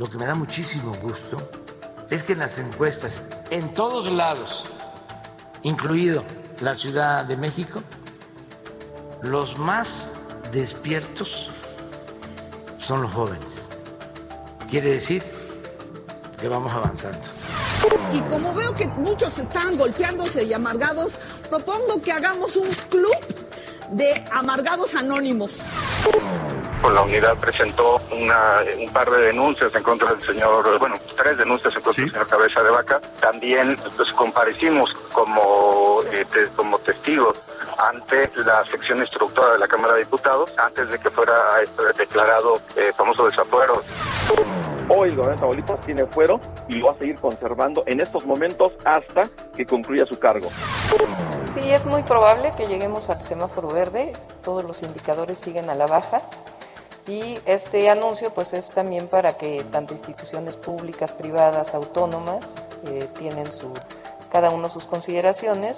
lo que me da muchísimo gusto, es que en las encuestas, en todos lados, incluido la Ciudad de México, los más despiertos son los jóvenes. Quiere decir que vamos avanzando. Y como veo que muchos están golpeándose y amargados, propongo que hagamos un club de amargados anónimos. Con la unidad presentó una, un par de denuncias en contra del señor, bueno, tres denuncias en contra del señor Cabeza de Vaca. También pues, comparecimos como, eh, te- como testigos ante la sección instructora de la Cámara de Diputados antes de que fuera eh, declarado eh, famoso desafuero. Hoy el gobernador de Tamaulipas tiene fuero y lo va a seguir conservando en estos momentos hasta que concluya su cargo. Sí, es muy probable que lleguemos al semáforo verde, todos los indicadores siguen a la baja y este anuncio pues es también para que tanto instituciones públicas, privadas, autónomas eh, tienen su, cada uno sus consideraciones,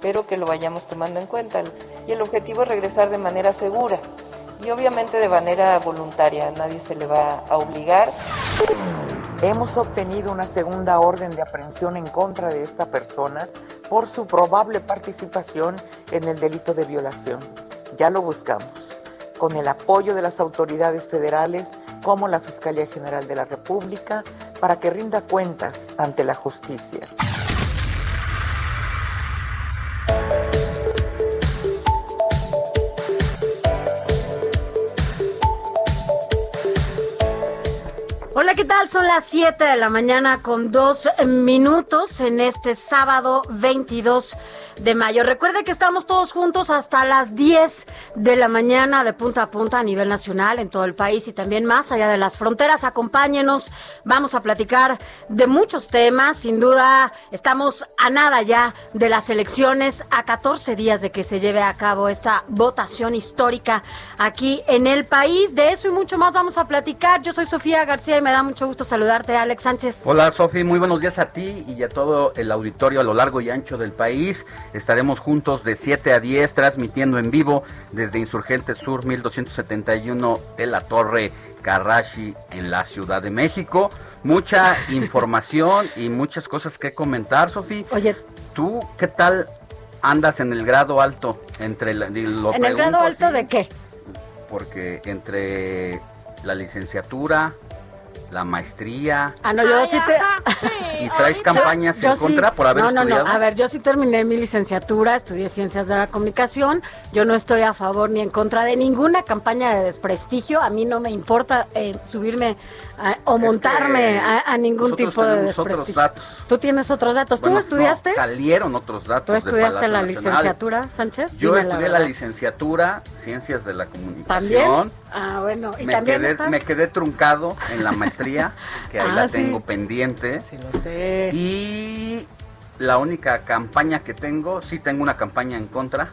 pero que lo vayamos tomando en cuenta. Y el objetivo es regresar de manera segura y obviamente de manera voluntaria, nadie se le va a obligar. Hemos obtenido una segunda orden de aprehensión en contra de esta persona por su probable participación en el delito de violación. Ya lo buscamos, con el apoyo de las autoridades federales como la Fiscalía General de la República, para que rinda cuentas ante la justicia. Hola, ¿qué tal? Son las 7 de la mañana con dos minutos en este sábado 22 de mayo. Recuerde que estamos todos juntos hasta las 10 de la mañana de punta a punta a nivel nacional en todo el país y también más allá de las fronteras. Acompáñenos, vamos a platicar de muchos temas. Sin duda, estamos a nada ya de las elecciones, a 14 días de que se lleve a cabo esta votación histórica aquí en el país. De eso y mucho más vamos a platicar. Yo soy Sofía García y me da mucho gusto saludarte, Alex Sánchez. Hola Sofi, muy buenos días a ti y a todo el auditorio a lo largo y ancho del país. Estaremos juntos de 7 a 10 transmitiendo en vivo desde Insurgente Sur 1271 de la Torre Carrashi en la Ciudad de México. Mucha información y muchas cosas que comentar, Sofi. Oye, ¿tú qué tal andas en el grado alto? Entre la- y lo ¿En el grado alto de qué? Porque entre la licenciatura, la maestría, Ah, no, yo sí te... y traes campañas Yo en sí- contra por haber no, no, estudiado. No, a ver, yo sí terminé mi licenciatura, estudié Ciencias de la Comunicación. Yo no estoy a favor ni en contra de ninguna campaña de desprestigio. A mí no me importa eh, subirme a- o montarme a, a ningún tipo de otros desprestigio. datos. Tú tienes otros datos. Bueno, ¿Tú estudiaste? no, salieron otros datos. ¿Tú estudiaste la Nacional. licenciatura, Sánchez? Yo Dime estudié la, verdad. licenciatura Ciencias de la ¿También? Ah, bueno. ¿Y Me también quedé, estás? me quedé truncado en la maestría, que ahí Ah, la sí. tengo pendiente. Sí, lo sé. Y la única campaña que tengo, sí tengo una campaña en contra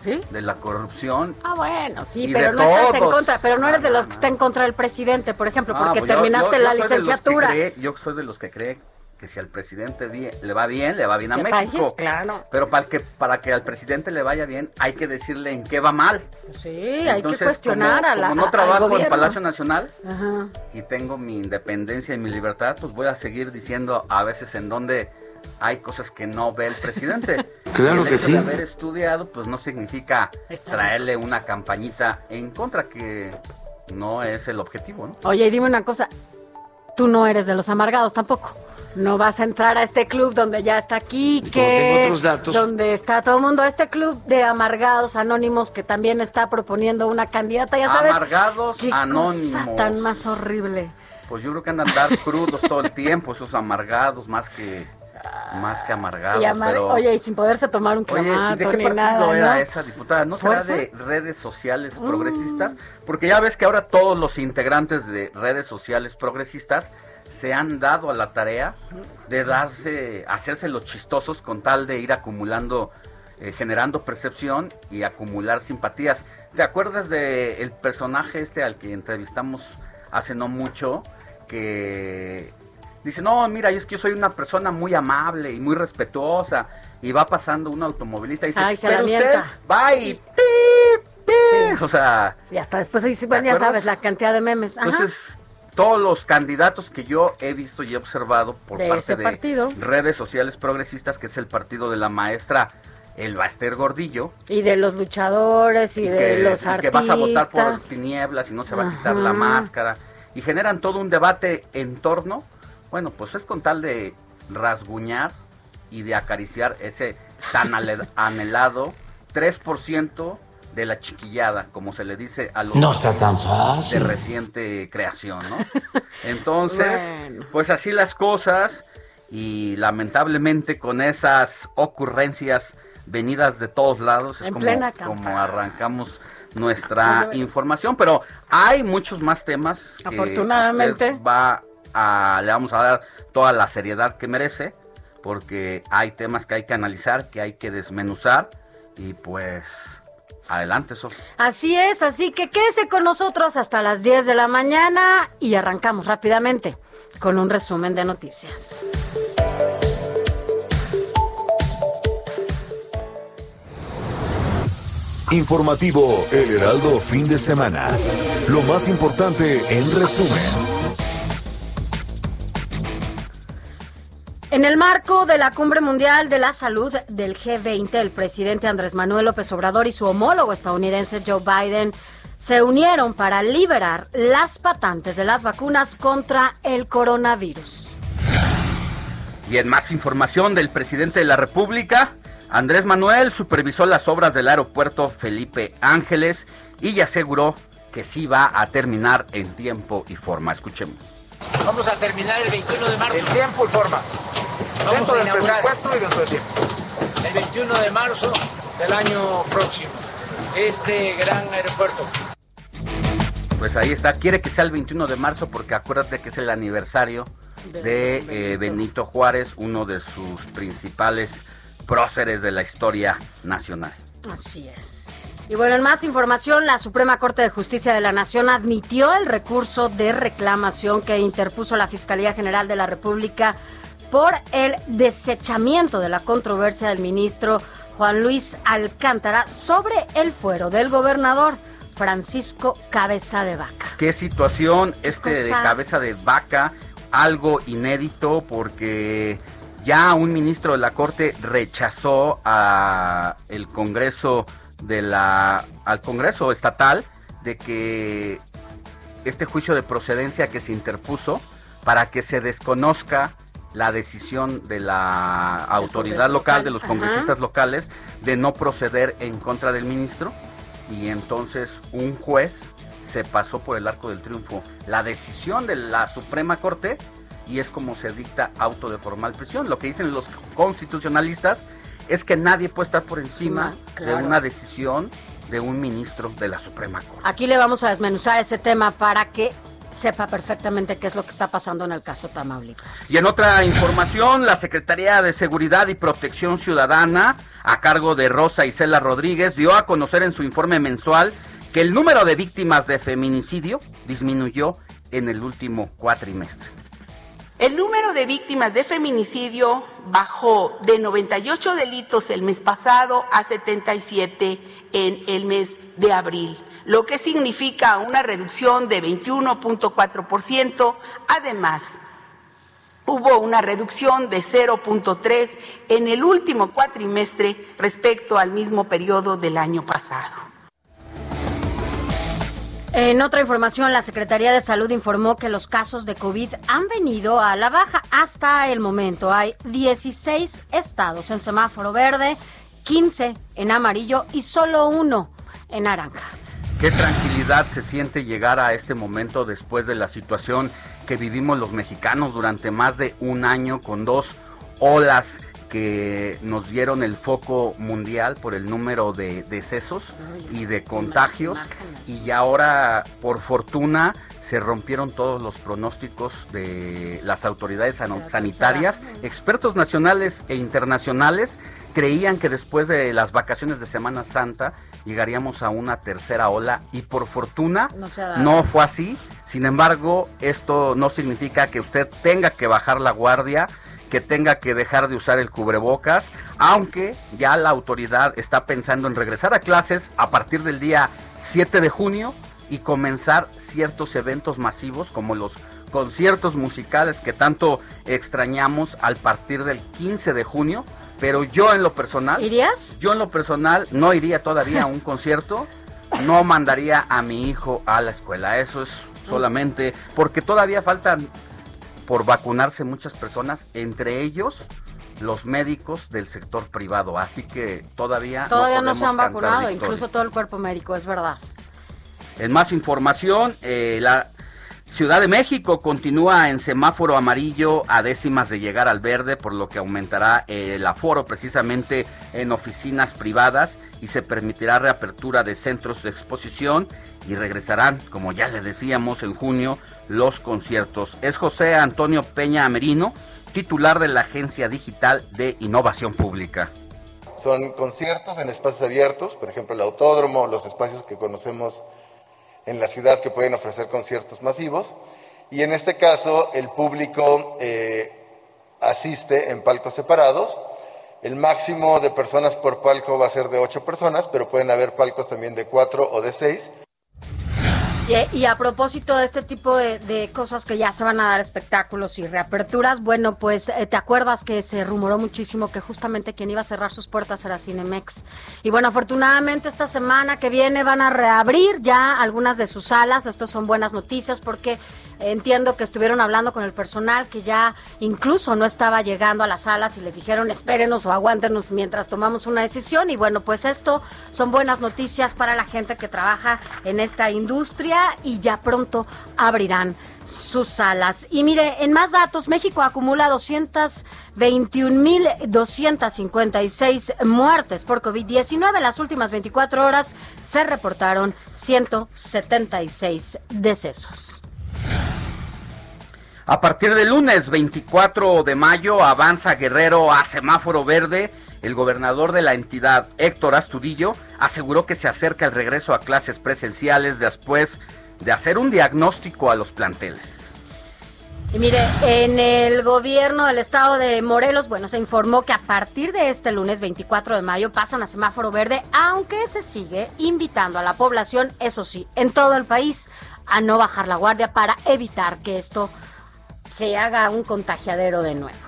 ¿Sí? de la corrupción. Ah, bueno, sí, Y pero no estás en contra, pero no eres de los que está en contra del presidente, por ejemplo, Ah, porque pues terminaste yo- la yo licenciatura. cree- yo soy de los que cree que si al presidente le va bien, le va bien a Que México. país, claro. Pero para que, para que al presidente le vaya bien, hay que decirle en qué va mal. Sí, hay que cuestionar como, a la como no trabajo en. Palacio Nacional Ajá. y tengo mi independencia y mi libertad, pues voy a seguir diciendo a veces en donde hay cosas que no ve el presidente. Claro el que hecho sí. de haber estudiado, pues no significa Está traerle una campañita en contra que no es el objetivo, ¿no? Oye, y dime una cosa, tú no eres de los amargados tampoco. No vas a entrar a este club donde ya está aquí, que donde está todo el mundo, este club de amargados anónimos que también está proponiendo una candidata, ya sabes. Amargados qué anónimos. Cosa tan más horrible. Pues yo creo que andan a andar crudos todo el tiempo, esos amargados, más que más que amargados. pero... Oye, y sin poderse tomar un clamato ¿de qué ni nada. era esa diputada? ¿No será de redes sociales mm. progresistas? Porque ya ves que ahora todos los integrantes de redes sociales progresistas se han dado a la tarea de darse, hacerse los chistosos con tal de ir acumulando, eh, generando percepción y acumular simpatías. ¿Te acuerdas del el personaje este al que entrevistamos hace no mucho? Que dice, no, mira, es que yo soy una persona muy amable y muy respetuosa. Y va pasando un automovilista y dice, pero usted va y... O sea... Y hasta después, bueno, ya sabes, la cantidad de memes. Entonces, todos los candidatos que yo he visto y he observado por parte de redes sociales progresistas, que es el partido de la maestra el Baster Gordillo. Y de los luchadores y, de los artistas. que vas a votar por tinieblas y no se va a quitar la máscara. Y generan todo un debate en torno, bueno, pues es con tal de rasguñar y de acariciar ese tan anhelado 3% de la chiquillada, como se le dice a los no está tan fácil. de reciente creación, ¿no? Entonces, pues así las cosas y lamentablemente con esas ocurrencias venidas de todos lados es como, arrancamos nuestra pues, información, pero hay muchos más temas que afortunadamente. va a, le vamos a dar toda la seriedad que merece porque hay temas que hay que analizar, que hay que desmenuzar y pues Adelante, Sofía. Así es, así que quédese con nosotros hasta las 10 de la mañana y arrancamos rápidamente con un resumen de noticias. Informativo El Heraldo Fin de Semana. Lo más importante en resumen. En el marco de la Cumbre Mundial de la Salud del G20, el presidente Andrés Manuel López Obrador y su homólogo estadounidense Joe Biden se unieron para liberar las patentes de las vacunas contra el coronavirus. Y en más información del presidente de la República, Andrés Manuel supervisó las obras del aeropuerto Felipe Ángeles y aseguró que sí va a terminar en tiempo y forma. Escuchemos. Vamos a terminar el 21 de marzo. En tiempo y forma. Vamos dentro a del presupuesto y dentro del tiempo. El 21 de marzo del año próximo. Este gran aeropuerto. Pues ahí está. Quiere que sea el 21 de marzo porque acuérdate que es el aniversario de, eh, Benito Juárez, uno de sus principales próceres de la historia nacional. Así es. Y bueno, en más información, la Suprema Corte de Justicia de la Nación admitió el recurso de reclamación que interpuso la Fiscalía General de la República por el desechamiento de la controversia del ministro Juan Luis Alcántara sobre el fuero del gobernador Francisco Cabeza de Vaca. ¿Qué situación este de Cabeza de Vaca? Algo inédito porque ya un ministro de la Corte rechazó a el Congreso de la, al Congreso estatal de que este juicio de procedencia que se interpuso para que se desconozca la decisión de la autoridad local, de los congresistas locales, de no proceder en contra del ministro. Y entonces un juez se pasó por el arco del triunfo la decisión de la Suprema Corte y es como se dicta auto de formal prisión. Lo que dicen los constitucionalistas es que nadie puede estar por encima de una decisión de un ministro de la Suprema Corte. Aquí le vamos a desmenuzar ese tema para que sepa perfectamente qué es lo que está pasando en el caso Tamaulipas. Y en otra información, la Secretaría de Seguridad y Protección Ciudadana, a cargo de Rosa Isela Rodríguez, dio a conocer en su informe mensual que el número de víctimas de feminicidio disminuyó en el último cuatrimestre. El número de víctimas de feminicidio bajó de 98 delitos el mes pasado a 77 en el mes de abril, lo que significa una reducción de 21.4%. Además, hubo una reducción de 0.3 en el último cuatrimestre respecto al mismo periodo del año pasado. En otra información, la Secretaría de Salud informó que los casos de COVID han venido a la baja hasta el momento. Hay 16 estados en semáforo verde, 15 en amarillo y solo uno en naranja. Qué tranquilidad se siente llegar a este momento después de la situación que vivimos los mexicanos durante más de un año con dos olas que nos dieron el foco mundial por el número de decesos y de contagios. y ahora por fortuna se rompieron todos los pronósticos de las autoridades sanitarias, expertos nacionales e internacionales creían que después de las vacaciones de Semana Santa llegaríamos a una tercera ola y por fortuna no, fue así. Sin embargo, esto no significa que usted tenga que bajar la guardia que tenga que dejar de usar el cubrebocas, aunque ya la autoridad está pensando en regresar a clases a partir del día 7 de junio y comenzar ciertos eventos masivos como los conciertos musicales que tanto extrañamos al partir del 15 de junio. Pero yo en lo personal... ¿Irías? Yo en lo personal no iría todavía a un concierto, no mandaría a mi hijo a la escuela. Eso es solamente porque todavía faltan por vacunarse muchas personas, entre ellos los médicos del sector privado. Así que todavía todavía no, se han vacunado, incluso todo el cuerpo médico, es verdad. En más información, eh, la Ciudad de México continúa en semáforo amarillo a décimas de llegar al verde, por lo que aumentará el aforo precisamente en oficinas privadas y se permitirá reapertura de centros de exposición y regresarán, como ya le decíamos, en junio los conciertos. Es José Antonio Peña Amerino, titular de la Agencia Digital de Innovación Pública. Son conciertos en espacios abiertos, por ejemplo el autódromo, los espacios que conocemos en la ciudad que pueden ofrecer conciertos masivos. Y en este caso el público eh, asiste en palcos separados. El máximo de personas por palco va a ser de ocho personas, pero pueden haber palcos también de cuatro o de seis. Y, a propósito de este tipo de, cosas que ya se van a dar espectáculos y reaperturas, bueno, pues eh, te acuerdas que se rumoró muchísimo que justamente quien iba a cerrar sus puertas era Cinemex. Y bueno, afortunadamente esta semana que viene van a reabrir ya algunas de sus salas. Estas son buenas noticias porque entiendo que estuvieron hablando con el personal que ya incluso no estaba llegando a las salas y les dijeron espérenos o aguántenos mientras tomamos una decisión. Y bueno, pues esto son buenas noticias para la gente que trabaja en esta industria y ya pronto abrirán sus salas. Y mire, en más datos, México acumula 221.256 muertes por COVID-19. En las últimas 24 horas se reportaron 176 decesos. A partir del lunes 24 de mayo avanza Guerrero a semáforo verde. El gobernador de la entidad, Héctor Astudillo, aseguró que se acerca el regreso a clases presenciales después de hacer un diagnóstico a los planteles. Y mire, en el gobierno del estado de Morelos, bueno, se informó que a partir de este lunes 24 de mayo pasan a semáforo verde, aunque se sigue invitando a la población, eso sí, en todo el país, a no bajar la guardia para evitar que esto se haga un contagiadero de nuevo.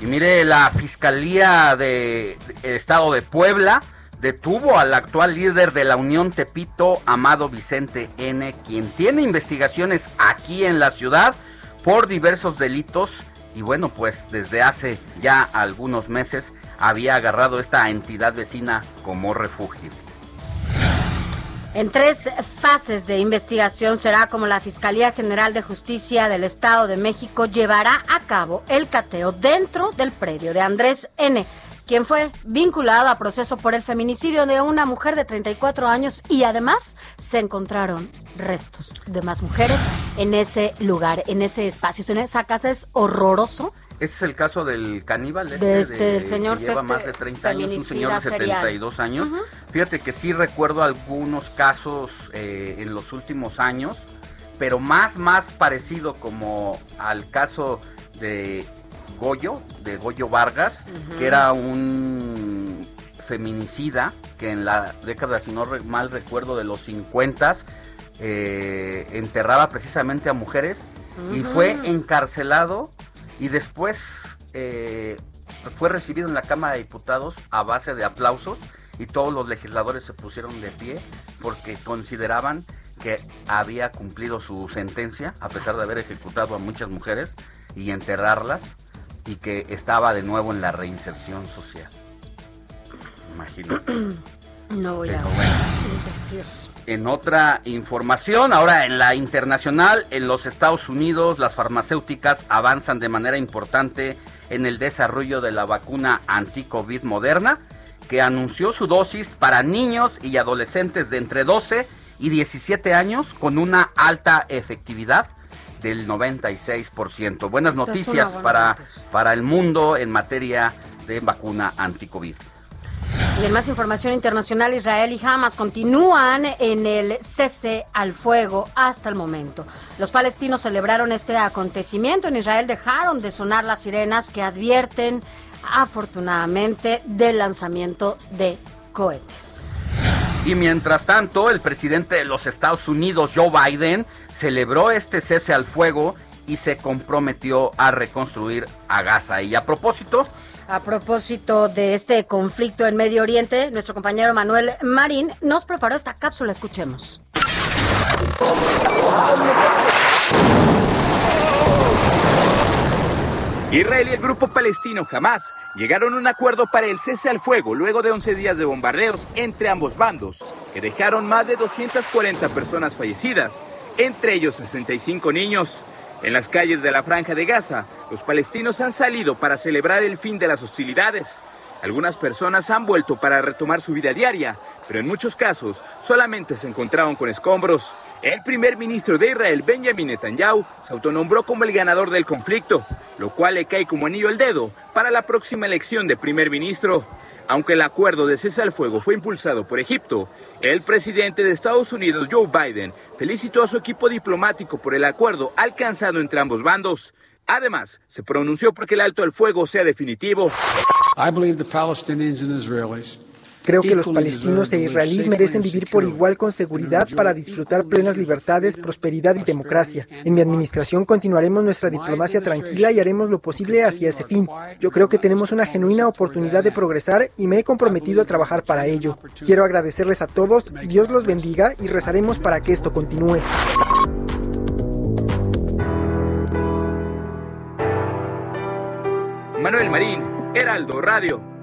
Y mire, la Fiscalía del Estado de Puebla detuvo al actual líder de la Unión Tepito, Amado Vicente N., quien tiene investigaciones aquí en la ciudad por diversos delitos y bueno, pues desde hace ya algunos meses había agarrado esta entidad vecina como refugio. En tres fases de investigación será como la Fiscalía General de Justicia del Estado de México llevará a cabo el cateo dentro del predio de Andrés N quien fue vinculado a proceso por el feminicidio de una mujer de 34 años y además se encontraron restos de más mujeres en ese lugar, en ese espacio. En esa casa es horroroso. Ese es el caso del caníbal, este, de este, señor que lleva más de 30 años, un señor de 72 años. Fíjate que sí recuerdo algunos casos eh, en los últimos años, pero más, más parecido como al caso de Goyo, de Goyo Vargas, que era un feminicida que en la década, si no mal recuerdo, de los 50 eh, enterraba precisamente a mujeres y fue encarcelado y después eh, fue recibido en la Cámara de Diputados a base de aplausos y todos los legisladores se pusieron de pie porque consideraban que había cumplido su sentencia a pesar de haber ejecutado a muchas mujeres y enterrarlas y que estaba de nuevo en la reinserción social. Imagínate. No voy a decir. En otra información, ahora en la internacional, en los Estados Unidos, las farmacéuticas avanzan de manera importante en el desarrollo de la vacuna anti-COVID moderna, que anunció su dosis para niños y adolescentes de entre 12 y 17 años con una alta efectividad del 96%. Buenas noticias para, para el mundo en materia de vacuna anti-COVID. Y en más información internacional, Israel y Hamas continúan en el cese al fuego hasta el momento. Los palestinos celebraron este acontecimiento. En Israel dejaron de sonar las sirenas que advierten, afortunadamente, del lanzamiento de cohetes. Y mientras tanto, el presidente de los Estados Unidos, Joe Biden, celebró este cese al fuego y se comprometió a reconstruir a Gaza. Y a propósito, a propósito de este conflicto en Medio Oriente, nuestro compañero Manuel Marín nos preparó esta cápsula. Escuchemos. Israel y el grupo palestino Hamas llegaron a un acuerdo para el cese al fuego luego de 11 días de bombardeos entre ambos bandos, que dejaron más de 240 personas fallecidas, entre ellos 65 niños. En las calles de la franja de Gaza, los palestinos han salido para celebrar el fin de las hostilidades. Algunas personas han vuelto para retomar su vida diaria, pero en muchos casos solamente se encontraron con escombros. El primer ministro de Israel, Benjamin Netanyahu, se autonombró como el ganador del conflicto, lo cual le cae como anillo al dedo para la próxima elección de primer ministro. Aunque el acuerdo de cese al fuego fue impulsado por Egipto, el presidente de Estados Unidos, Joe Biden, felicitó a su equipo diplomático por el acuerdo alcanzado entre ambos bandos. Además, se pronunció porque el alto al fuego sea definitivo. Creo que los palestinos e israelíes merecen vivir por igual con seguridad para disfrutar plenas libertades, prosperidad y democracia. En mi administración continuaremos nuestra diplomacia tranquila y haremos lo posible hacia ese fin. Yo creo que tenemos una genuina oportunidad de progresar y me he comprometido a trabajar para ello. Quiero agradecerles a todos, Dios los bendiga y rezaremos para que esto continúe. Manuel Marín, Heraldo Radio.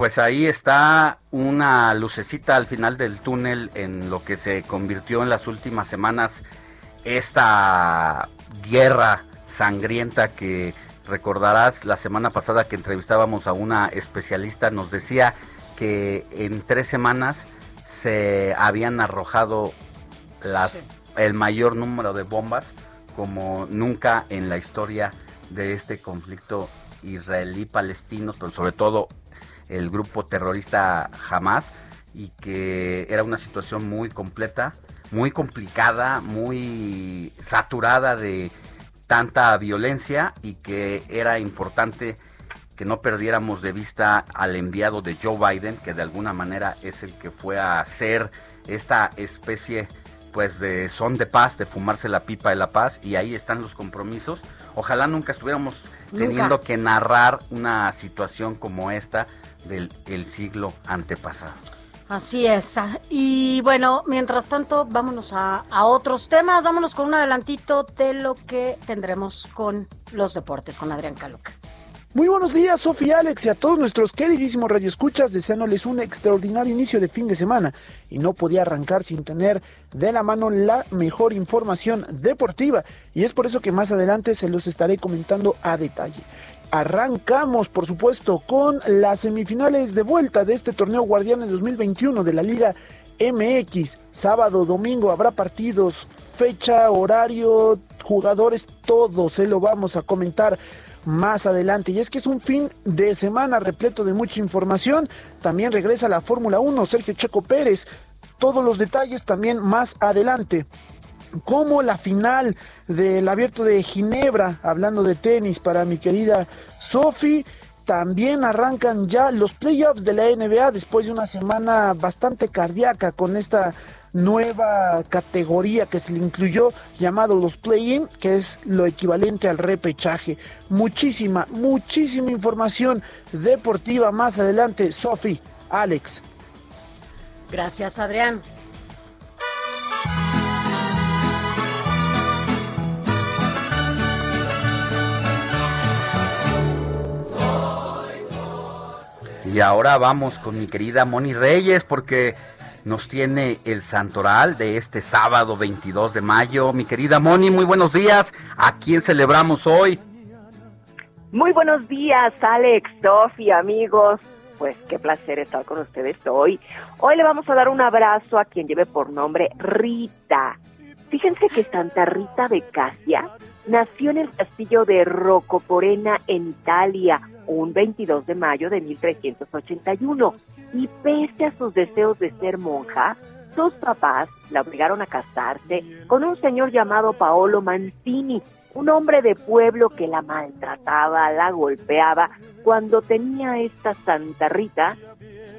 Pues ahí está una lucecita al final del túnel en lo que se convirtió en las últimas semanas esta guerra sangrienta que recordarás la semana pasada que entrevistábamos a una especialista nos decía que en tres semanas se habían arrojado las el mayor número de bombas como nunca en la historia de este conflicto israelí-palestino, sobre todo el grupo terrorista Hamas y que era una situación muy completa, muy complicada, muy saturada de tanta violencia y que era importante que no perdiéramos de vista al enviado de Joe Biden, que de alguna manera es el que fue a hacer esta especie pues de son de paz, de fumarse la pipa de la paz y ahí están los compromisos. Ojalá nunca estuviéramos teniendo que narrar una situación como esta del el siglo antepasado. Así es. Y bueno, mientras tanto, vámonos a, a, otros temas. Vámonos con un adelantito de lo que tendremos con los deportes, con Adrián Caluca. Muy buenos días, Sofía Alex, y a todos nuestros queridísimos radioescuchas, deseándoles un extraordinario inicio de fin de semana. Y no podía arrancar sin tener de la mano la mejor información deportiva. Y es por eso que más adelante se los estaré comentando a detalle. Arrancamos, por supuesto, con las semifinales de vuelta de este torneo Guardianes 2021 de la Liga MX. Sábado, domingo habrá partidos, fecha, horario, jugadores, todo se lo vamos a comentar más adelante. Y es que es un fin de semana repleto de mucha información. También regresa la Fórmula 1, Sergio Checo Pérez. Todos los detalles también más adelante como la final del abierto de Ginebra, hablando de tenis para mi querida Sofi, también arrancan ya los playoffs de la NBA después de una semana bastante cardíaca con esta nueva categoría que se le incluyó llamado los play-in, que es lo equivalente al repechaje. Muchísima, muchísima información deportiva más adelante. Sofi, Alex. Gracias, Adrián. Y ahora vamos con mi querida Moni Reyes porque nos tiene el santoral de este sábado 22 de mayo. Mi querida Moni, muy buenos días. ¿A quién celebramos hoy? Muy buenos días, Alex, Sofi, amigos. Pues qué placer estar con ustedes hoy. Hoy le vamos a dar un abrazo a quien lleve por nombre Rita. Fíjense que Santa Rita de Casia nació en el castillo de Rocoporena en Italia un 22 de mayo de 1381 y pese a sus deseos de ser monja, sus papás la obligaron a casarse con un señor llamado Paolo Mancini, un hombre de pueblo que la maltrataba, la golpeaba. Cuando tenía esta Santa Rita,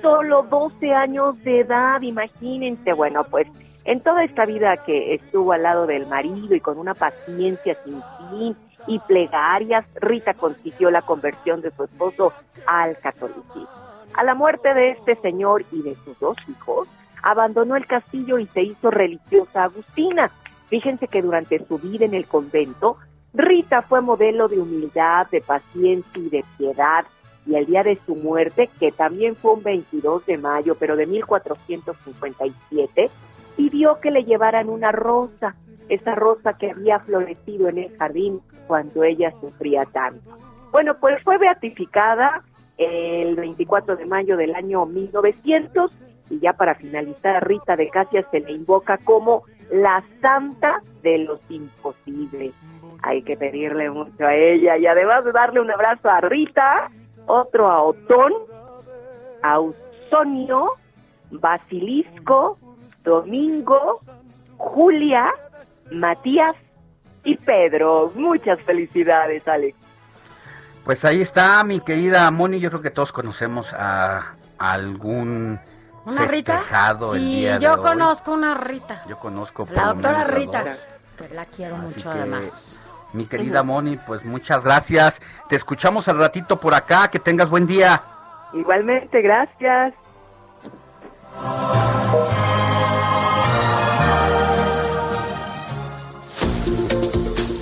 solo 12 años de edad, imagínense, bueno, pues en toda esta vida que estuvo al lado del marido y con una paciencia sin fin y plegarias, Rita consiguió la conversión de su esposo al catolicismo. A la muerte de este señor y de sus dos hijos, abandonó el castillo y se hizo religiosa agustina. Fíjense que durante su vida en el convento, Rita fue modelo de humildad, de paciencia y de piedad. Y el día de su muerte, que también fue un 22 de mayo, pero de 1457, pidió que le llevaran una rosa, esa rosa que había florecido en el jardín cuando ella sufría tanto. Bueno, pues fue beatificada el 24 de mayo del año 1900 y ya para finalizar, Rita de Casia se le invoca como la santa de los imposibles. Hay que pedirle mucho a ella y además de darle un abrazo a Rita, otro a Otón, a Ausonio, Basilisco, Domingo, Julia, Matías y Pedro. Muchas felicidades, Alex. Pues ahí está, mi querida Moni. Yo creo que todos conocemos a, algún ¿Una Rita? Sí, yo conozco una Rita. Yo conozco La doctora Rita. la quiero mucho además. Mi querida Moni, pues muchas gracias. Te escuchamos al ratito por acá. Que tengas buen día. Igualmente, gracias.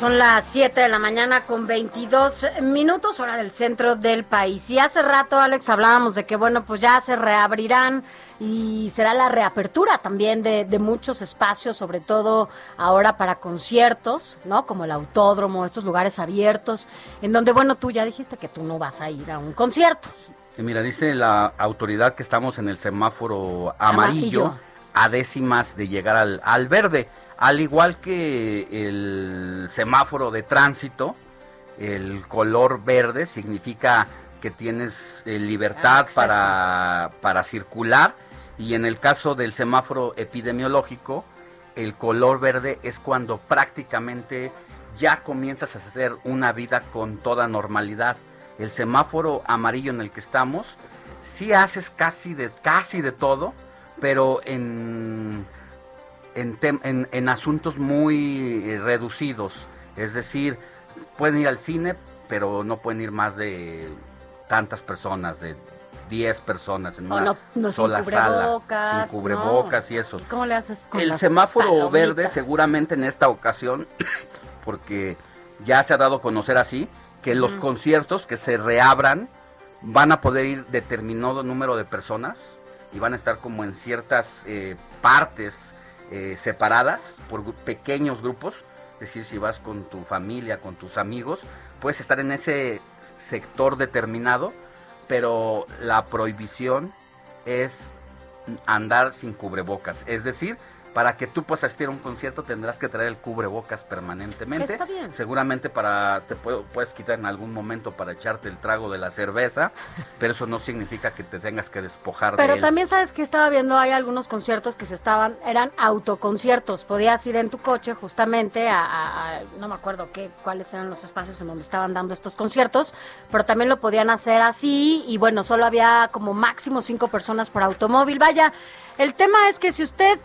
Son las 7 de la mañana con 22 minutos, hora del centro del país. Y hace rato, Alex, hablábamos de que, bueno, pues ya se reabrirán y será la reapertura también de, muchos espacios, sobre todo ahora para conciertos, ¿no? Como el autódromo, estos lugares abiertos, en donde, bueno, tú ya dijiste que tú no vas a ir a un concierto. mira, dice la autoridad que estamos en el semáforo amarillo, a décimas de llegar al, al verde. Al igual que el semáforo de tránsito, el color verde significa que tienes eh, libertad para, para circular y en el caso del semáforo epidemiológico, el color verde es cuando prácticamente ya comienzas a hacer una vida con toda normalidad. El semáforo amarillo en el que estamos, sí haces casi de, casi de todo, pero en en, en, asuntos muy eh, reducidos. Es decir, pueden ir al cine, pero no pueden ir más de tantas personas, de 10 personas en una sola sala. Sin cubrebocas y eso. cómo le haces con El semáforo verde seguramente en esta ocasión, porque ya se ha dado a conocer así, que los conciertos que se reabran van a poder ir determinado número de personas y van a estar como en ciertas eh, partes eh, separadas por pequeños grupos, es decir, si vas con tu familia, con tus amigos, puedes estar en ese sector determinado, pero la prohibición es andar sin cubrebocas, es decir, para que tú puedas asistir a un concierto tendrás que traer el cubrebocas permanentemente. Está bien. Seguramente para te puedes quitar en algún momento para echarte el trago de la cerveza, pero eso no significa que te tengas que despojar pero de él. también sabes que estaba viendo hay algunos conciertos que se estaban eran autoconciertos. Podías ir en tu coche justamente a, no me acuerdo qué cuáles eran los espacios en donde estaban dando estos conciertos, pero también lo podían hacer así y bueno, solo había como máximo cinco personas por automóvil. Vaya, el tema es que si usted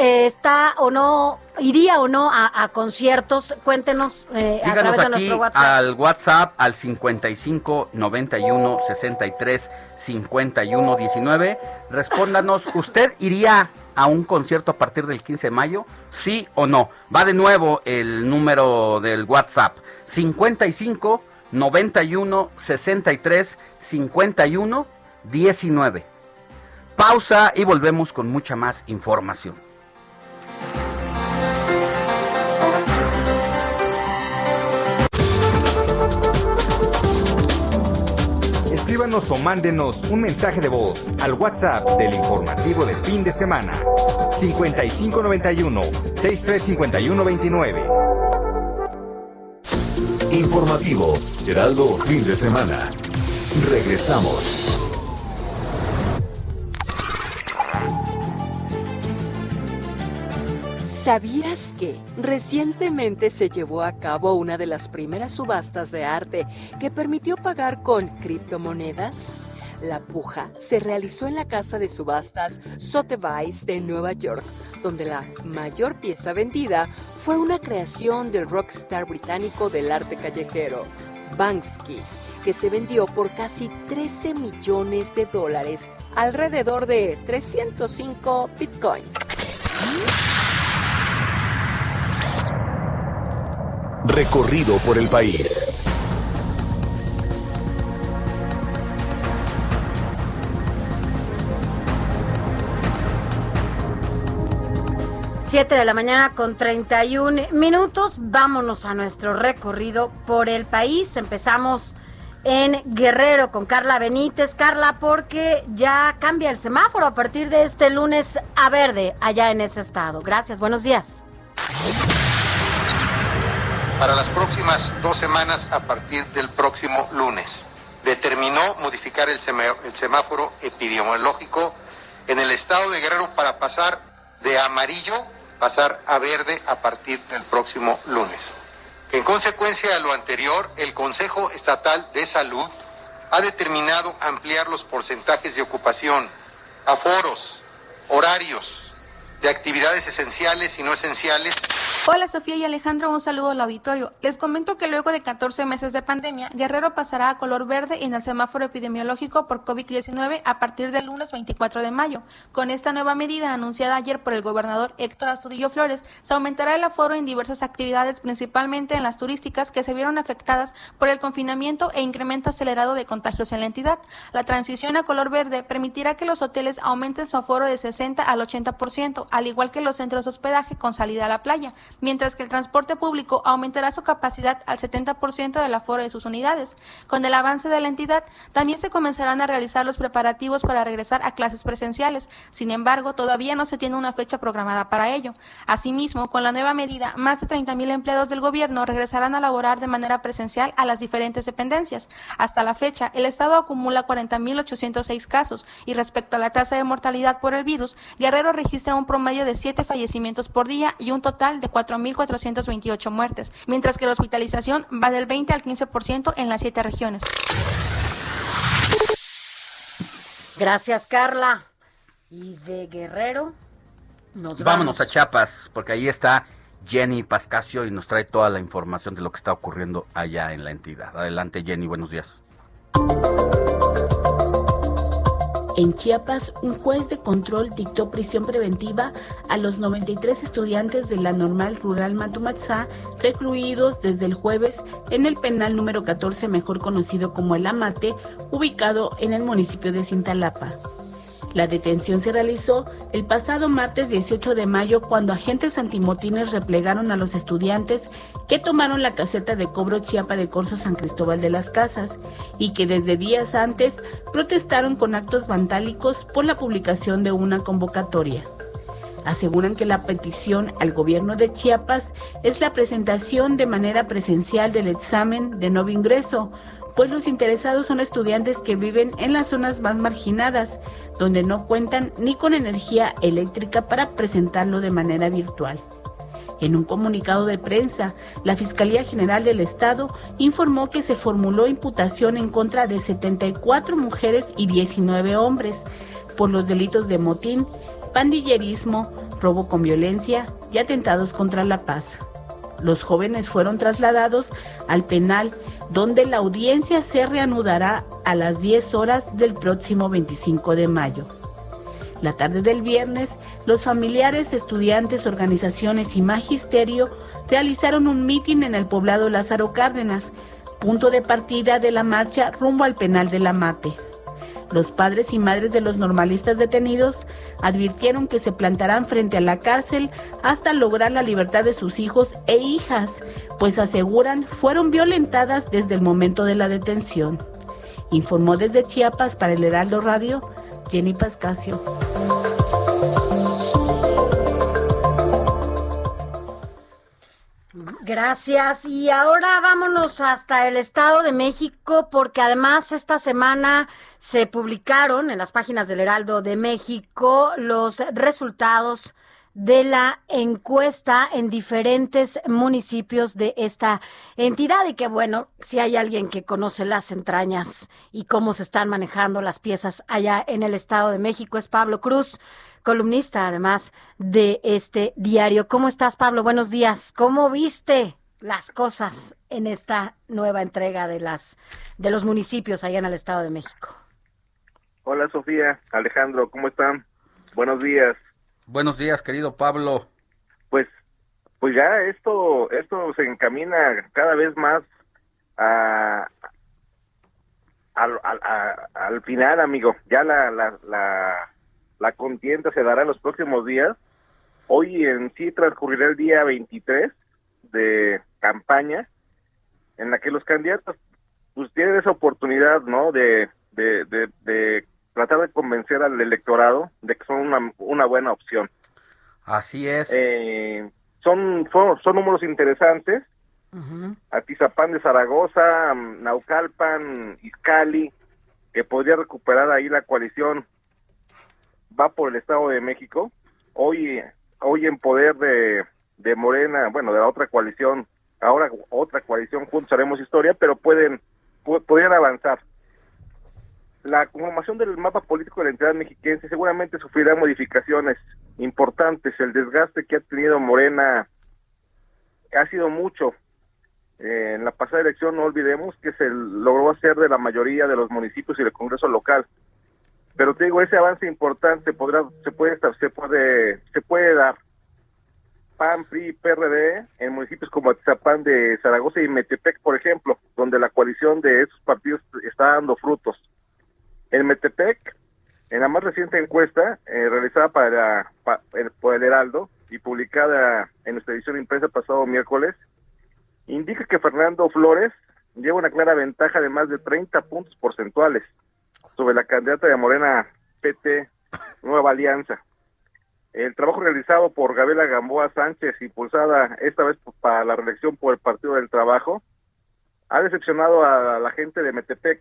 eh, está o no, iría o no a, conciertos, cuéntenos eh, a través de nuestro WhatsApp. Al WhatsApp al 55 91 63 51 19. Respóndanos, ¿usted iría a un concierto a partir del 15 de mayo? ¿Sí o no? Va de nuevo el número del WhatsApp 55 91 63 51 19. Pausa y volvemos con mucha más información. Escríbanos o mándenos un mensaje de voz al WhatsApp del informativo del fin de semana 5591 635129. Informativo Heraldo Fin de Semana. Regresamos. ¿Sabías que recientemente se llevó a cabo una de las primeras subastas de arte que permitió pagar con criptomonedas? La puja se realizó en la casa de subastas Sotheby's de Nueva York, donde la mayor pieza vendida fue una creación del rockstar británico del arte callejero, Banksy, que se vendió por casi 13 millones de dólares, alrededor de 305 bitcoins. Recorrido por el país. Siete de la mañana con 31 minutos. Vámonos a nuestro recorrido por el país. Empezamos en Guerrero con Carla Benítez. Carla, porque ya cambia el semáforo a partir de este lunes a verde allá en ese estado. Gracias, buenos días para las próximas dos semanas a partir del próximo lunes. Determinó modificar el, semáforo epidemiológico en el estado de Guerrero para pasar de amarillo, pasar a verde a partir del próximo lunes. En consecuencia de lo anterior, el Consejo Estatal de Salud ha determinado ampliar los porcentajes de ocupación, aforos, horarios, de actividades esenciales y no esenciales. Hola Sofía y Alejandro, un saludo al auditorio. Les comento que luego de 14 meses de pandemia, Guerrero pasará a color verde en el semáforo epidemiológico por COVID-19 a partir del lunes 24 de mayo. Con esta nueva medida anunciada ayer por el gobernador Héctor Astudillo Flores, se aumentará el aforo en diversas actividades, principalmente en las turísticas que se vieron afectadas por el confinamiento e incremento acelerado de contagios en la entidad. La transición a color verde permitirá que los hoteles aumenten su aforo de 60 al 80%, al igual que los centros de hospedaje con salida a la playa, mientras que el transporte público aumentará su capacidad al 70% del aforo de sus unidades. Con el avance de la entidad, también se comenzarán a realizar los preparativos para regresar a clases presenciales. Sin embargo, todavía no se tiene una fecha programada para ello. Asimismo, con la nueva medida, más de 30.000 empleados del gobierno regresarán a laborar de manera presencial a las diferentes dependencias. Hasta la fecha, el Estado acumula 40.806 casos y respecto a la tasa de mortalidad por el virus, Guerrero registra un promedio de 7 fallecimientos por día y un total de 4.428 muertes, mientras que la hospitalización va del 20 al 15% en las siete regiones. Gracias, Carla. Y de Guerrero, nos Vámonos a Chiapas, porque ahí está Jenny Pascasio y nos trae toda la información de lo que está ocurriendo allá en la entidad. Adelante, Jenny, buenos días. En Chiapas, un juez de control dictó prisión preventiva a los 93 estudiantes de la normal rural Matumatzá, recluidos desde el jueves en el penal número 14, mejor conocido como el Amate, ubicado en el municipio de Cintalapa. La detención se realizó el pasado martes 18 de mayo cuando agentes antimotines replegaron a los estudiantes que tomaron la caseta de cobro Chiapa de Corso San Cristóbal de las Casas y que desde días antes protestaron con actos vandálicos por la publicación de una convocatoria. Aseguran que la petición al gobierno de Chiapas es la presentación de manera presencial del examen de nuevo ingreso, pues los interesados son estudiantes que viven en las zonas más marginadas, donde no cuentan ni con energía eléctrica para presentarlo de manera virtual. En un comunicado de prensa, la Fiscalía General del Estado informó que se formuló imputación en contra de 74 mujeres y 19 hombres por los delitos de motín, pandillerismo, robo con violencia y atentados contra la paz. Los jóvenes fueron trasladados al penal donde la audiencia se reanudará a las 10 horas del próximo 25 de mayo. La tarde del viernes, los familiares, estudiantes, organizaciones y magisterio realizaron un mitin en el poblado Lázaro Cárdenas, punto de partida de la marcha rumbo al penal de la Mate. Los padres y madres de los normalistas detenidos advirtieron que se plantarán frente a la cárcel hasta lograr la libertad de sus hijos e hijas, pues aseguran fueron violentadas desde el momento de la detención. Informó desde Chiapas para el Heraldo Radio Jenny Pascasio. Gracias. Y ahora vámonos hasta el Estado de México porque además esta semana se publicaron en las páginas del Heraldo de México los resultados de la encuesta en diferentes municipios de esta entidad y que bueno, si hay alguien que conoce las entrañas y cómo se están manejando las piezas allá en el Estado de México es Pablo Cruz columnista además de este diario. ¿Cómo estás, Pablo? Buenos días. ¿Cómo viste las cosas en esta nueva entrega de las de los municipios allá en el Estado de México? Hola, Sofía, Alejandro, ¿cómo están? Buenos días. Buenos días, querido Pablo. Pues pues ya esto esto se encamina cada vez más a, al, al final, amigo. Ya la, la, la la contienda se dará en los próximos días. Hoy en sí transcurrirá el día 23 de campaña en la que los candidatos pues tienen esa oportunidad, ¿no? De, de, tratar de convencer al electorado de que son una, una buena opción. Así es. Eh, son, son, números interesantes. Atizapán de Zaragoza, Naucalpan, Izcali, que podría recuperar ahí la coalición va por el Estado de México. Hoy, hoy en poder de, de Morena, bueno, de la otra coalición, ahora otra coalición, juntos haremos historia, pero pueden, podrían avanzar. La conformación del mapa político de la entidad mexiquense seguramente sufrirá modificaciones importantes. El desgaste que ha tenido Morena ha sido mucho. Eh, en la pasada elección no olvidemos que se logró hacer de la mayoría de los municipios y del Congreso local pero te digo ese avance importante podrá se puede se puede se puede dar PAN, PRI, PRD en municipios como Atizapán de Zaragoza y Metepec, por ejemplo, donde la coalición de esos partidos está dando frutos. En Metepec, en la más reciente encuesta eh, realizada para, por el Heraldo y publicada en nuestra edición impresa pasado miércoles, indica que Fernando Flores lleva una clara ventaja de más de 30 puntos porcentuales sobre la candidata de Morena PT Nueva Alianza. El trabajo realizado por Gabriela Gamboa Sánchez, impulsada esta vez para la reelección por el Partido del Trabajo, ha decepcionado a la gente de Metepec.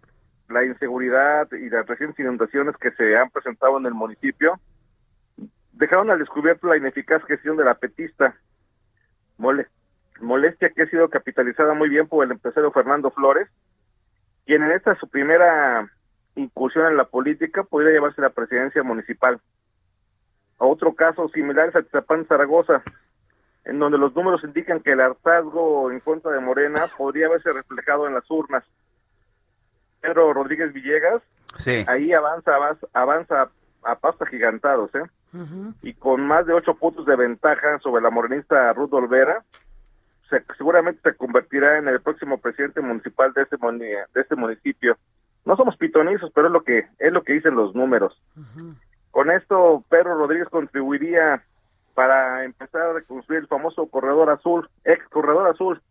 La inseguridad y las recientes inundaciones que se han presentado en el municipio dejaron al descubierto la ineficaz gestión de la petista. molestia que ha sido capitalizada muy bien por el empresario Fernando Flores, quien en esta su primera incursión en la política podría llevarse la presidencia municipal. otro caso similar es Atizapán, Zaragoza, en donde los números indican que el hartazgo en contra de Morena podría haberse reflejado en las urnas. Pedro Rodríguez Villegas, ahí avanza, avanza, avanza a pasos gigantados, ¿eh? Y con más de ocho puntos de ventaja sobre la morenista Ruth Olvera, seguramente se convertirá en el próximo presidente municipal de este, de este municipio. No somos pitonizos, pero es lo que es lo que dicen los números. Con esto, Pedro Rodríguez contribuiría para empezar a reconstruir el famoso corredor azul, ex corredor azul,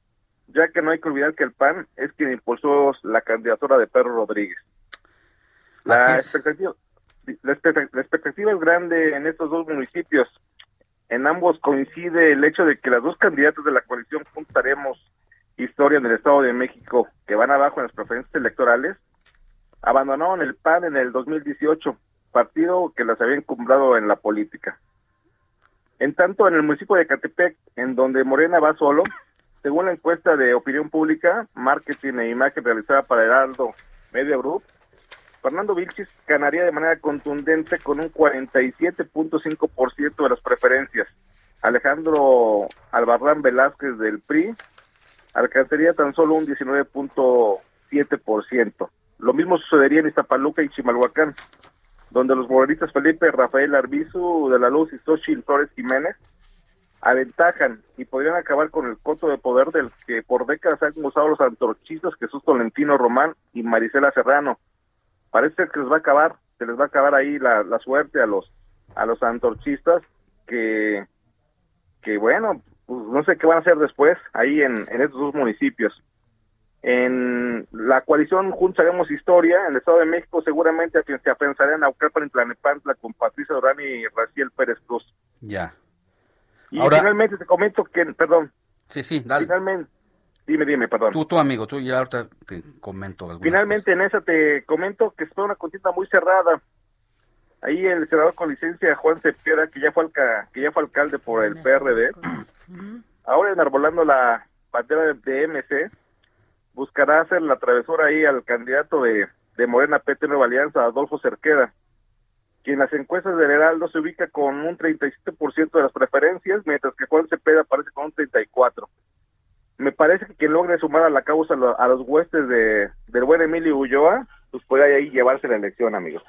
ya que no hay que olvidar que el PAN es quien impulsó la candidatura de Pedro Rodríguez. La expectativa, la expectativa es grande en estos dos municipios. en ambos coincide el hecho de que las dos candidatas de la coalición Juntaremos Historia en el Estado de México, que van abajo en las preferencias electorales, abandonaron el PAN en el 2018, partido que las había encumbrado en la política. En tanto, en el municipio de Catepec, en donde Morena va solo, según la encuesta de opinión pública, marketing e imagen realizada para Heraldo Media Group, Fernando Vilchis ganaría de manera contundente con un 47.5% de las preferencias. Alejandro Albarrán Velázquez del PRI alcanzaría tan solo un 19.7%. Lo mismo sucedería en Iztapaluca y Chimalhuacán, donde los morenistas Felipe Rafael Arbizu de la Luz y Xochitl Flores Jiménez aventajan y podrían acabar con el coto de poder del que por décadas han usado los antorchistas Jesús Tolentino Román y Marisela Serrano. Parece que les va a acabar, se les va a acabar ahí la, la suerte a los a los antorchistas que que bueno, pues no sé qué van a hacer después ahí en, en estos dos municipios. En la coalición Juntos Haremos Historia, en el Estado de México, seguramente se afianzará en Naucalpan y Planepantla con Patricia Durán y Raciel Pérez Cruz. Ya. Y finalmente te comento que, perdón. Sí, sí, dale. Finalmente, dime, dime, perdón. Tú, tú, amigo, tú ya ahorita te comento. Finalmente en esa te comento que fue una contienda muy cerrada. Ahí el senador con licencia Juan Cepeda, que ya fue alca- que ya fue alcalde por el PRD, ahora enarbolando la bandera de, de MC, buscará hacer la travesura ahí al candidato de, Morena PT Nueva Alianza, Adolfo Cerqueda, quien en las encuestas del Heraldo se ubica con un 37% de las preferencias, mientras que Juan Cepeda aparece con un 34%. Me parece que quien logre sumar a la causa a, lo- a los huestes de, del buen Emilio Ulloa, pues puede ahí llevarse la elección, amigos.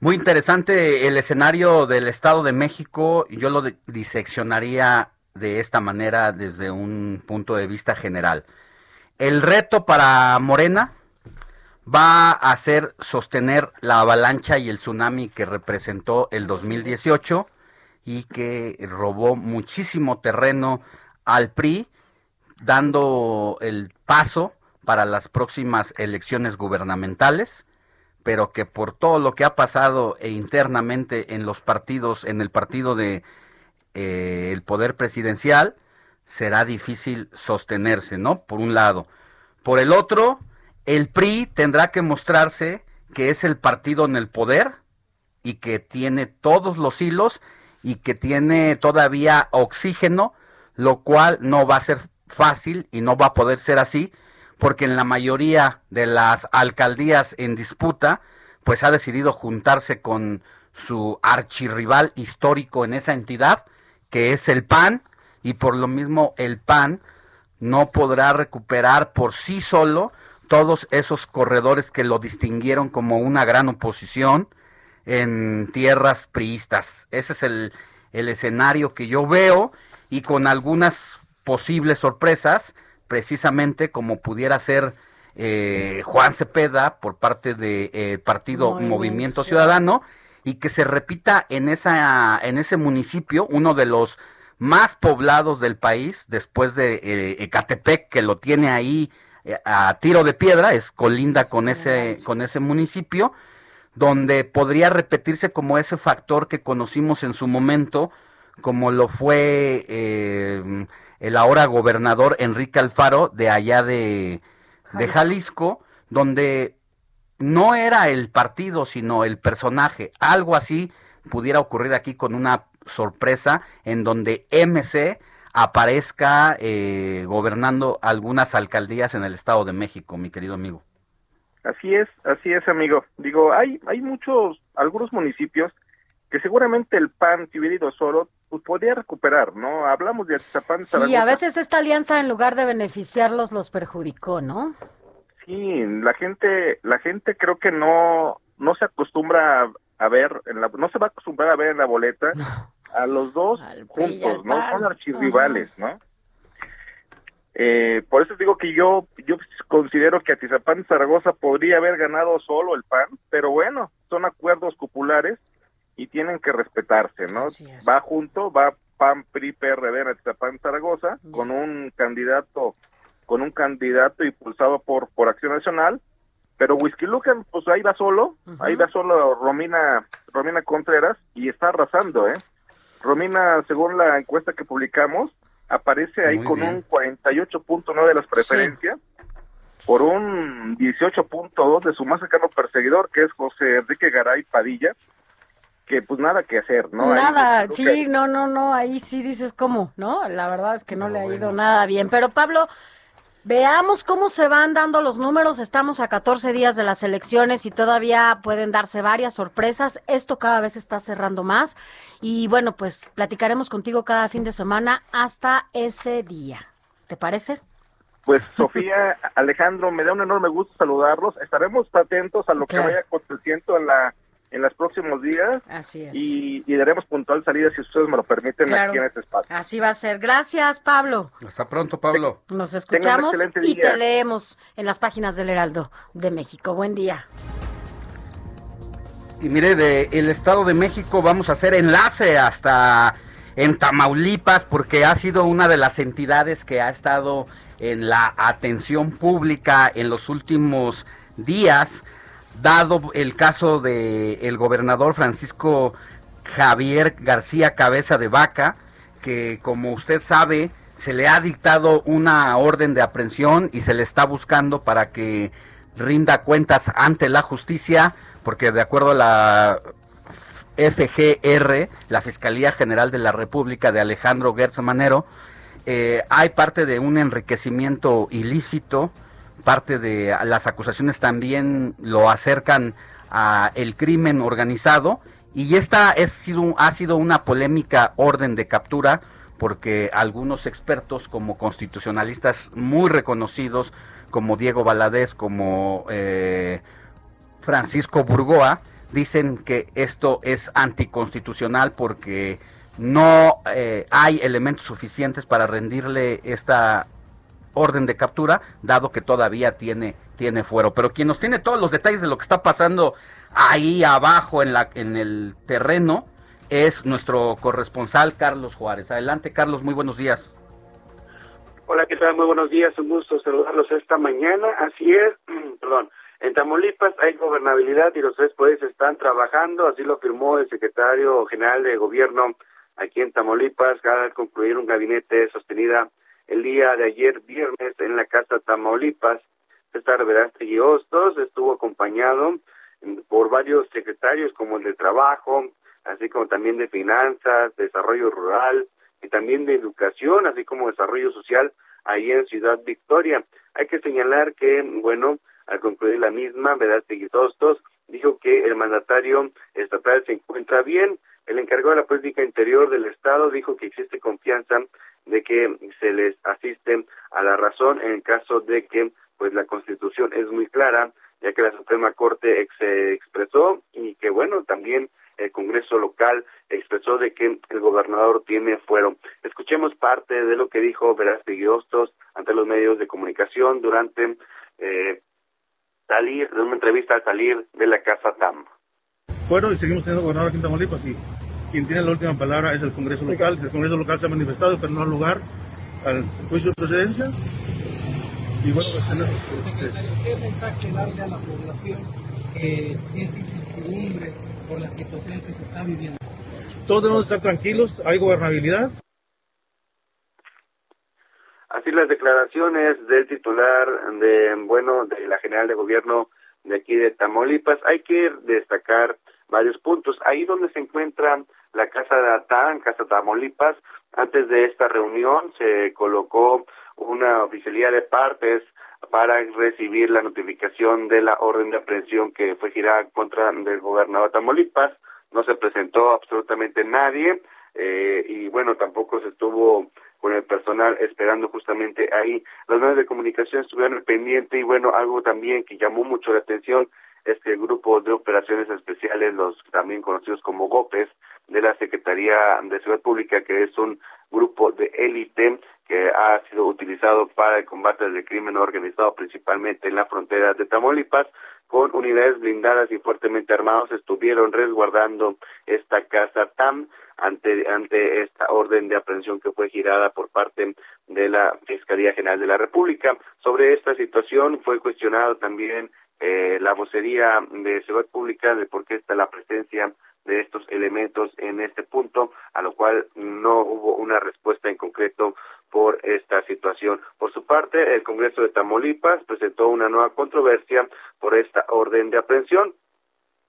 Muy interesante el escenario del Estado de México. Yo lo diseccionaría de esta manera desde un punto de vista general. El reto para Morena va a ser sostener la avalancha y el tsunami que representó el 2018 y que robó muchísimo terreno al PRI, dando el paso para las próximas elecciones gubernamentales pero que por todo lo que ha pasado e internamente en los partidos, en el partido de eh, el poder presidencial, será difícil sostenerse, ¿no? Por un lado. Por el otro, el PRI tendrá que mostrarse que es el partido en el poder y que tiene todos los hilos y que tiene todavía oxígeno, lo cual no va a ser fácil y no va a poder ser así porque en la mayoría de las alcaldías en disputa, pues ha decidido juntarse con su archirrival histórico en esa entidad, que es el PAN, y por lo mismo el PAN no podrá recuperar por sí solo todos esos corredores que lo distinguieron como una gran oposición en tierras priistas. Ese es el, el escenario que yo veo y con algunas posibles sorpresas, precisamente como pudiera ser eh, Juan Cepeda por parte del de, eh, partido Movimiento, Movimiento Ciudadano y que se repita en esa en ese municipio uno de los más poblados del país después de eh, Ecatepec que lo tiene ahí eh, a tiro de piedra es colinda con ese con ese municipio donde podría repetirse como ese factor que conocimos en su momento como lo fue eh, el ahora gobernador Enrique Alfaro de allá de, de Jalisco, donde no era el partido, sino el personaje. Algo así pudiera ocurrir aquí con una sorpresa en donde MC aparezca eh, gobernando algunas alcaldías en el Estado de México, mi querido amigo. Así es, así es, amigo. Digo, hay, hay muchos, algunos municipios que seguramente el PAN, si hubiera ido solo, pues podría recuperar, ¿no? Hablamos de Atizapán, Sí, a veces esta alianza en lugar de beneficiarlos los perjudicó, ¿no? Sí, la gente, la gente creo que no, no se acostumbra a ver, en la, no se va a acostumbrar a ver en la boleta a los dos juntos, ¿no? Son archirrivales, ¿no? Eh, por eso digo que yo yo considero que Atizapán Zaragoza podría haber ganado solo el PAN, pero bueno, son acuerdos populares y tienen que respetarse, ¿no? Va junto, va PAN, PRI, PRD en Atizapán, Zaragoza, con un candidato, con un candidato impulsado por por Acción Nacional, pero Whisky Lucan, pues ahí va solo, uh -huh. ahí va solo Romina, Romina Contreras y está arrasando, ¿eh? Romina, según la encuesta que publicamos, aparece ahí con un 48.9 de las preferencias por un 18.2 de su más cercano perseguidor, que es José Enrique Garay Padilla, que pues nada que hacer, ¿no? Nada, sí, no, no, no, ahí sí dices cómo, ¿no? La verdad es que no, le ha ido nada bien. Pero Pablo, veamos cómo se van dando los números. Estamos a 14 días de las elecciones y todavía pueden darse varias sorpresas. Esto cada vez está cerrando más. Y bueno, pues platicaremos contigo cada fin de semana hasta ese día. ¿Te parece? Pues Sofía, Alejandro, me da un enorme gusto saludarlos. Estaremos atentos a lo que vaya aconteciendo en la en los próximos días. Así es. Y, daremos puntual salida, si ustedes me lo permiten, aquí en este espacio. Así va a ser. Gracias, Pablo. Hasta pronto, Pablo. Nos escuchamos y te leemos en las páginas del Heraldo de México. Buen día. Y mire, de el Estado de México vamos a hacer enlace hasta en Tamaulipas porque ha sido una de las entidades que ha estado en la atención pública en los últimos días, dado el caso de el gobernador Francisco Javier García Cabeza de Vaca, que como usted sabe, se le ha dictado una orden de aprehensión y se le está buscando para que rinda cuentas ante la justicia, porque de acuerdo a la FGR, la Fiscalía General de la República de Alejandro Gertz Manero, eh, hay parte de un enriquecimiento ilícito, parte de las acusaciones también lo acercan a el crimen organizado. Y esta es, sido, ha sido una polémica orden de captura porque algunos expertos como constitucionalistas muy reconocidos como Diego Valadez, como eh, Francisco Burgoa, dicen que esto es anticonstitucional porque no eh, hay elementos suficientes para rendirle esta orden de captura, dado que todavía tiene, tiene fuero. Pero quien nos tiene todos los detalles de lo que está pasando ahí abajo en, la, en el terreno es nuestro corresponsal Carlos Juárez. Adelante, Carlos, muy buenos días. Hola, ¿qué tal? Muy buenos días, un gusto saludarlos esta mañana. Así es, perdón. En Tamaulipas hay gobernabilidad y los tres poderes están trabajando, así lo firmó el secretario general de gobierno aquí en Tamaulipas, al concluir un gabinete sostenida el día de ayer viernes en la Casa Tamaulipas. César Verástegui Hostos estuvo acompañado por varios secretarios como el de Trabajo, así como también de Finanzas, Desarrollo Rural y también de Educación, así como Desarrollo Social, ahí en Ciudad Victoria. Hay que señalar que, bueno, al concluir la misma, Verástegui Hostos dijo que el mandatario estatal se encuentra bien, el encargado de la política interior del Estado dijo que existe confianza de que se les asiste a la razón en el caso de que pues la Constitución es muy clara, ya que la Suprema Corte expresó y que bueno, también el Congreso local expresó de que el gobernador tiene fuero. Escuchemos parte de lo que dijo Verástegui Hostos ante los medios de comunicación durante eh, salir, de una entrevista al salir de la Casa TAM y seguimos teniendo gobernador aquí en Tamaulipas quien tiene la última palabra es el Congreso local. El Congreso local se ha manifestado, pero no ha lugar al juicio de procedencia. Y bueno, pues tenemos... ¿Qué mensaje darle a la población que siente incertidumbre por la situación que se está viviendo? Todos debemos estar tranquilos, hay gobernabilidad. Así las declaraciones del titular de, bueno, de la General de Gobierno de aquí de Tamaulipas. Hay que destacar varios puntos. Ahí donde se encuentra la Casa de Atán, Casa Tamaulipas, antes de esta reunión se colocó una oficialía de partes para recibir la notificación de la orden de aprehensión que fue girada contra el gobernador Tamaulipas. No se presentó absolutamente nadie eh, y bueno, tampoco se estuvo con el personal esperando justamente ahí. Los medios de comunicación estuvieron pendiente y bueno, algo también que llamó mucho la atención es que el grupo de operaciones especiales, los también conocidos como GOPES, de la Secretaría de Seguridad Pública, que es un grupo de élite que ha sido utilizado para el combate del crimen organizado principalmente en la frontera de Tamaulipas, con unidades blindadas y fuertemente armados, estuvieron resguardando esta casa TAM ante, ante esta orden de aprehensión que fue girada por parte de la Fiscalía General de la República. Sobre esta situación fue cuestionado también eh, la vocería de Seguridad Pública de por qué está la presencia de estos elementos en este punto, a lo cual no hubo una respuesta en concreto por esta situación. Por su parte, el Congreso de Tamaulipas presentó una nueva controversia por esta orden de aprehensión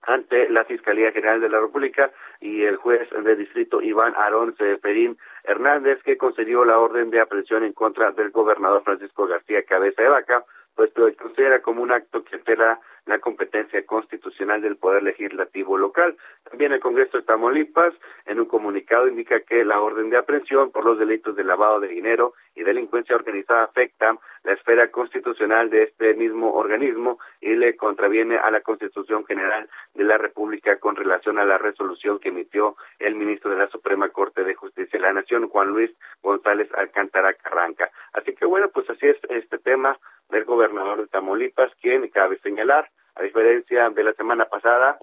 ante la Fiscalía General de la República y el juez de distrito Iván Arón Seferín Hernández, que concedió la orden de aprehensión en contra del gobernador Francisco García Cabeza de Vaca, puesto que considera como un acto que altera la competencia constitucional del Poder Legislativo local. También el Congreso de Tamaulipas, en un comunicado, indica que la orden de aprehensión por los delitos de lavado de dinero y delincuencia organizada afecta la esfera constitucional de este mismo organismo y le contraviene a la Constitución General de la República con relación a la resolución que emitió el ministro de la Suprema Corte de Justicia de la Nación, Juan Luis González Alcántara Carranca. Así que bueno, pues así es este tema del gobernador de Tamaulipas, quien cabe señalar, a diferencia de la semana pasada,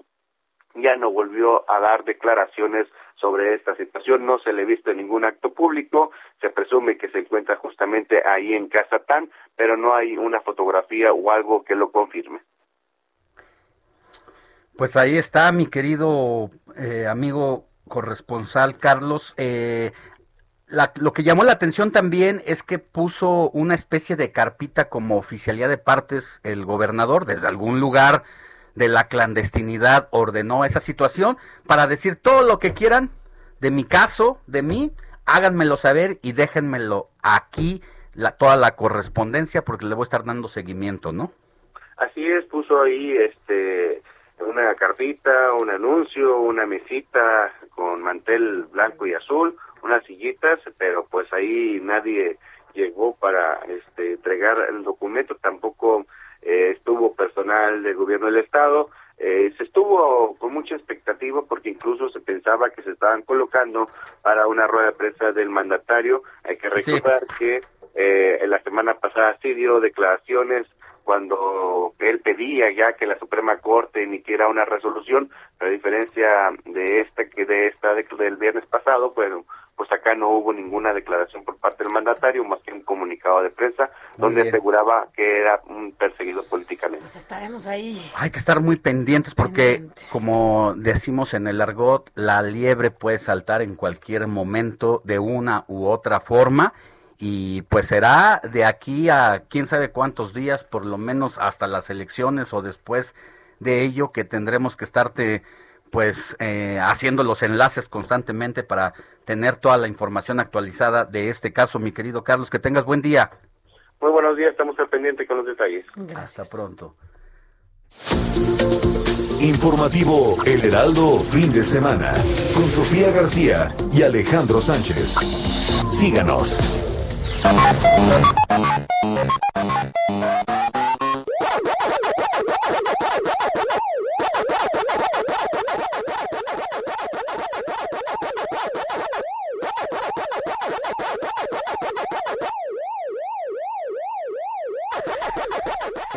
ya no volvió a dar declaraciones sobre esta situación, no se le ha visto ningún acto público, se presume que se encuentra justamente ahí en Casatán, pero no hay una fotografía o algo que lo confirme. Pues ahí está mi querido eh, amigo corresponsal Carlos. Eh, lo que llamó la atención también es que puso una especie de carpita como oficialía de partes el gobernador desde algún lugar de la clandestinidad ordenó esa situación para decir todo lo que quieran de mi caso, de mí, háganmelo saber y déjenmelo aquí la, toda la correspondencia porque le voy a estar dando seguimiento, ¿no? Así es, puso ahí este una carpita, un anuncio, una mesita con mantel blanco y azul, unas sillitas, pero pues ahí nadie llegó para este, entregar el documento, tampoco eh, estuvo personal del gobierno del estado, eh, se estuvo con mucha expectativa porque incluso se pensaba que se estaban colocando para una rueda de prensa del mandatario. Hay que recordar que eh, en la semana pasada sí dio declaraciones cuando él pedía ya que la Suprema Corte emitiera una resolución, a diferencia de esta que de esta del viernes pasado, pues pues acá no hubo ninguna declaración por parte del mandatario, más que un comunicado de prensa donde aseguraba que era un perseguido políticamente. Pues estaremos ahí. Hay que estar muy pendientes porque, como decimos en el argot, la liebre puede saltar en cualquier momento de una u otra forma y pues será de aquí a quién sabe cuántos días, por lo menos hasta las elecciones o después de ello que tendremos que estarte pues eh, haciendo los enlaces constantemente para tener toda la información actualizada de este caso, mi querido Carlos. Que tengas buen día. Muy buenos días, estamos al pendiente con los detalles. Hasta pronto. Informativo El Heraldo, fin de semana, con Sofía García y Alejandro Sánchez. Síganos.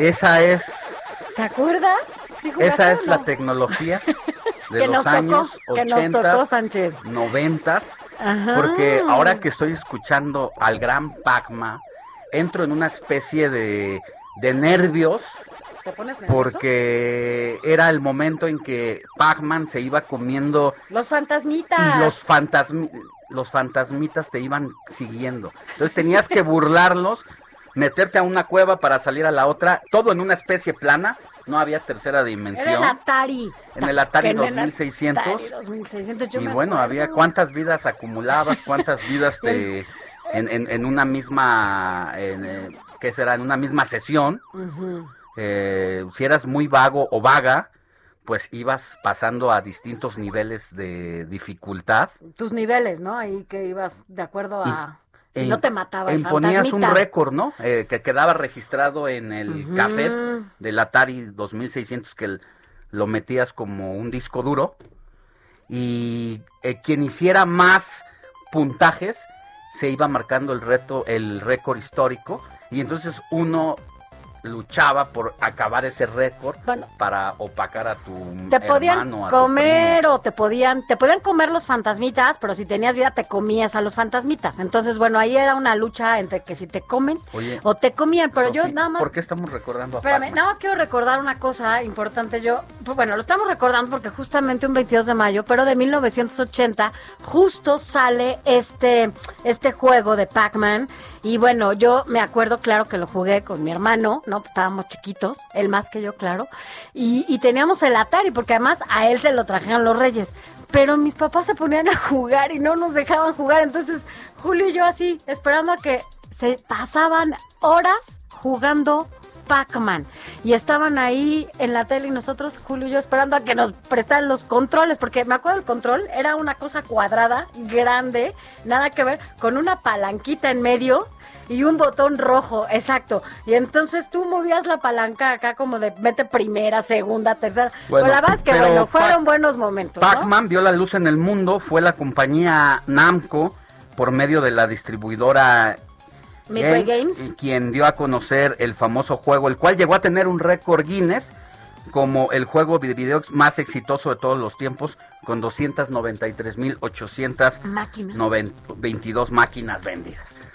Esa es. ¿Te acuerdas? Esa es la tecnología de los años tocó, Sánchez. 90, porque ahora que estoy escuchando al gran Pacma, entro en una especie de, de nervios. Porque era el momento en que Pac-Man se iba comiendo. Los fantasmitas. Y los, fantasmi los fantasmitas te iban siguiendo. Entonces tenías que burlarlos meterte a una cueva para salir a la otra, todo en una especie plana, no había tercera dimensión. Era el Atari. En el Atari 2600. y bueno, había cuántas vidas acumulabas, cuántas vidas te en, en, una misma, en, eh, ¿qué será? En una misma sesión. Eh, si eras muy vago o vaga, pues ibas pasando a distintos niveles de dificultad. Tus niveles, ¿no? Ahí que ibas de acuerdo a no te mataba el Imponías un récord, ¿no? Eh, que quedaba registrado en el cassette del Atari 2600 que lo metías como un disco duro. Y eh, quien hiciera más puntajes se iba marcando el reto, el récord histórico. Y entonces uno luchaba por acabar ese récord para opacar a tu te podían hermano, tu comer o te podían te podían comer los fantasmitas pero si tenías vida te comías a los fantasmitas entonces bueno ahí era una lucha entre que si te comen Oye, o te comían pero yo nada más ¿Por qué estamos recordando a Espérame, nada más quiero recordar una cosa importante. Yo, pues, bueno, lo estamos recordando porque justamente un 22 de mayo, pero de 1980, justo sale este, este juego de Pac-Man. Y bueno, yo me acuerdo, claro, que lo jugué con mi hermano, ¿no? Estábamos chiquitos, él más que yo, claro. Y, y teníamos el Atari, porque además a él se lo trajeron los reyes. Pero mis papás se ponían a jugar y no nos dejaban jugar. Entonces, Julio y yo así, esperando a que se pasaban horas jugando Pac-Man. Y estaban ahí en la tele y nosotros, Julio y yo, esperando a que nos prestaran los controles, porque me acuerdo el control era una cosa cuadrada, grande, nada que ver, con una palanquita en medio y un botón rojo, exacto. Y entonces tú movías la palanca acá como de mete primera, segunda, tercera. Bueno, pero la verdad es que bueno, fueron buenos momentos. ¿no? Pac-Man vio la luz en el mundo, fue la compañía Namco por medio de la distribuidora Midway Games. quien dio a conocer el famoso juego, el cual llegó a tener un récord Guinness como el juego de video más exitoso de todos los tiempos, con 293.822 Máquinas. máquinas vendidas.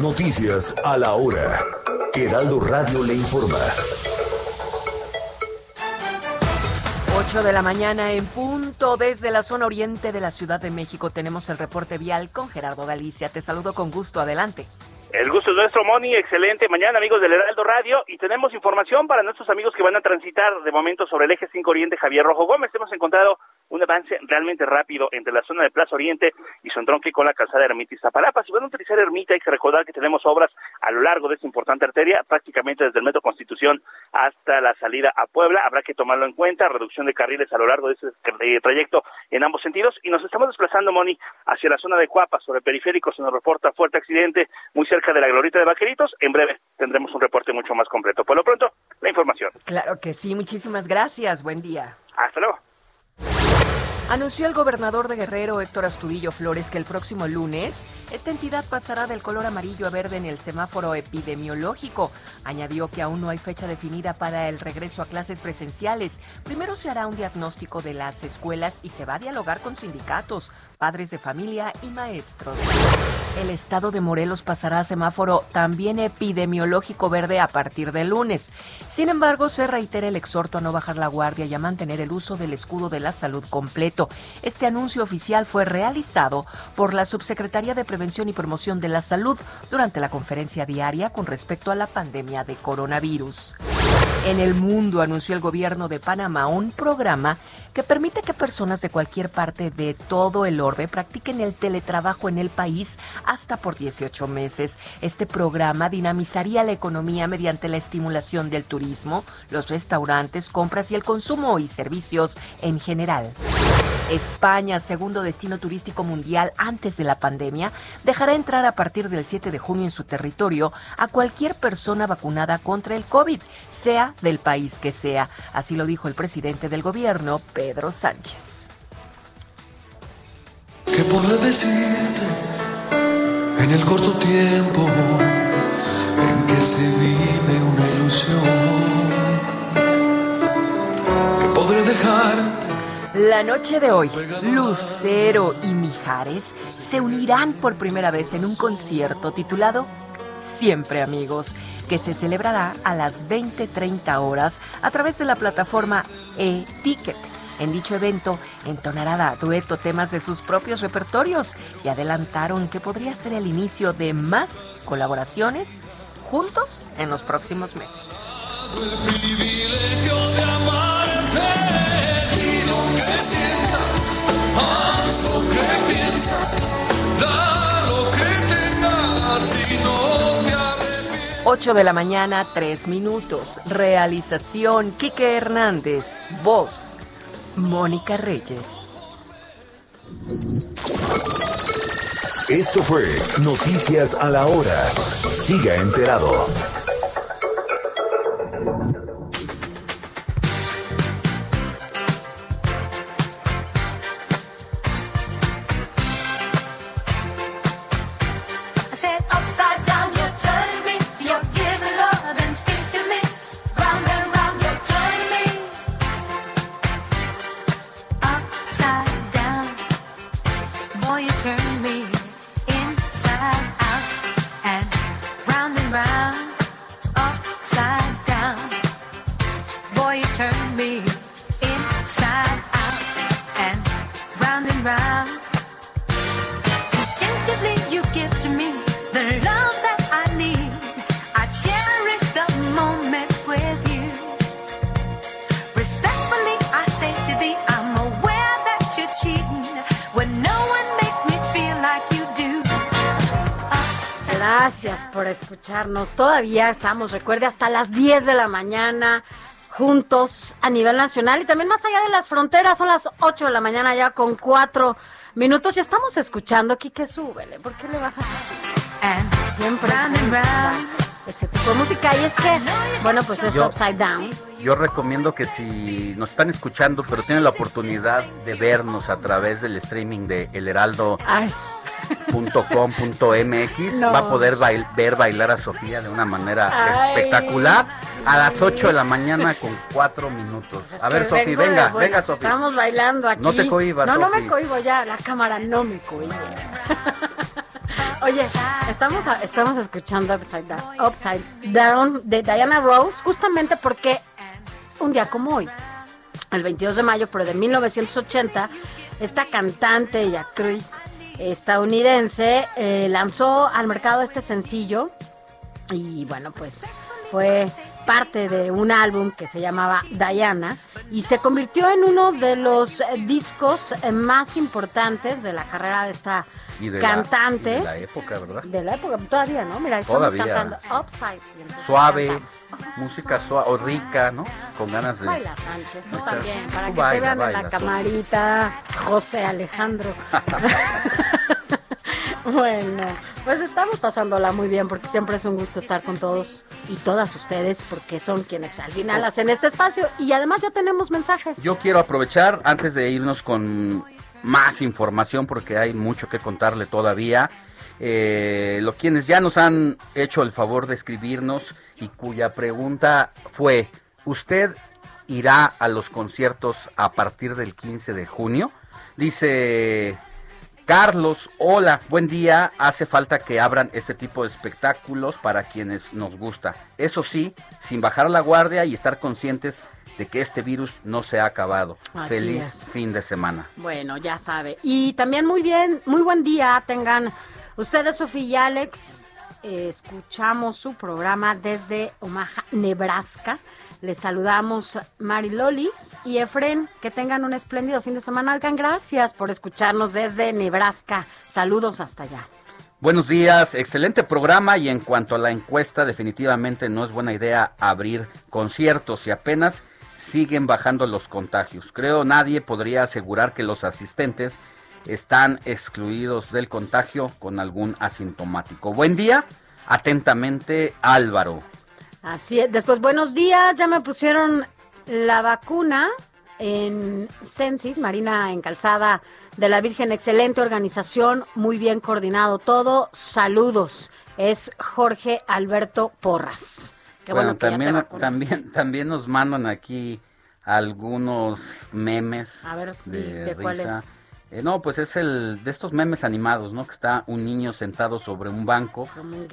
Noticias a la hora. Heraldo Radio le informa. 8 de la mañana en punto desde la zona oriente de la Ciudad de México tenemos el reporte vial con Gerardo Galicia. Te saludo con gusto, adelante. El gusto es nuestro, Moni. Excelente mañana, amigos del Heraldo Radio. Y tenemos información para nuestros amigos que van a transitar de momento sobre el eje 5 Oriente Javier Rojo Gómez. Hemos encontrado un avance realmente rápido entre la zona de Plaza Oriente y su entronque con la calzada Ermita y Zapalapa. Si van a utilizar Ermita, hay que recordar que tenemos obras a lo largo de esta importante arteria, prácticamente desde el Metro Constitución hasta la salida a Puebla. Habrá que tomarlo en cuenta, reducción de carriles a lo largo de ese eh, trayecto en ambos sentidos. Y nos estamos desplazando, Moni, hacia la zona de Cuapa, sobre el periférico. Se nos reporta fuerte accidente muy cerca de la Glorita de Vaqueritos. En breve tendremos un reporte mucho más completo. Por lo pronto, la información. Claro que sí, muchísimas gracias. Buen día. Hasta luego. Anunció el gobernador de Guerrero, Héctor Astudillo Flores, que el próximo lunes esta entidad pasará del color amarillo a verde en el semáforo epidemiológico. Añadió que aún no hay fecha definida para el regreso a clases presenciales. Primero se hará un diagnóstico de las escuelas y se va a dialogar con sindicatos, padres de familia y maestros. El estado de Morelos pasará a semáforo también epidemiológico verde a partir del lunes. Sin embargo, se reitera el exhorto a no bajar la guardia y a mantener el uso del escudo de la salud completo. Este anuncio oficial fue realizado por la Subsecretaría de Prevención y Promoción de la Salud durante la conferencia diaria con respecto a la pandemia de coronavirus. En el mundo anunció el gobierno de Panamá un programa que permite que personas de cualquier parte de todo el orbe practiquen el teletrabajo en el país hasta por 18 meses. Este programa dinamizaría la economía mediante la estimulación del turismo, los restaurantes, compras y el consumo y servicios en general. España, segundo destino turístico mundial antes de la pandemia, dejará entrar a partir del 7 de junio en su territorio a cualquier persona vacunada contra el COVID, sea del país que sea. Así lo dijo el presidente del gobierno, Pedro Sánchez. ¿Qué podré decirte en el corto tiempo en que se vive una ilusión? ¿Qué podré dejarte? La noche de hoy, Lucero y Mijares se unirán por primera vez en un concierto titulado Siempre Amigos, que se celebrará a las 20:30 horas a través de la plataforma e-Ticket. En dicho evento entonará a dueto temas de sus propios repertorios y adelantaron que podría ser el inicio de más colaboraciones juntos en los próximos meses. Privilegio de amarte. Di lo que sientas, haz lo que piensas, da lo que tengas y no te arrepientas. 8 de la mañana, 3 minutos. Realización, Quique Hernández. Voz, Mónica Reyes. Esto fue Noticias a la Hora. Siga enterado. Gracias por escucharnos. Todavía estamos, recuerde, hasta las 10 de la mañana juntos a nivel nacional y también más allá de las fronteras. Son las 8 de la mañana ya con 4 minutos y estamos escuchando. Quique, súbele. ¿Por qué le bajas así? Siempre ese tipo de música. Y es que, bueno, pues es Yo- Upside Down. Yo recomiendo que si nos están escuchando, pero tienen la oportunidad de vernos a través del streaming de No. va a poder bail- ver bailar a Sofía de una manera Ay, espectacular a las 8 de la mañana con 4 minutos. A ver, de venga, venga, Sofi. Estamos bailando aquí. No te cohibas, No, no me cohibo ya. La cámara no me cohibe. Oye, estamos, a- estamos escuchando Upside Down, Upside Down de Diana Rose justamente porque un día como hoy, el 22 de mayo, pero de 1980, esta cantante y actriz estadounidense eh, lanzó al mercado este sencillo y bueno, pues fue parte de un álbum que se llamaba Diana y se convirtió en uno de los discos más importantes de la carrera de esta Y de la- cantante. y de la época, ¿verdad? De la época, todavía, ¿no? Mira, estamos Todavía. cantando Upside. Suave, cantamos. música suave o rica, ¿no? Con ganas de... Baila Sánchez, tú Muchas- también, para tú que baila, te vean en la camarita, José Alejandro. bueno, pues estamos pasándola muy bien porque siempre es un gusto estar con todos y todas ustedes porque son quienes al final hacen este espacio y además ya tenemos mensajes. Yo quiero aprovechar antes de irnos con más información porque hay mucho que contarle todavía. Eh, lo quienes ya nos han hecho el favor de escribirnos y cuya pregunta fue, ¿usted irá a los conciertos a partir del 15 de junio? Dice Carlos, hola, buen día. Hace falta que abran este tipo de espectáculos para quienes nos gusta. Eso sí, sin bajar la guardia y estar conscientes de que este virus no se ha acabado. Así Feliz es. fin de semana. Bueno, ya sabe. Y también muy bien, muy buen día tengan ustedes, Sofía y Alex. Eh, escuchamos su programa desde Omaha, Nebraska. Les saludamos Mari Lolis y Efren. Que tengan un espléndido fin de semana. Oigan, gracias por escucharnos desde Nebraska. Saludos hasta allá. Buenos días, excelente programa y en cuanto a la encuesta, definitivamente no es buena idea abrir conciertos y apenas siguen bajando los contagios. Creo nadie podría asegurar que los asistentes están excluidos del contagio con algún asintomático. Buen día, atentamente Álvaro. Así es. Después, buenos días. Ya me pusieron la vacuna en Censis, Marina Encalzada de la Virgen. Excelente organización, muy bien coordinado todo. Saludos. Es Jorge Alberto Porras. Qué bueno, que ya te también, también, también nos mandan aquí algunos memes A ver, de, ¿de- de cuál risa. es? Eh, no, pues es el de estos memes animados, ¿no? Que está un niño sentado sobre un banco,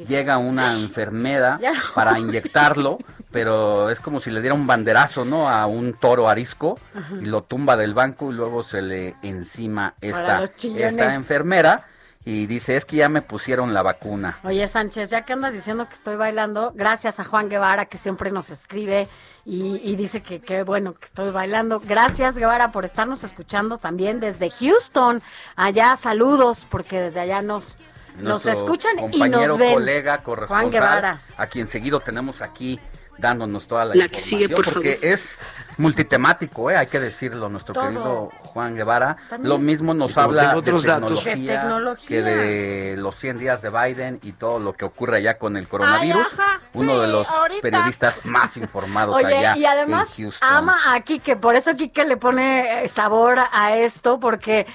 llega una enfermera para inyectarlo, pero es como si le diera un banderazo, ¿no? A un toro arisco y lo tumba del banco y luego se le encima esta, esta enfermera y dice, es que ya me pusieron la vacuna. Oye, Sánchez, ya que andas diciendo que estoy bailando, gracias a Juan Guevara que siempre nos escribe y, y dice que qué bueno que estoy bailando. Gracias, Guevara, por estarnos escuchando también desde Houston. Allá, saludos, porque desde allá nos, Nos escuchan y nos ven. colega, Juan corresponsal, Guevara. a quien seguido tenemos aquí dándonos toda la, La que sigue, por porque favor. es multitemático, ¿eh? hay que decirlo, nuestro Todo. querido Juan Guevara. También. Lo mismo nos habla de otros datos. tecnología, De tecnología. que de los 100 días de Biden y todo lo que ocurre allá con el coronavirus. ajá, Uno de los ahorita. periodistas más informados Oye, allá y además en Houston. ama a Kike, por eso Kike le pone eh, sabor a esto, porque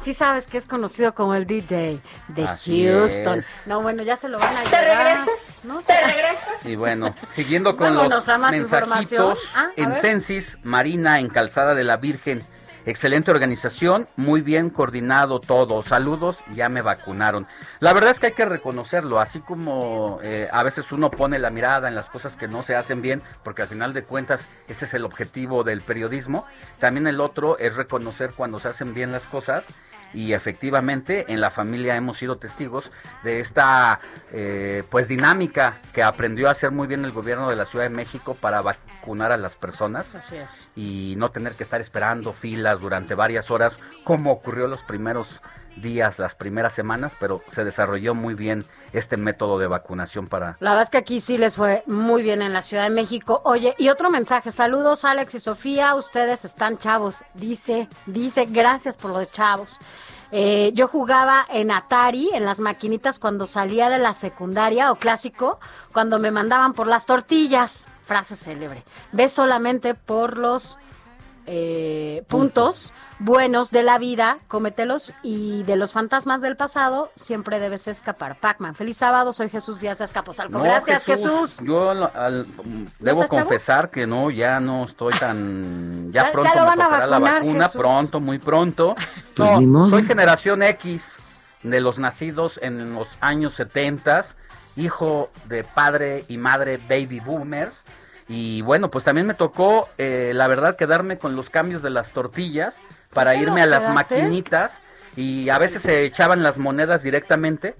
sí sabes que es conocido como el DJ de Así Houston. es. No, bueno, ya se lo van a ¿Te llevar. regresas? No ¿Te regresas? Y bueno, siguiendo con Vámonos los mensajitos Ah, en ver. Marina en Calzada de la Virgen. Excelente organización, muy bien coordinado todo. Saludos, ya me vacunaron. La verdad es que hay que reconocerlo, así como eh, a veces uno pone la mirada en las cosas que no se hacen bien, porque al final de cuentas ese es el objetivo del periodismo. También el otro es reconocer cuando se hacen bien las cosas y efectivamente en la familia hemos sido testigos de esta eh, pues dinámica que aprendió a hacer muy bien el gobierno de la Ciudad de México para vacunar a las personas Así es. y no tener que estar esperando filas durante varias horas como ocurrió los primeros días, las primeras semanas, pero se desarrolló muy bien este método de vacunación para La verdad es que aquí sí les fue muy bien en la Ciudad de México. Oye, y otro mensaje. Saludos, Alex y Sofía. Ustedes están chavos. Dice, dice, gracias por lo de chavos. Eh, yo jugaba en Atari, en las maquinitas, cuando salía de la secundaria o clásico, cuando me mandaban por las tortillas. Frase célebre. Ve solamente por los eh, puntos buenos de la vida, cómetelos y de los fantasmas del pasado siempre debes escapar. Pacman, feliz sábado, soy Jesús Díaz Escaposalco. No, Gracias, Jesús. Yo al- debo chavo? confesar que no, ya no estoy tan... Ya, Ya- ya pronto lo me van a tocará la vacunar, vacuna, Jesús. pronto, muy pronto. Pues No, soy generación X, de los nacidos en los años 70, hijo de padre y madre baby boomers. Y bueno, pues también me tocó, eh, la verdad, quedarme con los cambios de las tortillas para irme a las quedaste? maquinitas y a veces se echaban las monedas directamente,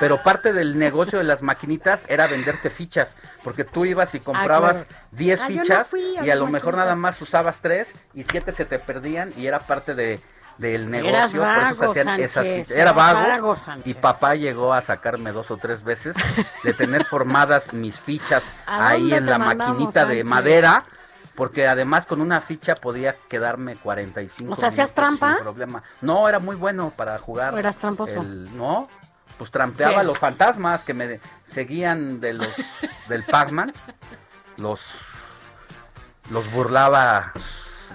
pero parte del negocio de las maquinitas era venderte fichas, porque tú ibas y comprabas claro. 10 Ah, fichas y a lo mejor maquinitas. nada más usabas 3 y 7 se te perdían y era parte de del negocio, por eso se vago, hacían esas Sánchez, fichas. Era vago, vago, y papá llegó a sacarme dos o tres veces de tener formadas mis fichas ¿A ahí en la maquinita de madera. Porque además con una ficha podía quedarme 45 O sea, ¿hacías trampa? sin problema. No, era muy bueno para jugar. ¿O eras tramposo? el- no, pues trampeaba Sí. los fantasmas que me seguían de los del Pac-Man. Los los burlaba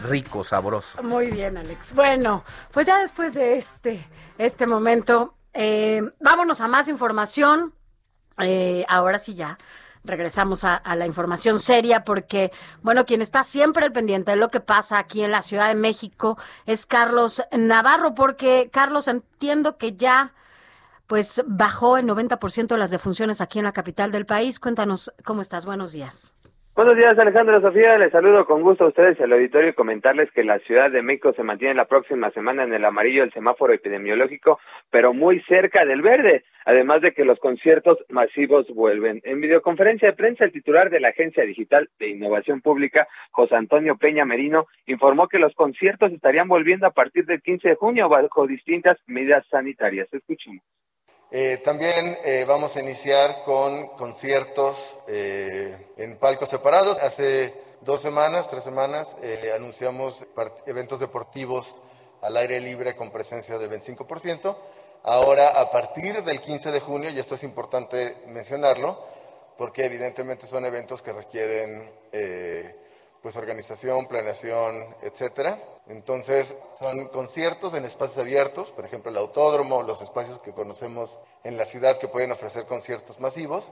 rico, sabroso. Muy bien, Alex. Bueno, pues ya después de este, este momento, eh, vámonos a más información. Eh, ahora sí ya regresamos a, la información seria porque, bueno, quien está siempre al pendiente de lo que pasa aquí en la Ciudad de México es Carlos Navarro, porque Carlos entiendo que ya pues bajó el 90% de las defunciones aquí en la capital del país. Cuéntanos cómo estás. Buenos días. Buenos días, Alejandro Sofía. Les saludo con gusto a ustedes al auditorio y comentarles que la Ciudad de México se mantiene la próxima semana en el amarillo del semáforo epidemiológico, pero muy cerca del verde, además de que los conciertos masivos vuelven. En videoconferencia de prensa, el titular de la Agencia Digital de Innovación Pública, José Antonio Peña Merino, informó que los conciertos estarían volviendo a partir del 15 de junio bajo distintas medidas sanitarias. Escuchemos. Eh, también eh, vamos a iniciar con conciertos eh, en palcos separados. Hace dos semanas, tres semanas, anunciamos eventos deportivos al aire libre con presencia del 25%. Ahora, a partir del 15 de junio, y esto es importante mencionarlo, porque evidentemente son eventos que requieren pues organización, planeación, etcétera. Entonces, son conciertos en espacios abiertos, por ejemplo, el autódromo, los espacios que conocemos en la ciudad que pueden ofrecer conciertos masivos.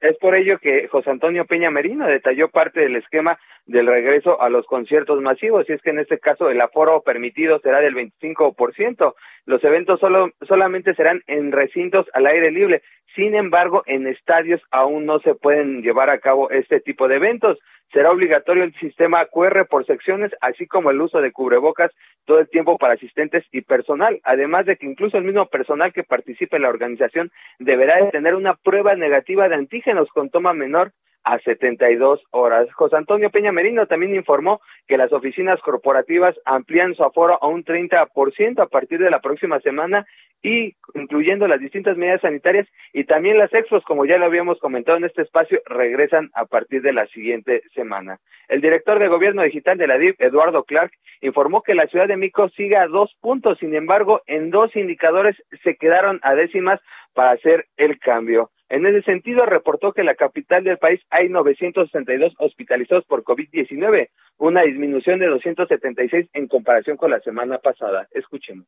Es por ello que José Antonio Peña Merino detalló parte del esquema del regreso a los conciertos masivos, y es que en este caso el aforo permitido será del 25%. Los eventos solo, solamente serán en recintos al aire libre. Sin embargo, en estadios aún no se pueden llevar a cabo este tipo de eventos. Será obligatorio el sistema QR por secciones, así como el uso de cubrebocas todo el tiempo para asistentes y personal. Además de que incluso el mismo personal que participe en la organización deberá de tener una prueba negativa de antígenos con toma menor a 72 horas. José Antonio Peña Merino también informó que las oficinas corporativas amplían su aforo a un 30% a partir de la próxima semana y incluyendo las distintas medidas sanitarias y también las expos, como ya lo habíamos comentado en este espacio, regresan a partir de la siguiente semana. El director de Gobierno Digital de la DIF, Eduardo Clark, informó que la Ciudad de México sigue a dos puntos, sin embargo, en dos indicadores se quedaron a décimas para hacer el cambio. En ese sentido, reportó que en la capital del país hay 962 hospitalizados por COVID-19, una disminución de 276 en comparación con la semana pasada. Escuchemos.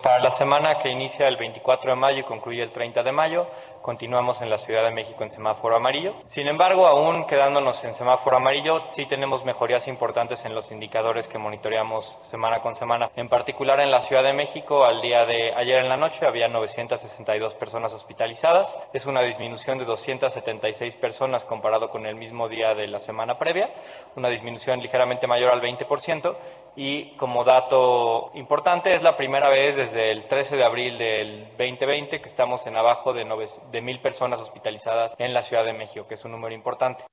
Para la semana que inicia el 24 de mayo y concluye el 30 de mayo, continuamos en la Ciudad de México en semáforo amarillo. Sin embargo, aún quedándonos en semáforo amarillo, sí tenemos mejorías importantes en los indicadores que monitoreamos semana con semana. En particular en la Ciudad de México, al día de ayer en la noche había 962 personas hospitalizadas. Es una disminución de 276 personas comparado con el mismo día de la semana previa, una disminución ligeramente mayor al 20%. Y como dato importante, es la primera vez desde el 13 de abril del 2020 que estamos en abajo de, nove- de mil personas hospitalizadas en la Ciudad de México, que es un número importante.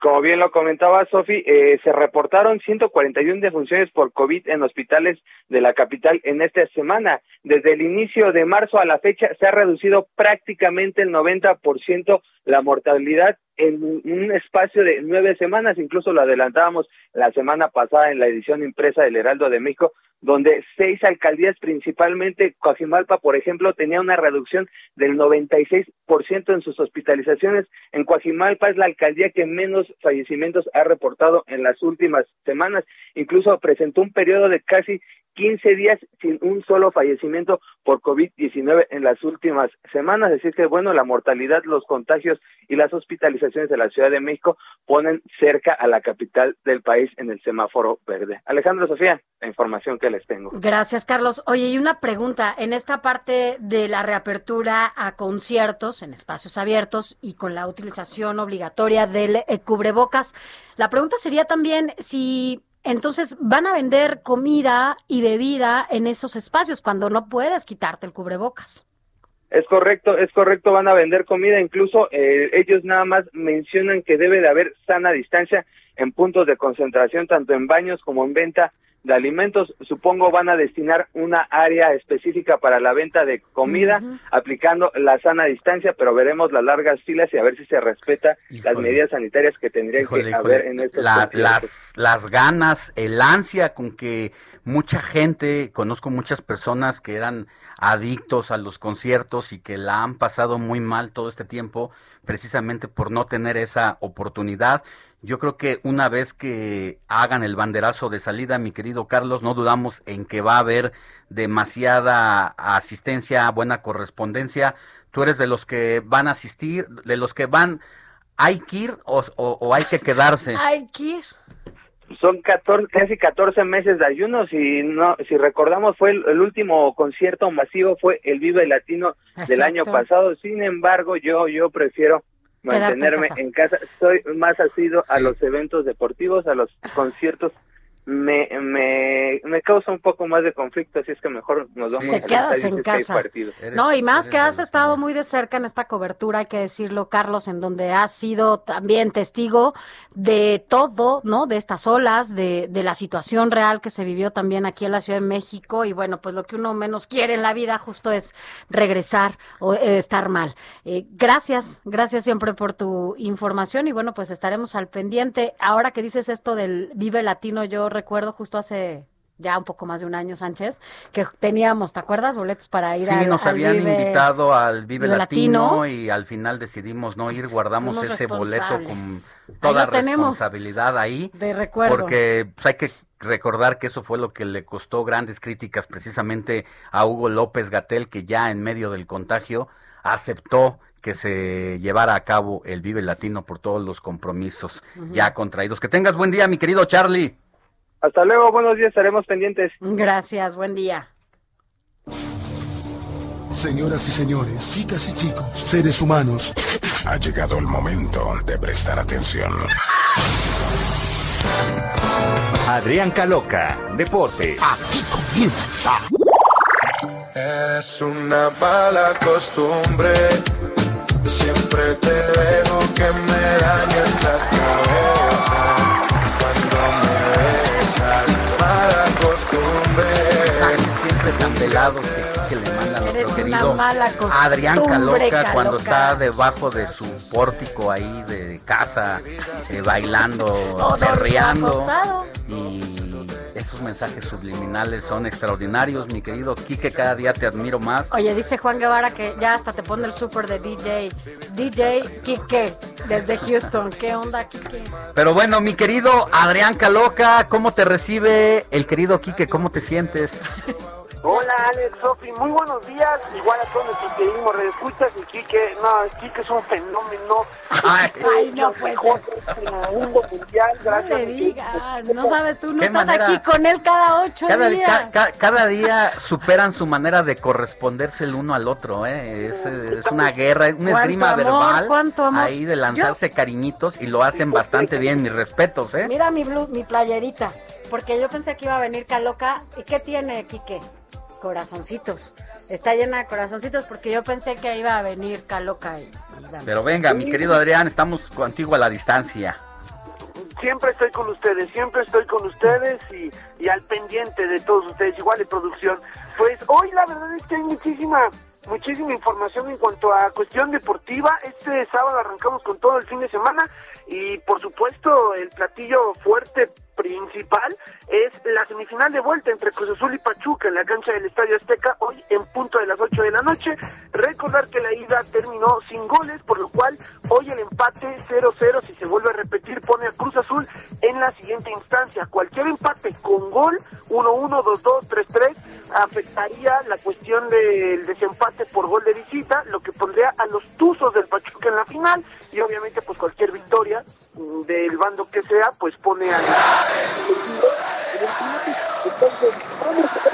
Como bien lo comentaba Sofi, eh, se reportaron 141 defunciones por COVID en hospitales de la capital en esta semana. Desde el inicio de marzo a la fecha se ha reducido prácticamente el 90% la mortalidad en un espacio de nueve semanas. Incluso lo adelantábamos la semana pasada en la edición impresa del Heraldo de México, donde seis alcaldías, principalmente Coajimalpa, por ejemplo, tenía una reducción del 96% en sus hospitalizaciones. En Coajimalpa es la alcaldía que menos fallecimientos ha reportado en las últimas semanas. Incluso presentó un periodo de casi 15 días sin un solo fallecimiento por COVID-19 en las últimas semanas. Así que, bueno, la mortalidad, los contagios y las hospitalizaciones de la Ciudad de México ponen cerca a la capital del país en el semáforo verde. Alejandro Sofía, la información que les tengo. Gracias, Carlos. Oye, y una pregunta. En esta parte de la reapertura a conciertos en espacios abiertos y con la utilización obligatoria del eh, cubrebocas, la pregunta sería también si entonces van a vender comida y bebida en esos espacios cuando no puedes quitarte el cubrebocas. Es correcto, es correcto, van a vender comida, incluso eh, ellos nada más mencionan que debe de haber sana distancia en puntos de concentración, tanto en baños como en venta de alimentos. Supongo van a destinar una área específica para la venta de comida, aplicando la sana distancia, pero veremos las largas filas y a ver si se respeta las medidas sanitarias que tendrían Híjole, que híjole, haber en estos la- las, las ganas, el ansia con que mucha gente, conozco muchas personas que eran adictos a los conciertos y que la han pasado muy mal todo este tiempo, precisamente por no tener esa oportunidad. Yo creo que una vez que hagan el banderazo de salida, mi querido Carlos, no dudamos en que va a haber demasiada asistencia, buena correspondencia. Tú eres de los que van a asistir, de los que van, ¿hay que ir o, o- o hay que quedarse? Hay que ir. son 14, casi 14 meses de ayuno. Si no, si recordamos, fue el, el último concierto masivo fue el Vive Latino del año pasado. Sin embargo, yo yo prefiero mantenerme casa. en casa. Soy más asido a los eventos deportivos, a los conciertos. Me, me, me causa un poco más de conflicto, así es que mejor nos vamos Te al quedas en casa. partido. No, y más que has estado muy de cerca en esta cobertura, hay que decirlo, Carlos, en donde has sido también testigo de todo, ¿no? De estas olas, de, de la situación real que se vivió también aquí en la Ciudad de México. Y bueno, pues lo que uno menos quiere en la vida justo es regresar o eh, estar mal. Eh, gracias, gracias siempre por tu información y bueno, pues estaremos al pendiente. Ahora que dices esto del Vive Latino, yo recuerdo justo hace ya un poco más de un año, Sánchez, que teníamos, ¿te acuerdas? Boletos para ir Sí, al- nos al habían Vive- invitado al Vive Latino, Latino. y al final decidimos no ir, guardamos Fuimos ese boleto con toda Ahí responsabilidad ahí. de recuerdo. Porque pues, hay que recordar que eso fue lo que le costó grandes críticas precisamente a Hugo López Gatel, que ya en medio del contagio aceptó que se llevara a cabo el Vive Latino por todos los compromisos ya contraídos. Que tengas buen día, mi querido Charlie. Hasta luego, buenos días, estaremos pendientes. Gracias, buen día. Señoras y señores, chicas y chicos, seres humanos, Ha llegado el momento de prestar atención. Adrián Caloca, Deportes. Aquí comienza. Eres una mala costumbre. Siempre te dejo que me dañes la cabeza. Costumbre. Siempre tan velados que, que le manda a nuestro querido Adrián Caloca Caloca. cuando está debajo de su pórtico ahí de casa, eh, bailando, O perreando. acostado. Y esos mensajes subliminales son extraordinarios, mi querido Quique, cada día te admiro más. Oye, dice Juan Guevara que ya hasta te pone el súper de DJ. DJ Kike, desde Houston. ¿Qué onda, Kike? Pero bueno, mi querido Adrián Caloca, ¿cómo te recibe el querido Quique? ¿Cómo te sientes? Hola Alex, Sofi, muy buenos días. Igual a todos nuestros queridos escuchas y Quique, no, Quique es un fenómeno. Ay, no puede ser. En el mundo mundial, No gracias. le digas, no sabes tú, no estás manera- aquí con él cada ocho Cada, días. ca- ca- cada día superan su manera de corresponderse el uno al otro, ¿eh? Es, es una guerra, una ¿Cuánto esgrima amor, verbal cuánto amor? ahí de lanzarse cariñitos y lo hacen bastante bien, mis respetos, ¿eh? Mira mi blue, mi playerita, porque yo pensé que iba a venir Caloca. ¿Y qué tiene, Quique? Corazoncitos. Está llena de corazoncitos porque yo pensé que iba a venir Caloca. Y. Pero venga, mi querido Adrián, estamos contigo a la distancia. Siempre estoy con ustedes, siempre estoy con ustedes y, y al pendiente de todos ustedes, igual de producción. Pues hoy la verdad es que hay muchísima, muchísima información en cuanto a cuestión deportiva. Este sábado arrancamos con todo el fin de semana y por supuesto el platillo fuerte principal es la semifinal de vuelta entre Cruz Azul y Pachuca en la cancha del Estadio Azteca hoy en punto de las 8 de la noche. Recordar que la ida terminó sin goles, por lo cual hoy el empate 0-0 si se vuelve a repetir pone a Cruz Azul en la siguiente instancia. Cualquier empate con gol 1-1, 2-2, 3-3 afectaría la cuestión del desempate por gol de visita, lo que pondría a los Tuzos del Pachuca en la final y obviamente pues cualquier victoria del bando que sea pues pone al entonces, vamos a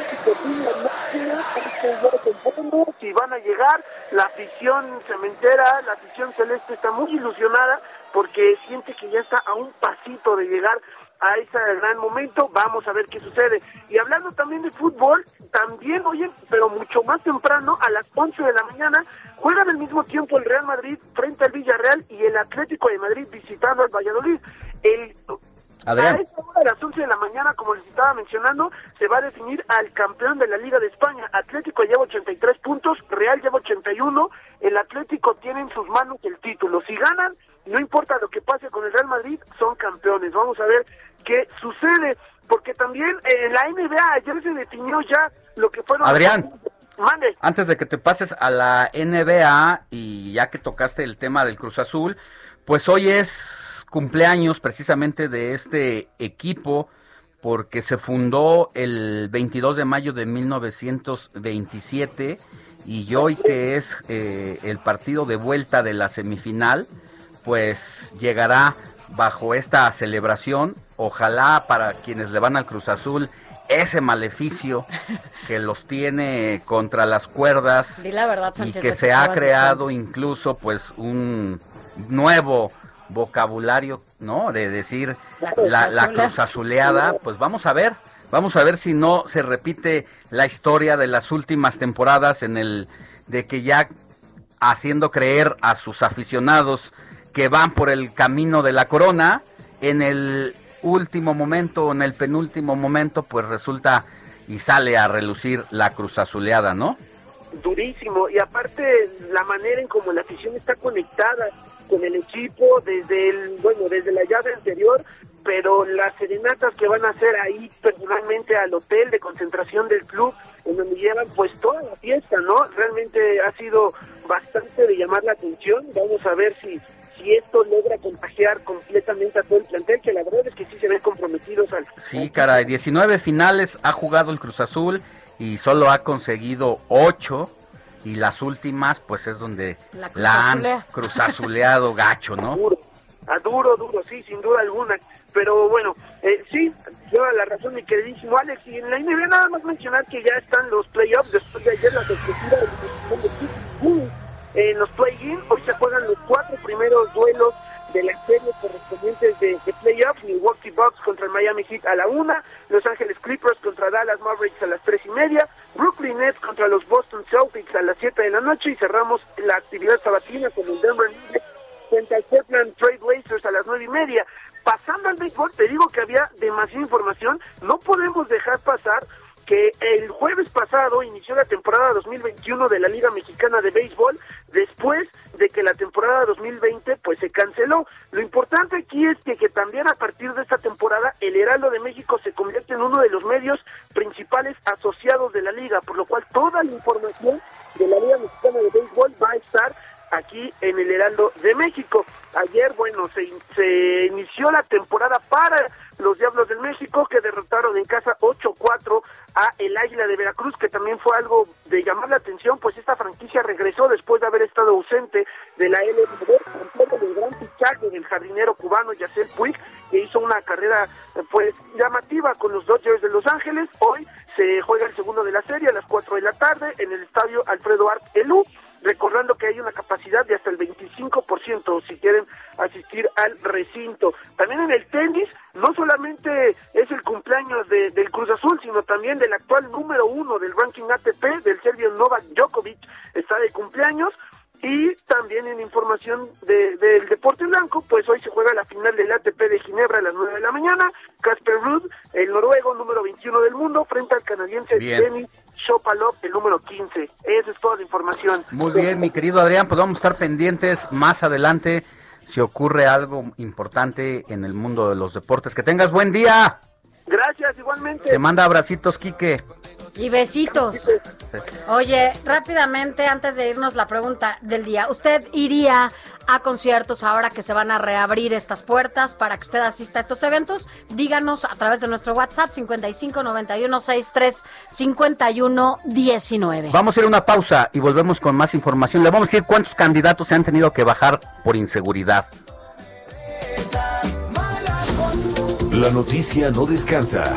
si van a llegar, la afición cementera, la afición celeste está muy ilusionada porque siente que ya está a un pasito de llegar a ese gran momento, vamos a ver qué sucede. Y hablando también de fútbol, también, oye, pero mucho más temprano, a las 11 de la mañana, juegan al mismo tiempo el Real Madrid frente al Villarreal y el Atlético de Madrid visitando al Valladolid. El Adrián. a esa hora, a las 11 de la mañana, como les estaba mencionando, se va a definir al campeón de la Liga de España. Atlético lleva 83 puntos, Real lleva 81. El Atlético tiene en sus manos el título. Si ganan, no importa lo que pase con el Real Madrid, son campeones. Vamos a ver qué sucede. Porque también en la NBA ayer se definió ya lo que fueron... Adrián. Mande. Antes de que te pases a la NBA y ya que tocaste el tema del Cruz Azul, pues hoy es cumpleaños precisamente de este equipo porque se fundó el 22 de mayo de 1927 y hoy que es eh, el partido de vuelta de la semifinal, pues llegará bajo esta celebración, ojalá para quienes le van al Cruz Azul ese maleficio que los tiene contra las cuerdas Di la verdad, y que se ha creado incluso pues un nuevo vocabulario, ¿no? De decir La cruz azuleada, pues vamos a ver, vamos a ver si no se repite la historia de las últimas temporadas en el de que ya haciendo creer a sus aficionados que van por el camino de la corona, en el último momento, en el penúltimo momento, pues resulta y sale a relucir la cruz azuleada, ¿no? durísimo y aparte la manera en como la afición está conectada con el equipo desde el bueno desde la llave anterior pero las serenatas que van a hacer ahí personalmente al hotel de concentración del club en donde llevan pues toda la fiesta no realmente ha sido bastante de llamar la atención vamos a ver si si esto logra contagiar completamente a todo el plantel que la verdad es que sí se ven comprometidos al Sí, caray, 19 finales ha jugado el Cruz Azul y solo ha conseguido 8 y las últimas pues es donde La la, han cruzazulea. cruzazuleado gacho, ¿no? A duro, duro, sí, sin duda alguna. Pero bueno, eh, sí, lleva la razón mi queridísimo Alex. Y en la NBA nada más mencionar que ya están los playoffs después de ayer la sorpresiva eliminación de Phoenix. En los play-in hoy se juegan los cuatro primeros duelos de las series correspondientes de, de playoffs. Milwaukee Bucks contra el Miami Heat a la una, Los Ángeles Clippers contra Dallas Mavericks a las tres y media, Brooklyn Nets contra los Boston Celtics a las siete de la noche y cerramos la actividad sabatina con el Denver Nuggets frente al Portland Trade Blazers a las nueve y media. Pasando al béisbol, te digo que había demasiada información, no podemos dejar pasar que el jueves pasado inició la temporada 2021 de la Liga Mexicana de Béisbol después de que la temporada 2020 pues se canceló. Lo importante aquí es que, que también a partir de esta temporada el Heraldo de México se convierte en uno de los medios principales asociados de la liga, por lo cual toda la información de la Liga Mexicana de Béisbol va a estar aquí en el Heraldo de México. Ayer, bueno, se, se inició la temporada para los Diablos del México que derrotaron en casa 8-4 a el Águila de Veracruz, que también fue algo de llamar la atención, pues esta franquicia regresó después de haber estado ausente de la LNB, con del gran fichaje del jardinero cubano Yacel Puig, que hizo una carrera pues llamativa con los Dodgers de Los Ángeles. Hoy se juega el segundo de la serie a las 4 de la tarde en el estadio Alfredo Art Elú, recordando que hay una capacidad de hasta el 25% si quieren asistir al recinto. También en el tenis, no solamente es el cumpleaños de- del Cruz Azul, sino también del actual número uno del ranking ATP, del serbio Novak Djokovic, está de cumpleaños. Y también en información de- del deporte blanco, pues hoy se juega la final del ATP de Ginebra a las 9 de la mañana. Casper Ruud, el noruego número 21 del mundo, frente al canadiense Bien. Shopalov, el número 15. Esa es toda la información. Muy bien, mi querido Adrián, pues vamos a estar pendientes más adelante si ocurre algo importante en el mundo de los deportes. Que tengas buen día. Gracias, igualmente. Te manda abracitos, Quique. Y besitos. Oye, rápidamente, antes de irnos, la pregunta del día. ¿Usted iría a conciertos ahora que se van a reabrir estas puertas para que usted asista a estos eventos? Díganos a través de nuestro WhatsApp 55 91 63 51 19. Vamos a ir a una pausa y volvemos con más información. Le vamos a decir cuántos candidatos se han tenido que bajar por inseguridad. La noticia no descansa.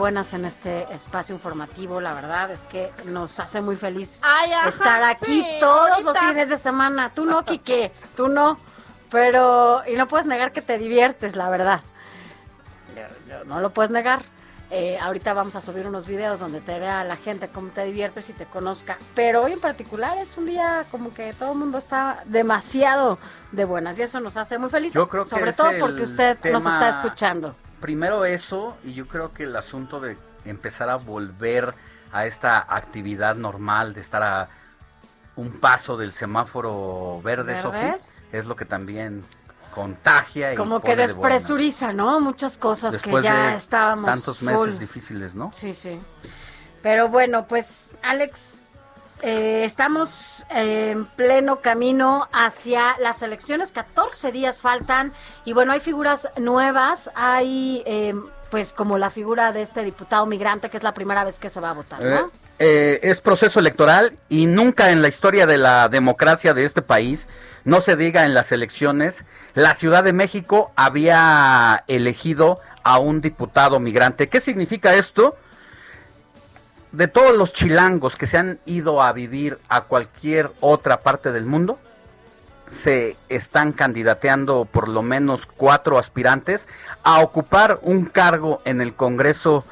Buenas en este espacio informativo, la verdad es que nos hace muy feliz Ay, ajá, estar aquí sí, todos ahorita. los fines de semana. Tú no, Quique, tú no, pero, y no puedes negar que te diviertes, la verdad. No lo puedes negar. Eh, ahorita vamos a subir unos videos donde te vea la gente cómo te diviertes y te conozca. Pero hoy en particular es un día como que todo el mundo está demasiado de buenas y eso nos hace muy felices. Yo creo que Sobre todo porque usted nos tema- está escuchando. Primero eso, y yo creo que el asunto de empezar a volver a esta actividad normal, de estar a un paso del semáforo verde, es lo que también contagia y Como que de despresuriza, ¿no? Muchas cosas Después que ya de estábamos tantos meses difíciles, ¿no? Sí, sí. Pero bueno, pues Alex, eh, estamos en pleno camino hacia las elecciones, 14 días faltan y bueno, hay figuras nuevas, hay eh, pues como la figura de este diputado migrante que es la primera vez que se va a votar, Eh, ¿no? eh, es proceso electoral y nunca en la historia de la democracia de este país, no se diga en las elecciones, la Ciudad de México había elegido a un diputado migrante. ¿Qué significa esto? De todos los chilangos que se han ido a vivir a cualquier otra parte del mundo, se están candidateando por lo menos cuatro aspirantes a ocupar un cargo en el Congreso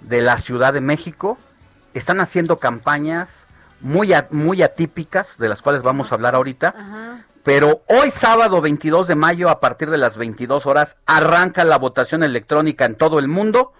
de la Ciudad de México. Están haciendo campañas muy, muy atípicas, de las cuales vamos a hablar ahorita. Pero hoy sábado 22 de mayo a partir de las 22 horas arranca la votación electrónica en todo el mundo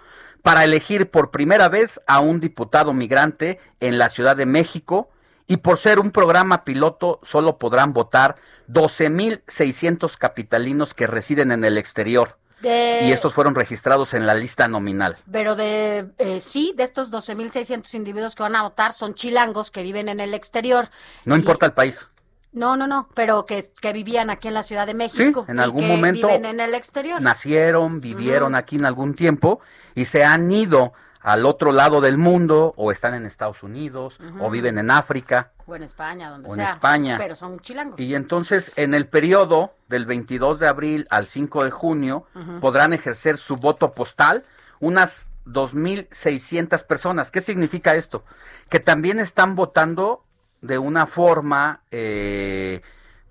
para elegir por primera vez a un diputado migrante en la Ciudad de México y por ser un programa piloto solo podrán votar 12.600 capitalinos que residen en el exterior De- y estos fueron registrados en la lista nominal. Pero de eh, sí, de estos 12.600 individuos que van a votar son chilangos que viven en el exterior. No importa el país. No, no, no, pero que, que vivían aquí en la Ciudad de México. en y algún que momento viven en el exterior. nacieron, vivieron aquí en algún tiempo y se han ido al otro lado del mundo o están en Estados Unidos o viven en África. O en España, donde O en sea. España. Pero son chilangos. Y entonces en el periodo del 22 de abril al 5 de junio podrán ejercer su voto postal unas 2.600 personas. ¿Qué significa esto? Que también están votando de una forma eh,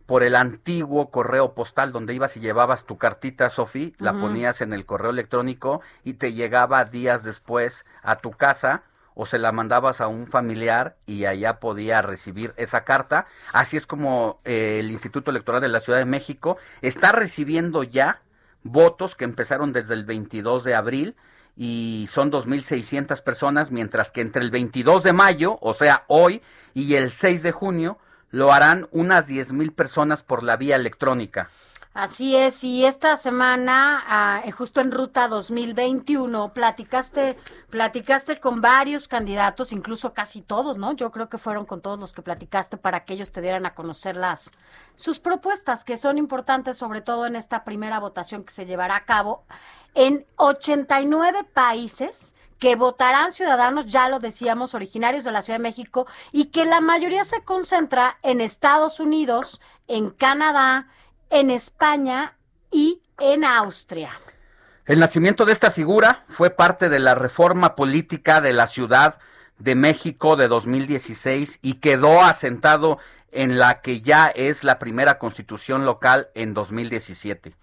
por el antiguo correo postal donde ibas y llevabas tu cartita, Sofi, la ponías en el correo electrónico y te llegaba días después a tu casa o se la mandabas a un familiar y allá podía recibir esa carta. Así es como eh, el Instituto Electoral de la Ciudad de México está recibiendo ya votos que empezaron desde el 22 de abril y son 2.600 personas, mientras que entre el 22 de mayo, o sea, hoy, y el 6 de junio, lo harán unas 10.000 personas por la vía electrónica. Así es, y esta semana, ah, eh, justo en Ruta 2021, platicaste, platicaste con varios candidatos, incluso casi todos, ¿no? Yo creo que fueron con todos los que platicaste para que ellos te dieran a conocer las, sus propuestas, que son importantes, sobre todo en esta primera votación que se llevará a cabo en 89 países que votarán ciudadanos, ya lo decíamos, originarios de la Ciudad de México, y que la mayoría se concentra en Estados Unidos, en Canadá, en España y en Austria. El nacimiento de esta figura fue parte de la reforma política de la Ciudad de México de 2016 y quedó asentado en la que ya es la primera constitución local en 2017.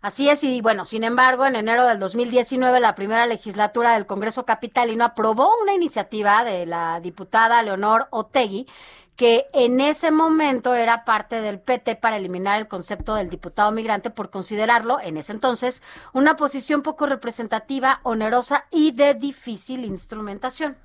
Así es, y bueno, sin embargo, en enero del 2019, la primera legislatura del Congreso Capitalino aprobó una iniciativa de la diputada Leonor Otegui, que en ese momento era parte del PT para eliminar el concepto del diputado migrante por considerarlo, en ese entonces, una posición poco representativa, onerosa y de difícil instrumentación.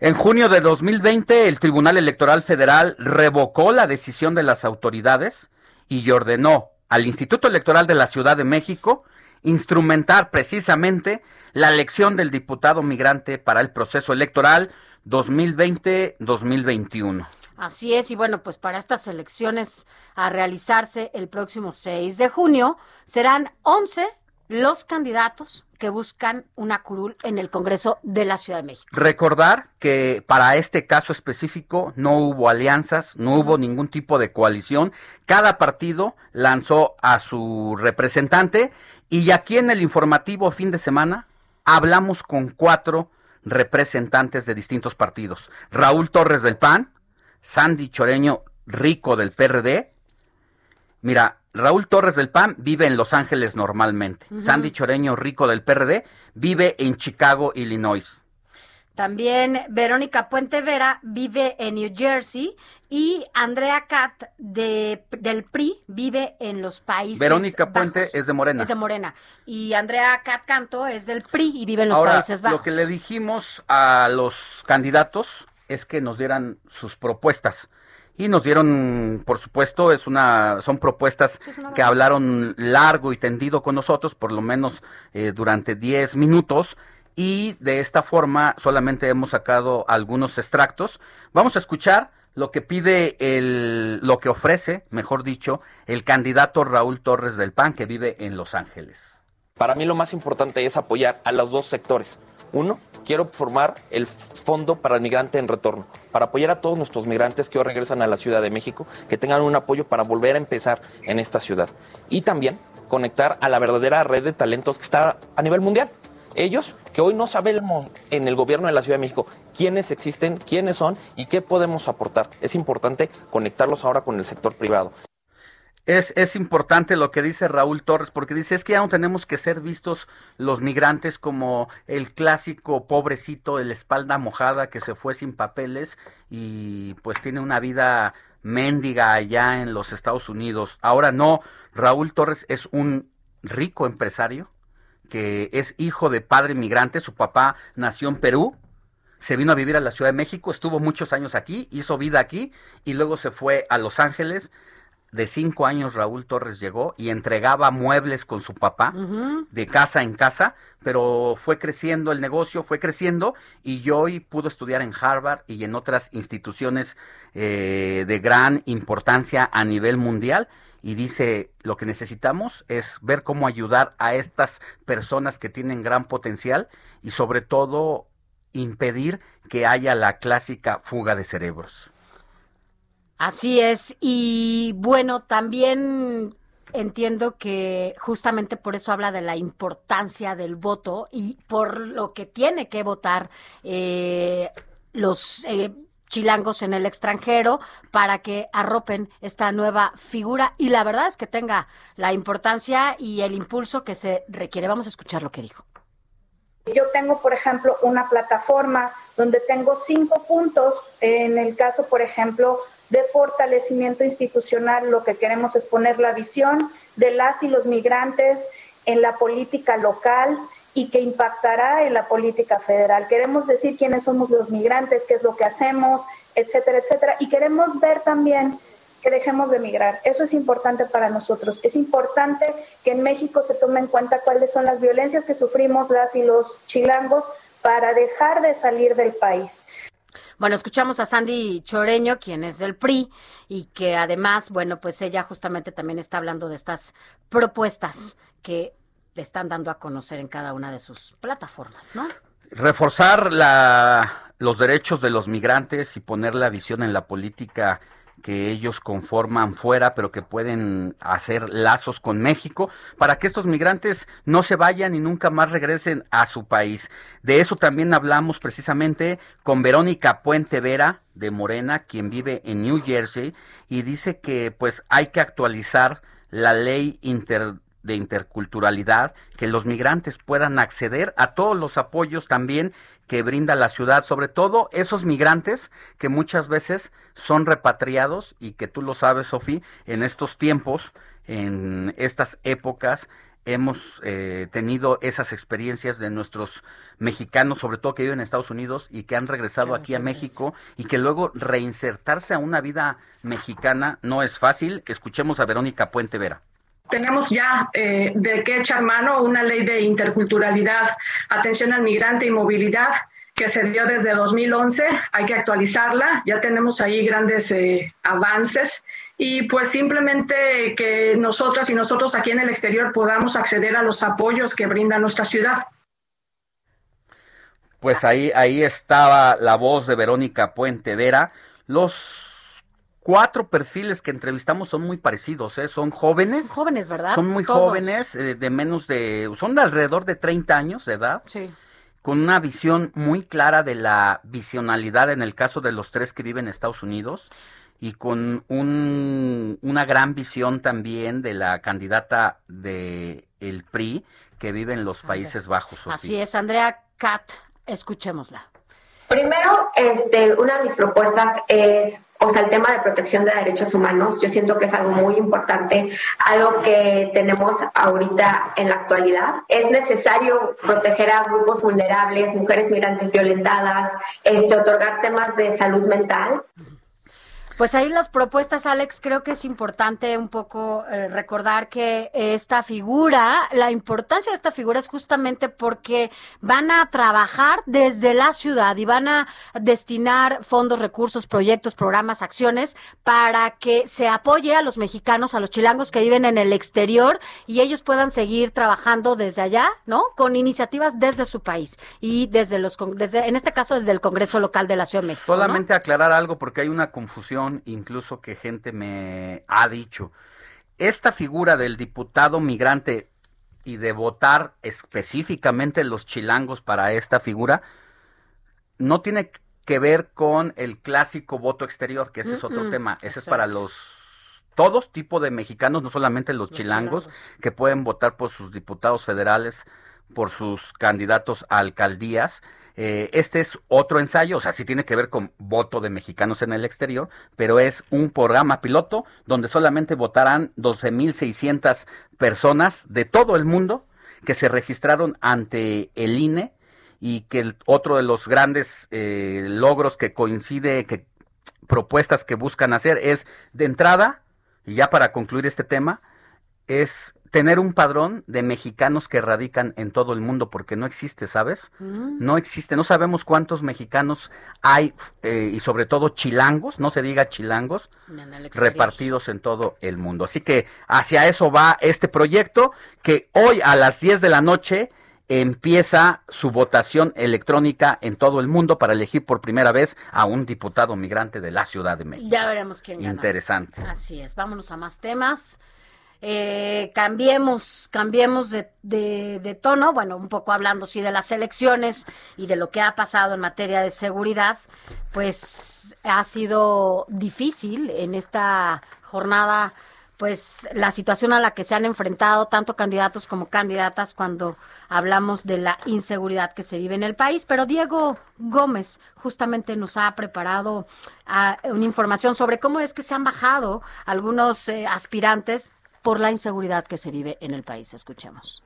En junio de 2020, el Tribunal Electoral Federal revocó la decisión de las autoridades y ordenó al Instituto Electoral de la Ciudad de México instrumentar precisamente la elección del diputado migrante para el proceso electoral 2020-2021. Así es, y bueno, pues para estas elecciones a realizarse el próximo 6 de junio, serán 11 los candidatos que buscan una curul en el Congreso de la Ciudad de México. Recordar que para este caso específico no hubo alianzas, no hubo ningún tipo de coalición. Cada partido lanzó a su representante y aquí en el informativo fin de semana hablamos con cuatro representantes de distintos partidos. Raúl Torres del PAN, Sandy Choreño Rico del PRD. Mira, Raúl Torres del PAN vive en Los Ángeles normalmente. Sandy Choreño Rico del PRD vive en Chicago, Illinois. También Verónica Puente Vera vive en New Jersey y Andrea Cat de, del PRI vive en los países Verónica Puente es de Morena. Es de Morena. Y Andrea Cat Canto es del PRI y vive en los Ahora, Países Bajos. lo que le dijimos a los candidatos es que nos dieran sus propuestas. Y nos dieron, por supuesto, es una, son propuestas Sí, es una que hablaron largo y tendido con nosotros, por lo menos eh, durante 10 minutos. Y de esta forma solamente hemos sacado algunos extractos. Vamos a escuchar lo que pide el, lo que ofrece, mejor dicho, el candidato Raúl Torres del PAN que vive en Los Ángeles. Para mí lo más importante es apoyar a los dos sectores. Uno, quiero formar el Fondo para el Migrante en Retorno, para apoyar a todos nuestros migrantes que hoy regresan a la Ciudad de México, que tengan un apoyo para volver a empezar en esta ciudad. Y también conectar a la verdadera red de talentos que está a nivel mundial. Ellos que hoy no sabemos en el gobierno de la Ciudad de México quiénes existen, quiénes son y qué podemos aportar. Es importante conectarlos ahora con el sector privado. Es, importante lo que dice Raúl Torres, porque dice, es que ya no tenemos que ser vistos los migrantes como el clásico pobrecito de la espalda mojada que se fue sin papeles y pues tiene una vida mendiga allá en los Estados Unidos. Ahora no, Raúl Torres es un rico empresario que es hijo de padre migrante, su papá nació en Perú, se vino a vivir a la Ciudad de México, estuvo muchos años aquí, hizo vida aquí y luego se fue a Los Ángeles. De cinco años Raúl Torres llegó y entregaba muebles con su papá de casa en casa, pero fue creciendo el negocio, fue creciendo y hoy pudo estudiar en Harvard y en otras instituciones eh, de gran importancia a nivel mundial y dice lo que necesitamos es ver cómo ayudar a estas personas que tienen gran potencial y sobre todo impedir que haya la clásica fuga de cerebros. Así es. Y bueno, también entiendo que justamente por eso habla de la importancia del voto y por lo que tiene que votar eh, los eh, chilangos en el extranjero para que arropen esta nueva figura y la verdad es que tenga la importancia y el impulso que se requiere. Vamos a escuchar lo que dijo. Yo tengo, por ejemplo, una plataforma donde tengo cinco puntos. En el caso, por ejemplo, de fortalecimiento institucional, lo que queremos es poner la visión de las y los migrantes en la política local y que impactará en la política federal. Queremos decir quiénes somos los migrantes, qué es lo que hacemos, etcétera, etcétera. Y queremos ver también que dejemos de migrar. Eso es importante para nosotros. Es importante que en México se tome en cuenta cuáles son las violencias que sufrimos las y los chilangos para dejar de salir del país. Bueno, escuchamos a Sandy Choreño, quien es del PRI, y que además, bueno, pues ella justamente también está hablando de estas propuestas que le están dando a conocer en cada una de sus plataformas, ¿no? Reforzar la, los derechos de los migrantes y poner la visión en la política que ellos conforman fuera, pero que pueden hacer lazos con México, para que estos migrantes no se vayan y nunca más regresen a su país. De eso también hablamos precisamente con Verónica Puente Vera de Morena, quien vive en New Jersey, y dice que pues hay que actualizar la ley de interculturalidad, que los migrantes puedan acceder a todos los apoyos también que brinda la ciudad, sobre todo esos migrantes que muchas veces son repatriados y que tú lo sabes, Sofía, en estos tiempos, en estas épocas, hemos eh, tenido esas experiencias de nuestros mexicanos, sobre todo que viven en Estados Unidos y que han regresado aquí a México y que luego reinsertarse a una vida mexicana no es fácil. Escuchemos a Verónica Puente Vera tenemos ya eh, de qué echar mano una ley de interculturalidad, atención al migrante y movilidad que se dio desde 2011, hay que actualizarla, ya tenemos ahí grandes eh, avances y pues simplemente que nosotras y nosotros aquí en el exterior podamos acceder a los apoyos que brinda nuestra ciudad. Pues ahí, ahí estaba la voz de Verónica Puente Vera. Los cuatro perfiles que entrevistamos son muy parecidos, ¿eh? Son jóvenes. Son jóvenes, ¿verdad? Son muy Todos. jóvenes, eh, de menos de, son de alrededor de 30 años de edad. Sí. Con una visión muy clara de la visionalidad en el caso de los tres que viven en Estados Unidos y con un, una gran visión también de la candidata de el PRI que vive en los Países Bajos. Sofía. Así es, Andrea Cat, escuchémosla. Primero, este, una de mis propuestas es, o sea, el tema de protección de derechos humanos. Yo siento que es algo muy importante, algo que tenemos ahorita en la actualidad. Es necesario proteger a grupos vulnerables, mujeres migrantes violentadas, este, otorgar temas de salud mental. Pues ahí las propuestas, Alex, creo que es importante un poco eh, recordar que esta figura, la importancia de esta figura es justamente porque van a trabajar desde la ciudad y van a destinar fondos, recursos, proyectos, programas, acciones para que se apoye a los mexicanos, a los chilangos que viven en el exterior y ellos puedan seguir trabajando desde allá, ¿no? Con iniciativas desde su país y desde los, desde, en este caso desde el Congreso local de la Ciudad de México. Solamente aclarar algo porque hay una confusión, incluso que gente me ha dicho. Esta figura del diputado migrante y de votar específicamente los chilangos para esta figura no tiene que ver con el clásico voto exterior, que ese es otro tema. Ese es para los todos tipo de mexicanos, no solamente los, chilangos, que pueden votar por sus diputados federales, por sus candidatos a alcaldías. Eh, este es otro ensayo, o sea, sí tiene que ver con voto de mexicanos en el exterior, pero es un programa piloto donde solamente votarán 12.600 personas de todo el mundo que se registraron ante el INE y que otro de los grandes eh, logros que coincide, que propuestas que buscan hacer es de entrada, y ya para concluir este tema, es tener un padrón de mexicanos que radican en todo el mundo, porque no existe, ¿sabes? No existe, no sabemos cuántos mexicanos hay, eh, y sobre todo chilangos, no se diga chilangos, En repartidos en todo el mundo. Así que hacia eso va este proyecto, que hoy a las 10 de la noche empieza su votación electrónica en todo el mundo para elegir por primera vez a un diputado migrante de la Ciudad de México. Ya veremos quién gana. Interesante. Así es, vámonos a más temas. Eh, cambiemos, cambiemos de, tono, bueno, un poco hablando sí de las elecciones y de lo que ha pasado en materia de seguridad, pues ha sido difícil en esta jornada, pues la situación a la que se han enfrentado tanto candidatos como candidatas cuando hablamos de la inseguridad que se vive en el país. Pero Diego Gómez justamente nos ha preparado ah, una información sobre cómo es que se han bajado algunos eh, aspirantes por la inseguridad que se vive en el país. Escuchemos.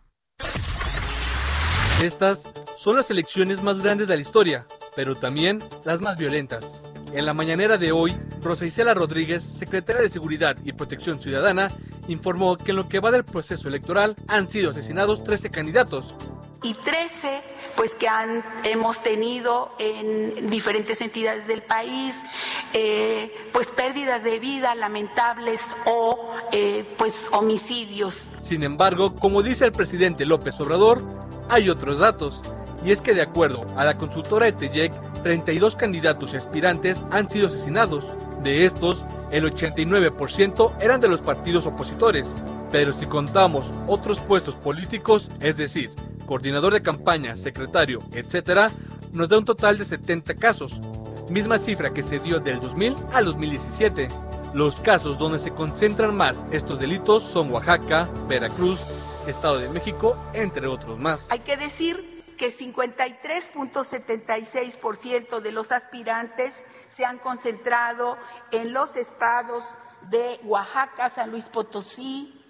Estas son las elecciones más grandes de la historia, pero también las más violentas. En la mañanera de hoy, Rosa Isela Rodríguez, secretaria de Seguridad y Protección Ciudadana, informó que en lo que va del proceso electoral han sido asesinados 13 candidatos. y 13 pues que han, hemos tenido en diferentes entidades del país eh, pues pérdidas de vida lamentables o eh, pues homicidios Sin embargo, como dice el presidente López Obrador, hay otros datos. Y es que de acuerdo a la consultora ETEYEC, 32 candidatos y aspirantes han sido asesinados. De estos, el 89% eran de los partidos opositores. Pero si contamos otros puestos políticos, es decir, coordinador de campaña, secretario, etc., nos da un total de 70 casos, misma cifra que se dio del 2000 al 2017. Los casos donde se concentran más estos delitos son Oaxaca, Veracruz, Estado de México, entre otros más. hay que decir que 53.76% de los aspirantes se han concentrado en los estados de Oaxaca, San Luis Potosí,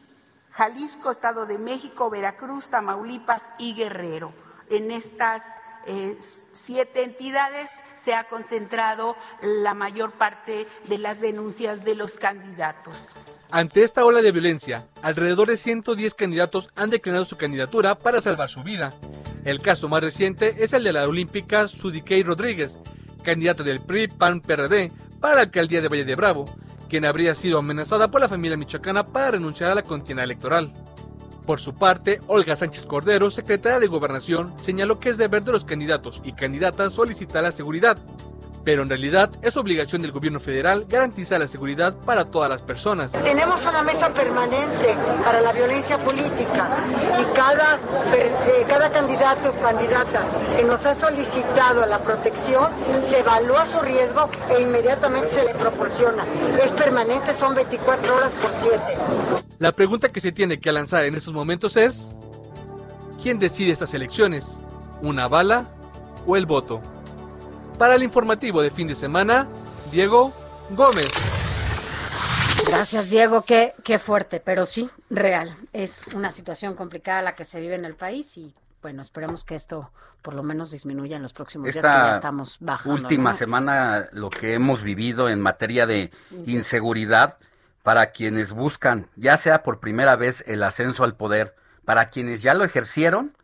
Jalisco, Estado de México, Veracruz, Tamaulipas y Guerrero. En estas eh, siete entidades se ha concentrado la mayor parte de las denuncias de los candidatos. Ante esta ola de violencia, alrededor de 110 candidatos han declinado su candidatura para salvar su vida. El caso más reciente es el de la olímpica Sudikey Rodríguez, candidata del PRI PAN PRD para la alcaldía de Valle de Bravo, quien habría sido amenazada por la familia michoacana para renunciar a la contienda electoral. Por su parte, Olga Sánchez Cordero, secretaria de Gobernación, señaló que es deber de los candidatos y candidatas solicitar la seguridad, pero en realidad es obligación del gobierno federal garantizar la seguridad para todas las personas. Tenemos una mesa permanente para la violencia política y cada, per- eh, cada candidato o candidata que nos ha solicitado la protección se evalúa su riesgo e inmediatamente se le proporciona. Es permanente, son 24 horas por 7. La pregunta que se tiene que lanzar en estos momentos es, ¿quién decide estas elecciones? ¿Una bala o el voto? Para el informativo de fin de semana, Diego Gómez. Gracias, Diego. Qué, qué fuerte, pero sí, real. Es una situación complicada la que se vive en el país y Bueno, esperemos que esto por lo menos disminuya en los próximos días, que ya Esta estamos bajando. última ¿no? semana, lo que hemos vivido en materia de inseguridad para quienes buscan, ya sea por primera vez, el ascenso al poder, para quienes ya lo ejercieron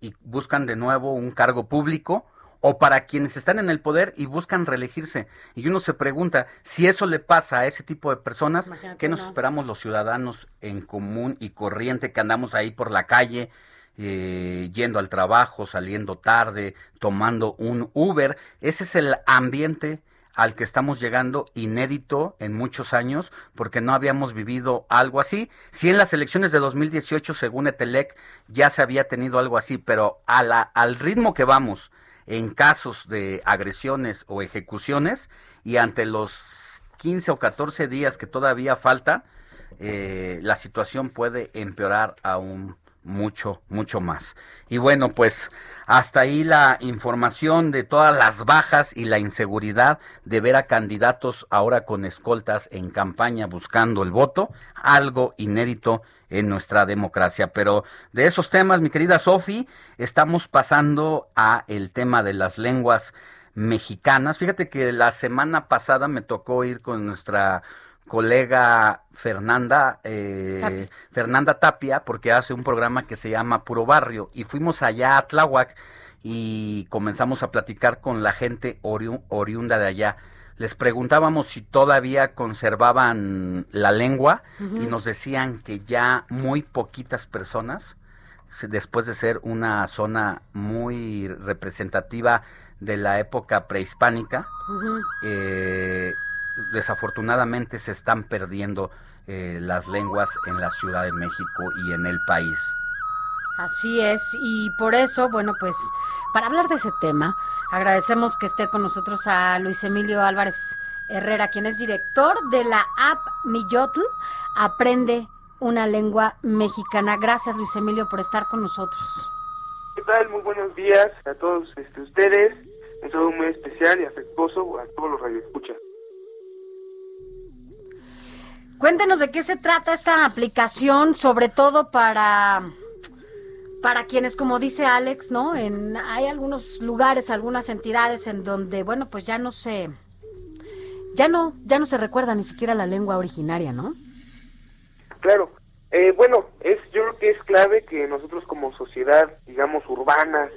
y buscan de nuevo un cargo público, o para quienes están en el poder y buscan reelegirse. Y uno se pregunta, si eso le pasa a ese tipo de personas, Imagínate, ¿qué nos no. esperamos los ciudadanos en común y corriente que andamos ahí por la calle, eh, yendo al trabajo, saliendo tarde, tomando un Uber? Ese es el ambiente al que estamos llegando inédito en muchos años porque no habíamos vivido algo así. Sí en las elecciones de 2018, según Etelec, ya se había tenido algo así, pero a la, al ritmo que vamos en casos de agresiones o ejecuciones y ante los 15 o 14 días que todavía falta, eh, la situación puede empeorar aún mucho, mucho más. Y bueno, pues hasta ahí la información de todas las bajas y la inseguridad de ver a candidatos ahora con escoltas en campaña buscando el voto, algo inédito en nuestra democracia. Pero de esos temas, mi querida Sofi, estamos pasando a el tema de las lenguas mexicanas. Fíjate que la semana pasada me tocó ir con nuestra colega Fernanda eh, Tapia. Fernanda Tapia porque hace un programa que se llama Puro Barrio y fuimos allá a Tláhuac y comenzamos a platicar con la gente oriu- oriunda de allá. Les preguntábamos si todavía conservaban la lengua y nos decían que ya muy poquitas personas, después de ser una zona muy representativa de la época prehispánica, eh, desafortunadamente se están perdiendo eh, las lenguas en la Ciudad de México y en el país. Así es, y por eso, bueno, pues para hablar de ese tema, agradecemos que esté con nosotros a Luis Emilio Álvarez Herrera, quien es director de la app Millotl, Aprende una lengua mexicana. Gracias, Luis Emilio, por estar con nosotros. ¿Qué tal? Muy buenos días a todos este, ustedes. Un saludo muy especial y afectuoso a todos los radioescuchas. Cuéntenos de qué se trata esta aplicación, sobre todo para para quienes, como dice Alex, ¿no? En, hay algunos lugares, algunas entidades en donde, bueno, pues ya no se, ya no, ya no se recuerda ni siquiera la lengua originaria, ¿no? Claro. Eh, bueno, es yo creo que es clave que nosotros como sociedad, digamos, urbana,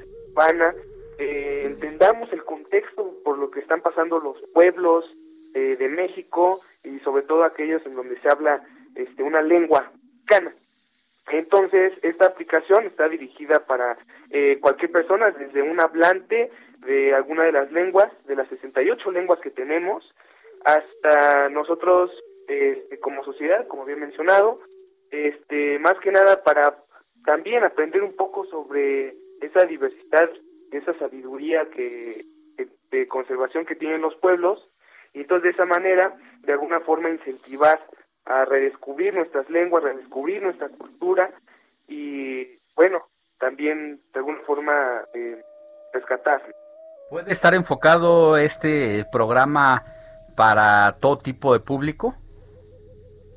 eh, entendamos el contexto por lo que están pasando los pueblos eh, de México y sobre todo aquellos en donde se habla este, una lengua mexicana. Entonces, esta aplicación está dirigida para eh, cualquier persona, desde un hablante de alguna de las lenguas, de las 68 lenguas que tenemos, hasta nosotros este, como sociedad, como bien mencionado, este, más que nada para también aprender un poco sobre esa diversidad, esa sabiduría que- de conservación que tienen los pueblos, y entonces de esa manera, de alguna forma, incentivar a redescubrir nuestras lenguas, redescubrir nuestra cultura y, bueno, también de alguna forma eh, rescatar. ¿Puede estar enfocado este programa para todo tipo de público?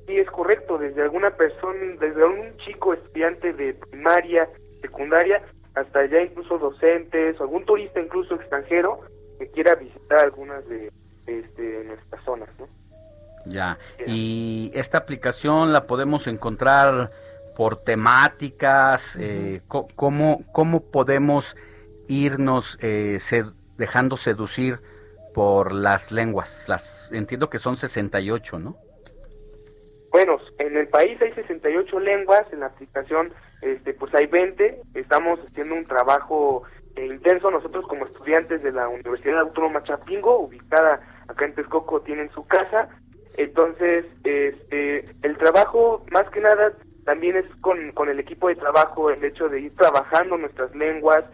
Sí, es correcto, desde alguna persona, desde un chico estudiante de primaria, secundaria, hasta ya incluso docentes, o algún turista incluso extranjero que quiera visitar algunas de este, nuestras zonas, ¿no? Ya. Y esta aplicación la podemos encontrar por temáticas. eh, ¿cómo, ¿Cómo podemos irnos eh, sed- dejando seducir por las lenguas? Las entiendo que son 68, ¿no? Bueno, en el país hay 68 lenguas, en la aplicación este, pues hay 20, estamos haciendo un trabajo eh, intenso, nosotros como estudiantes de la Universidad Autónoma Chapingo, ubicada acá en Texcoco, tienen su casa, entonces este, el trabajo más que nada también es con, con el equipo de trabajo, el hecho de ir trabajando nuestras lenguas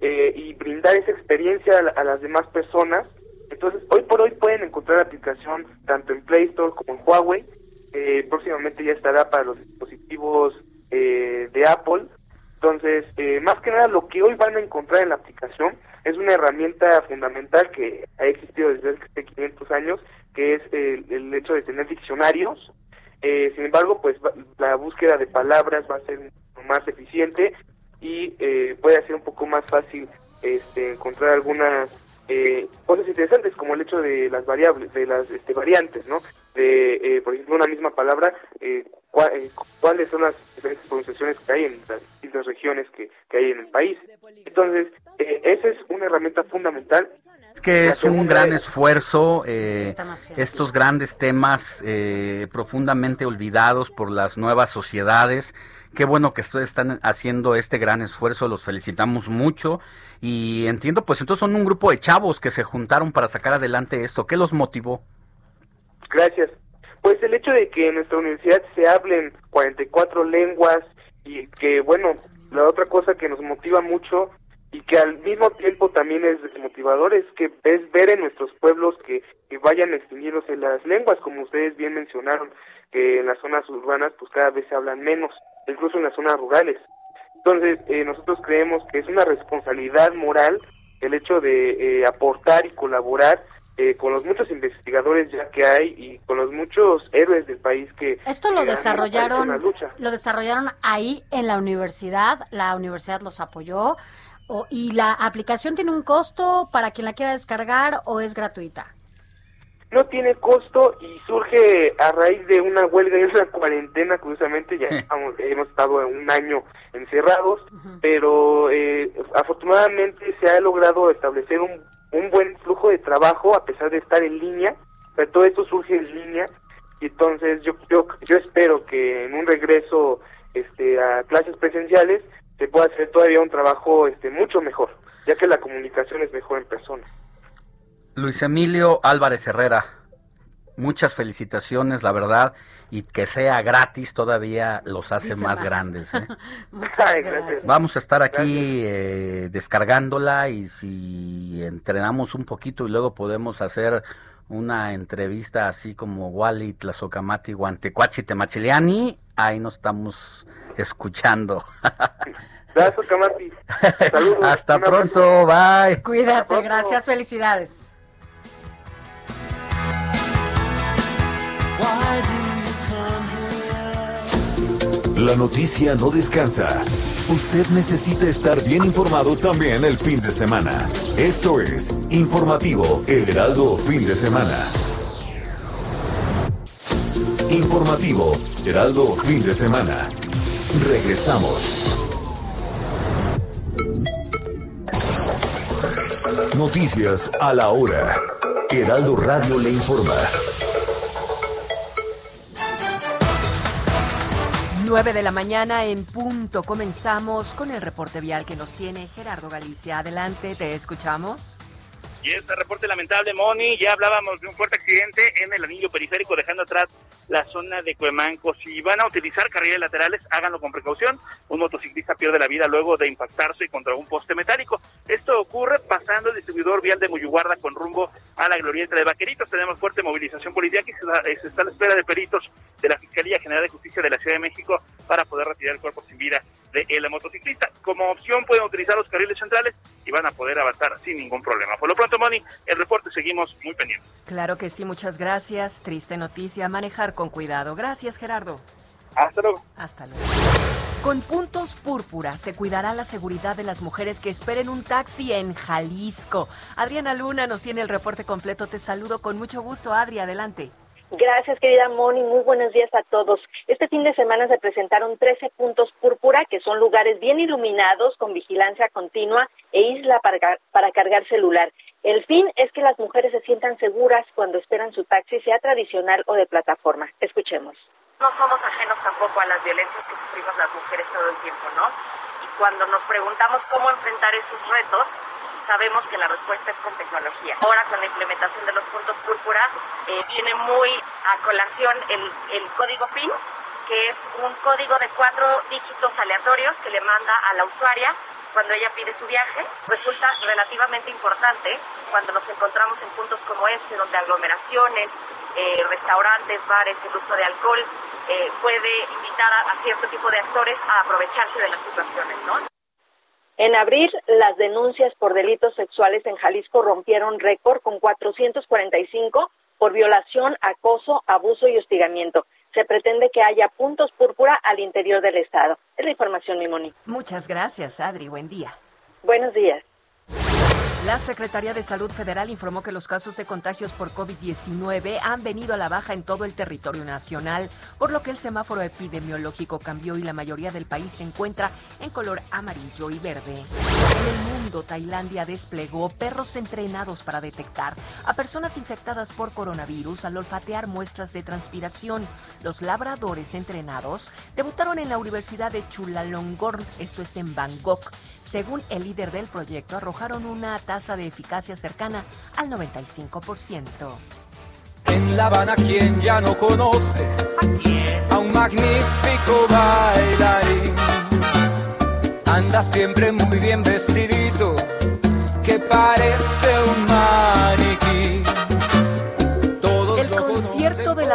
eh, y brindar esa experiencia a, la- a las demás personas, entonces hoy por hoy pueden encontrar la aplicación tanto en Play Store como en Huawei, eh, próximamente ya estará para los dispositivos eh, de Apple. Entonces, eh, más que nada, lo que hoy van a encontrar en la aplicación es una herramienta fundamental que ha existido desde hace 500 años, que es el, el hecho de tener diccionarios. Eh, sin embargo, pues la búsqueda de palabras va a ser más eficiente y y eh, puede ser un poco más fácil este, encontrar algunas eh, cosas interesantes como el hecho de las variables, de las este, variantes, ¿no? De, eh, por ejemplo, una misma palabra, eh, cua- eh, cuáles son las diferentes pronunciaciones que hay en las distintas regiones que, que hay en el país. Entonces, eh, esa es una herramienta fundamental. Que es un gran es- esfuerzo, eh, estos grandes temas eh, profundamente olvidados por las nuevas sociedades. Qué bueno que ustedes están haciendo este gran esfuerzo, los felicitamos mucho y entiendo, pues entonces son un grupo de chavos que se juntaron para sacar adelante esto. ¿Qué los motivó? Gracias. Pues el hecho de que en nuestra universidad se hablen 44 lenguas y que, bueno, la otra cosa que nos motiva mucho y que al mismo tiempo también es desmotivador es que es ver en nuestros pueblos que, que vayan extinguiéndose las lenguas, como ustedes bien mencionaron, que en las zonas urbanas pues cada vez se hablan menos, incluso en las zonas rurales. Entonces, eh, nosotros creemos que es una responsabilidad moral el hecho de eh, aportar y colaborar eh, con los muchos investigadores ya que hay y con los muchos héroes del país que Esto lo desarrollaron, lucha. lo desarrollaron ahí en la universidad, la universidad los apoyó o- y la aplicación tiene un costo para quien la quiera descargar o es gratuita. No tiene costo y surge a raíz de una huelga y una cuarentena, curiosamente, ya estamos- hemos estado un año encerrados, pero eh, afortunadamente se ha logrado establecer un, un buen flujo de trabajo a pesar de estar en línea, pero todo esto surge en línea y entonces yo, yo, yo espero que en un regreso este, a clases presenciales se pueda hacer todavía un trabajo este, mucho mejor, ya que la comunicación es mejor en persona. Luis Emilio Álvarez Herrera, muchas felicitaciones, la verdad, y que sea gratis todavía los hace más. grandes. ¿eh? Muchas gracias. Vamos a estar aquí eh, descargándola y si entrenamos un poquito y luego podemos hacer una entrevista así como Wally, Tlazocamati, Guantecuachi, Temachiliani, ahí nos estamos escuchando. Gracias, Camati. Saludos. Hasta pronto, bye. Cuídate, gracias, felicidades. La noticia no descansa. Usted necesita estar bien informado también el fin de semana. Esto es Informativo El Heraldo Fin de Semana. Informativo Heraldo Fin de Semana. Regresamos. Noticias a la hora. Heraldo Radio le informa. 9 de la mañana en punto. Comenzamos con el reporte vial que nos tiene Gerardo Galicia. Adelante, te escuchamos. Y este reporte lamentable, Moni, ya hablábamos de un fuerte accidente en el anillo periférico, dejando atrás la zona de Cuemanco. Si van a utilizar carriles laterales, háganlo con precaución. Un motociclista pierde la vida luego de impactarse contra un poste metálico. Esto ocurre pasando el distribuidor vial de Muyuguarda con rumbo a la glorieta de Vaqueritos. Tenemos fuerte movilización policial da- eh, se está a la espera de peritos de la Fiscalía General de Justicia de la Ciudad de México para poder retirar el cuerpo sin vida de el motociclista. Como opción pueden utilizar los carriles centrales y van a poder avanzar sin ningún problema. Por lo pronto, Moni, el reporte seguimos muy pendientes. Claro que sí, muchas gracias. Triste noticia, manejar con cuidado. Gracias, Gerardo. Hasta luego. Hasta luego. Con puntos púrpura se cuidará la seguridad de las mujeres que esperen un taxi en Jalisco. Adriana Luna nos tiene el reporte completo. Te saludo con mucho gusto, Adri. Adelante. Gracias, querida Moni. Muy buenos días a todos. Este fin de semana se presentaron 13 puntos púrpura, que son lugares bien iluminados, con vigilancia continua e isla para, para cargar celular. El fin es que las mujeres se sientan seguras cuando esperan su taxi, sea tradicional o de plataforma. Escuchemos. No somos ajenos tampoco a las violencias que sufrimos las mujeres todo el tiempo, ¿no? Cuando nos preguntamos cómo enfrentar esos retos, sabemos que la respuesta es con tecnología. Ahora con la implementación de los puntos púrpura eh, viene muy a colación el código PIN, que es un código de cuatro dígitos aleatorios que le manda a la usuaria cuando ella pide su viaje. Resulta relativamente importante cuando nos encontramos en puntos como este, donde aglomeraciones, eh, restaurantes, bares, el uso de alcohol eh, puede invitar a, a cierto tipo de actores a aprovecharse de las situaciones, ¿no? En abril, las denuncias por delitos sexuales en Jalisco rompieron récord con 445 por violación, acoso, abuso y hostigamiento. Se pretende que haya puntos púrpura al interior del estado. Es la información, mi Moni. Muchas gracias, Adri. Buen día. Buenos días. La Secretaría de Salud Federal informó que los casos de contagios por COVID-19 han venido a la baja en todo el territorio nacional, por lo que el semáforo epidemiológico cambió y la mayoría del país se encuentra en color amarillo y verde. En el mundo, Tailandia desplegó perros entrenados para detectar a personas infectadas por coronavirus al olfatear muestras de transpiración. Los labradores entrenados debutaron en la Universidad de Chulalongkorn, esto es en Bangkok. Según el líder del proyecto, arrojaron una tasa de eficacia cercana al 95%. En La Habana, quien ya no conoce a un magnífico bailarín. Anda siempre muy bien vestidito, que parece un maniquí.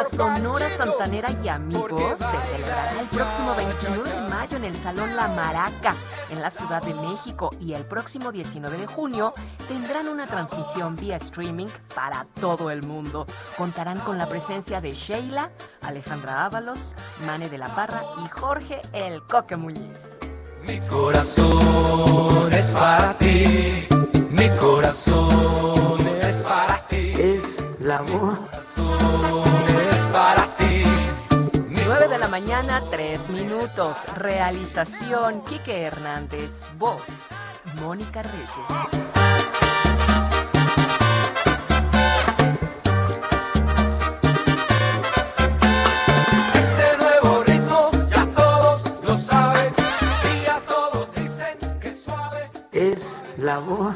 La Sonora Santanera y Amigos se celebrará el próximo 21 de mayo en el Salón La Maraca, en la Ciudad de México, y el próximo 19 de junio tendrán una transmisión vía streaming para todo el mundo. Contarán con la presencia de Sheila, Alejandra Ábalos, Mane de la Parra y Jorge El Coque Muñiz. Mi corazón es para ti, mi corazón es para ti. Es la voz. Para ti. 9 de la mañana, 3 minutos. Realización, Quique Hernández. Voz, Mónica Reyes. Este nuevo ritmo ya todos lo saben y a todos dicen que suave Es la voz.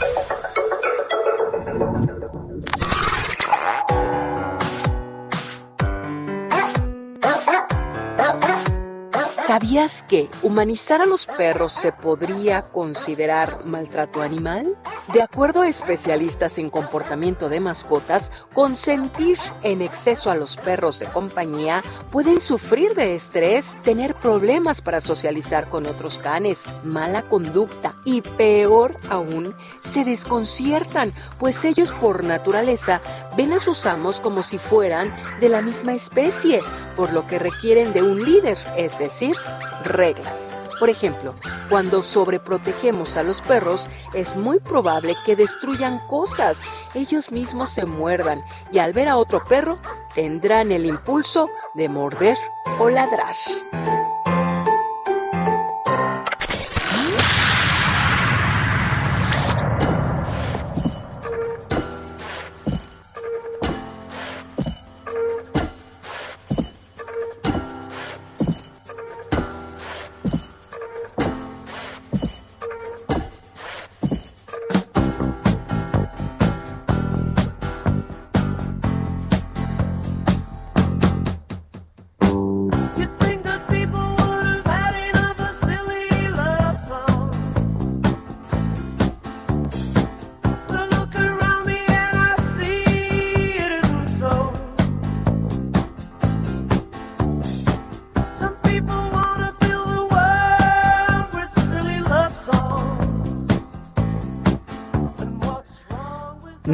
¿Sabías que humanizar a los perros se podría considerar maltrato animal? De acuerdo a especialistas en comportamiento de mascotas, consentir en exceso a los perros de compañía pueden sufrir de estrés, tener problemas para socializar con otros canes, mala conducta y peor aún, se desconciertan, pues ellos por naturaleza ven a sus amos como si fueran de la misma especie, por lo que requieren de un líder, es decir, reglas. Por ejemplo, cuando sobreprotegemos a los perros, es muy probable que destruyan cosas, ellos mismos se muerdan y al ver a otro perro tendrán el impulso de morder o ladrar.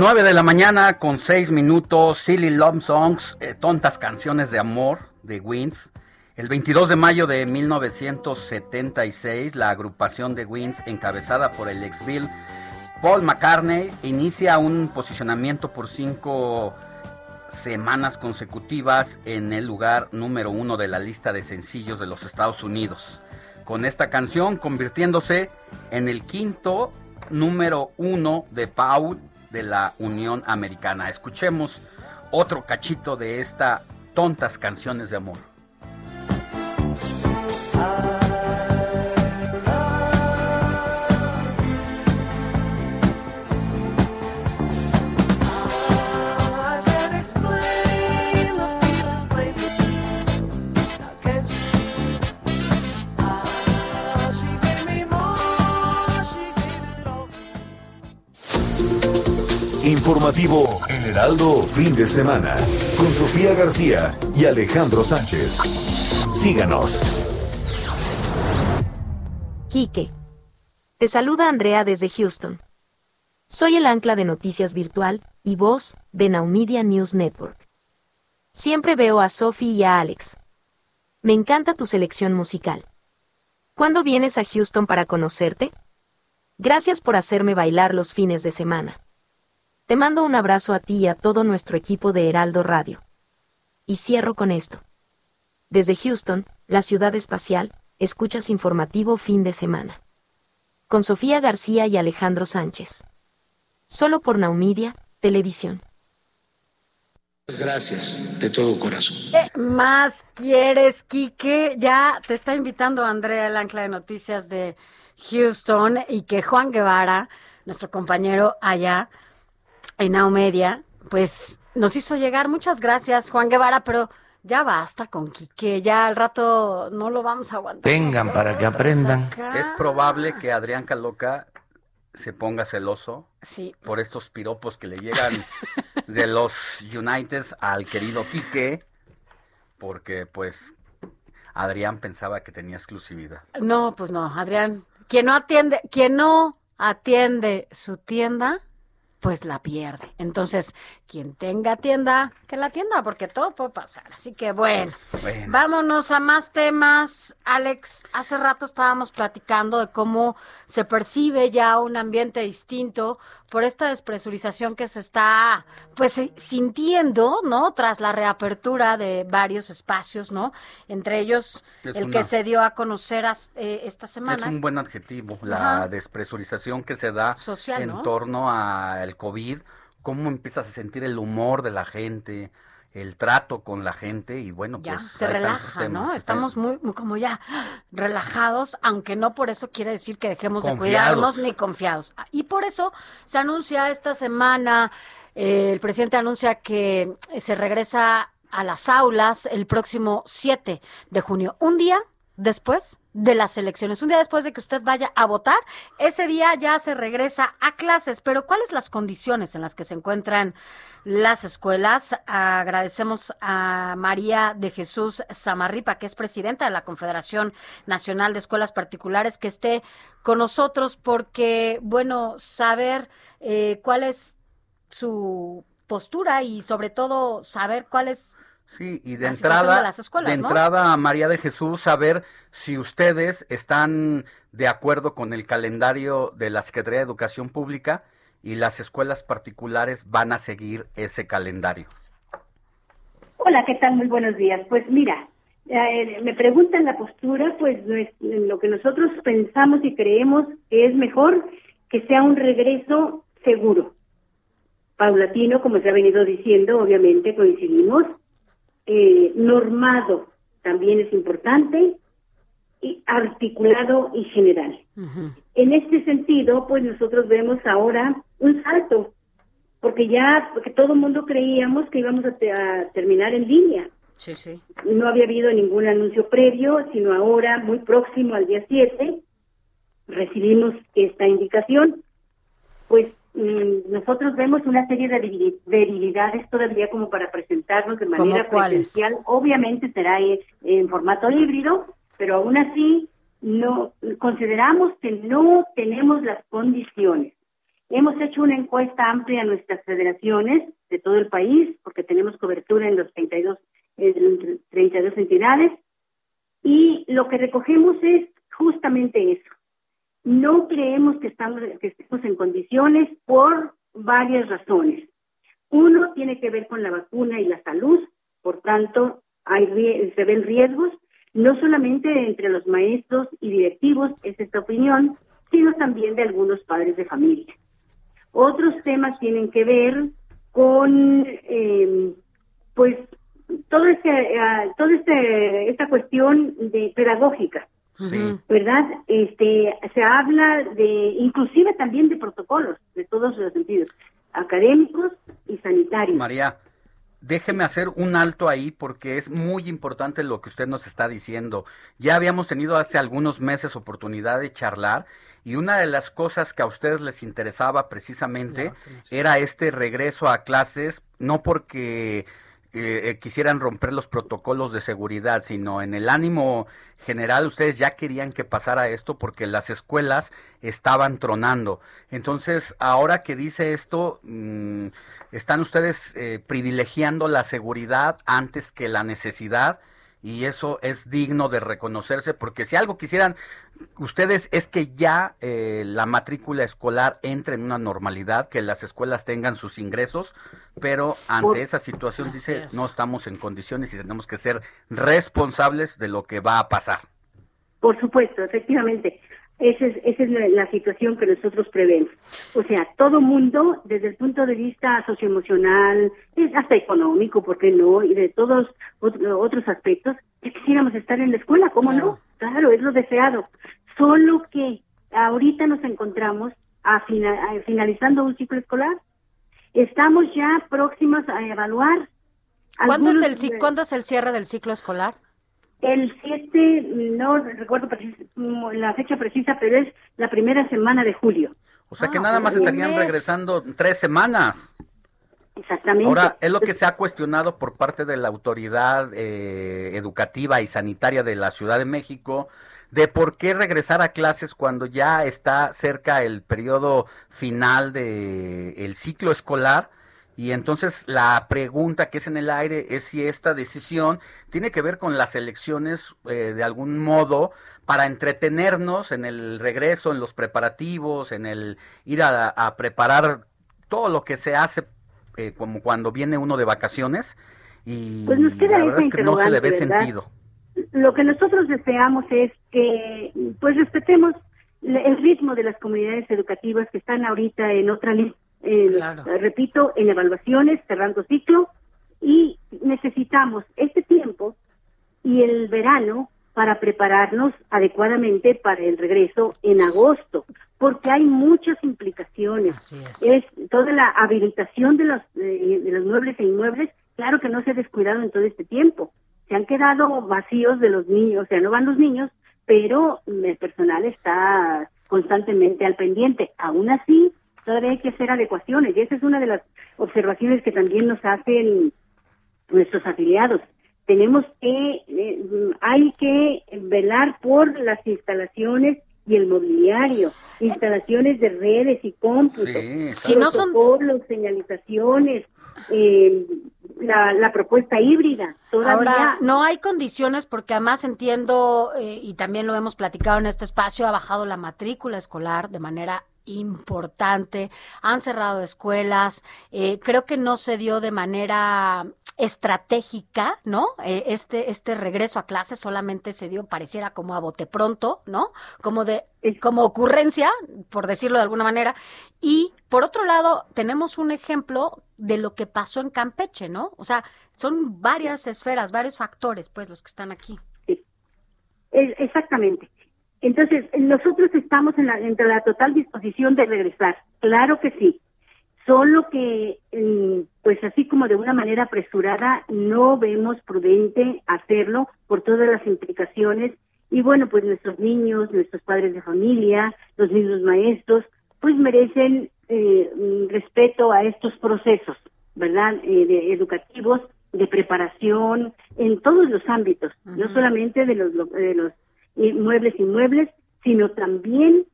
9 de la mañana con 6 minutos, Silly Love Songs, eh, tontas canciones de amor de Wins. El 22 de mayo de 1976, la agrupación de Wins, encabezada por el ex Bill Paul McCartney, inicia un posicionamiento por cinco semanas consecutivas en el lugar número uno de la lista de sencillos de los Estados Unidos. Con esta canción convirtiéndose en el quinto número uno de Paul de la Unión Americana. Escuchemos otro cachito de esta tontas canciones de amor. I Informativo El Heraldo fin de semana con Sofía García y Alejandro Sánchez. Síganos. Quique. Te saluda Andrea desde Houston. Soy el ancla de noticias virtual y voz de Naumedia News Network. Siempre veo a Sophie y a Alex. Me encanta tu selección musical. ¿Cuándo vienes a Houston para conocerte? Gracias por hacerme bailar los fines de semana. Te mando un abrazo a ti y a todo nuestro equipo de Heraldo Radio. Y cierro con esto. Desde Houston, la ciudad espacial, escuchas informativo fin de semana. Con Sofía García y Alejandro Sánchez. Solo por Naumedia, Televisión. Gracias, de todo corazón. ¿Qué más quieres, Quique? Ya te está invitando Andrea, el ancla de noticias de Houston, y que Juan Guevara, nuestro compañero allá en Now Media, pues nos hizo llegar. Muchas gracias, Juan Guevara, pero ya basta con Quique, ya al rato no lo vamos a aguantar. Vengan para que aprendan. Es probable que Adrián Caloca se ponga celoso Sí. por estos piropos que le llegan de los Uniteds al querido Quique, porque pues Adrián pensaba que tenía exclusividad. No, pues no, Adrián. Quien no atiende, quien no atiende su tienda, pues la pierde. Entonces, quien tenga tienda, que la tienda, porque todo puede pasar. Así que bueno, Bueno. vámonos a más temas. Alex, hace rato estábamos platicando de cómo se percibe ya un ambiente distinto por esta despresurización que se está pues eh, sintiendo, ¿no? Tras la reapertura de varios espacios, ¿no? Entre ellos Es el una- que se dio a conocer as- eh, esta Es semana. un buen adjetivo, la Ajá. despresurización que se da Social, en ¿no? torno al COVID, cómo empiezas a sentir el humor de la gente, el trato con la gente y bueno, ya pues se relaja, temas, ¿no? está- Estamos muy, muy como ya relajados, aunque no por eso quiere decir que dejemos de cuidarnos ni confiados. Y por eso se anuncia esta semana, eh, el presidente anuncia que se regresa a las aulas el próximo 7 de junio, un día después de las elecciones, un día después de que usted vaya a votar, ese día ya se regresa a clases. Pero ¿cuáles las condiciones en las que se encuentran las escuelas? Agradecemos a María de Jesús Samarripa, que es presidenta de la Confederación Nacional de Escuelas Particulares, que esté con nosotros porque, bueno, saber eh, cuál es su postura y sobre todo saber cuál es Sí, y de entrada, de las escuelas, de ¿no? entrada a María de Jesús, saber si ustedes están de acuerdo con el calendario de la Secretaría de Educación Pública y las escuelas particulares van a seguir ese calendario. Hola, ¿qué tal? Muy buenos días. Pues mira, eh, me preguntan la postura, pues no es- lo que nosotros pensamos y creemos que es mejor que sea un regreso seguro, paulatino, como se ha venido diciendo, obviamente coincidimos, eh, normado también es importante, y articulado y general. En este sentido, pues nosotros vemos ahora un salto, porque ya, porque todo el mundo creíamos que íbamos a, te- a terminar en línea. Sí, sí. No había habido ningún anuncio previo, sino ahora, muy próximo al día 7, recibimos esta indicación. Pues nosotros vemos una serie de debil- debilidades todavía como para presentarnos de ¿Cómo manera cuáles? presencial. Obviamente será eh, en formato híbrido, pero aún así no consideramos que no tenemos las condiciones. Hemos hecho una encuesta amplia a nuestras federaciones de todo el país, porque tenemos cobertura en los 32, eh, 32 entidades, y lo que recogemos es justamente eso. No creemos que, estamos, que estemos en condiciones por varias razones. Uno tiene que ver con la vacuna y la salud, por tanto, hay, se ven riesgos, no solamente entre los maestros y directivos, es esta opinión, sino también de algunos padres de familia. Otros temas tienen que ver con, eh, pues, todo este, todo este, esta cuestión de pedagógica, ¿verdad? Este, se habla de, inclusive también de protocolos, de todos los sentidos, académicos y sanitarios. María, déjeme hacer un alto ahí porque es muy importante lo que usted nos está diciendo. Ya habíamos tenido hace algunos meses oportunidad de charlar y una de las cosas que a ustedes les interesaba precisamente era este regreso a clases, no porque eh, eh, quisieran romper los protocolos de seguridad, sino en el ánimo general ustedes ya querían que pasara esto porque las escuelas estaban tronando. Entonces, ahora que dice esto, mm, están ustedes eh, privilegiando la seguridad antes que la necesidad y eso es digno de reconocerse porque si algo quisieran ustedes es que ya eh, la matrícula escolar entre en una normalidad, que las escuelas tengan sus ingresos, pero ante Por- esa situación Así dice es. no estamos en condiciones y tenemos que ser responsables de lo que va a pasar. Por supuesto, efectivamente. Esa es, esa es la, la situación que nosotros prevemos. O sea, todo mundo, desde el punto de vista socioemocional, hasta económico, ¿por qué no? Y de todos otro- otros aspectos, ya quisiéramos estar en la escuela, ¿cómo no? Claro, es lo deseado. Solo que ahorita nos encontramos a fina- a- finalizando un ciclo escolar. Estamos ya próximos a evaluar. ¿Cuándo es, el, ¿Cuándo es el cierre del ciclo escolar? El 7, no recuerdo mm, la fecha precisa, pero es la primera semana de julio. O sea Ah, que nada más estarían mes. regresando tres semanas. Exactamente. Ahora, es lo que se ha cuestionado por parte de la autoridad eh, educativa y sanitaria de la Ciudad de México, de por qué regresar a clases cuando ya está cerca el periodo final del ciclo escolar. Y entonces la pregunta que es en el aire es si esta decisión tiene que ver con las elecciones eh, de algún modo para entretenernos en el regreso, en los preparativos, en el ir a, a preparar todo lo que se hace eh, como cuando viene uno de vacaciones. Y Pues nos queda la verdad es que no se le ve sentido. Lo que nosotros deseamos es que pues respetemos el ritmo de las comunidades educativas que están ahorita en otra lista, repito, en evaluaciones, cerrando ciclo, y necesitamos este tiempo y el verano para prepararnos adecuadamente para el regreso en agosto, porque hay muchas implicaciones. es. toda la habilitación de los, eh, de los muebles e inmuebles, claro que no se ha descuidado en todo este tiempo. Se han quedado vacíos de los niños, o sea, no van los niños, pero el personal está constantemente al pendiente. Aún así, todavía hay que hacer adecuaciones y esa es una de las observaciones que también nos hacen nuestros afiliados. Tenemos que, eh, hay que velar por las instalaciones y el mobiliario, instalaciones de redes y cómputos, Sí, Si no son- señalizaciones, eh, la, la propuesta híbrida. Todavía Ahora, no hay condiciones porque además entiendo, eh, y también lo hemos platicado en este espacio, ha bajado la matrícula escolar de manera importante, han cerrado escuelas, eh, creo que no se dio de manera estratégica, ¿no? Eh, este, este regreso a clases solamente se dio, pareciera como a bote pronto, ¿no? Como de, como ocurrencia, por decirlo de alguna manera. Y por otro lado, tenemos un ejemplo de lo que pasó en Campeche, ¿no? O sea, son varias esferas, varios factores, pues, los que están aquí. Exactamente. Entonces, nosotros estamos en la, entre la total disposición de regresar. Claro que sí. Solo que, mm, pues así como de una manera apresurada, no vemos prudente hacerlo por todas las implicaciones. Y bueno, pues nuestros niños, nuestros padres de familia, los mismos maestros, pues merecen eh, mm, respeto a estos procesos, ¿verdad? Eh, de educativos, de preparación, en todos los ámbitos, no solamente de los, lo- de los muebles inmuebles, sino también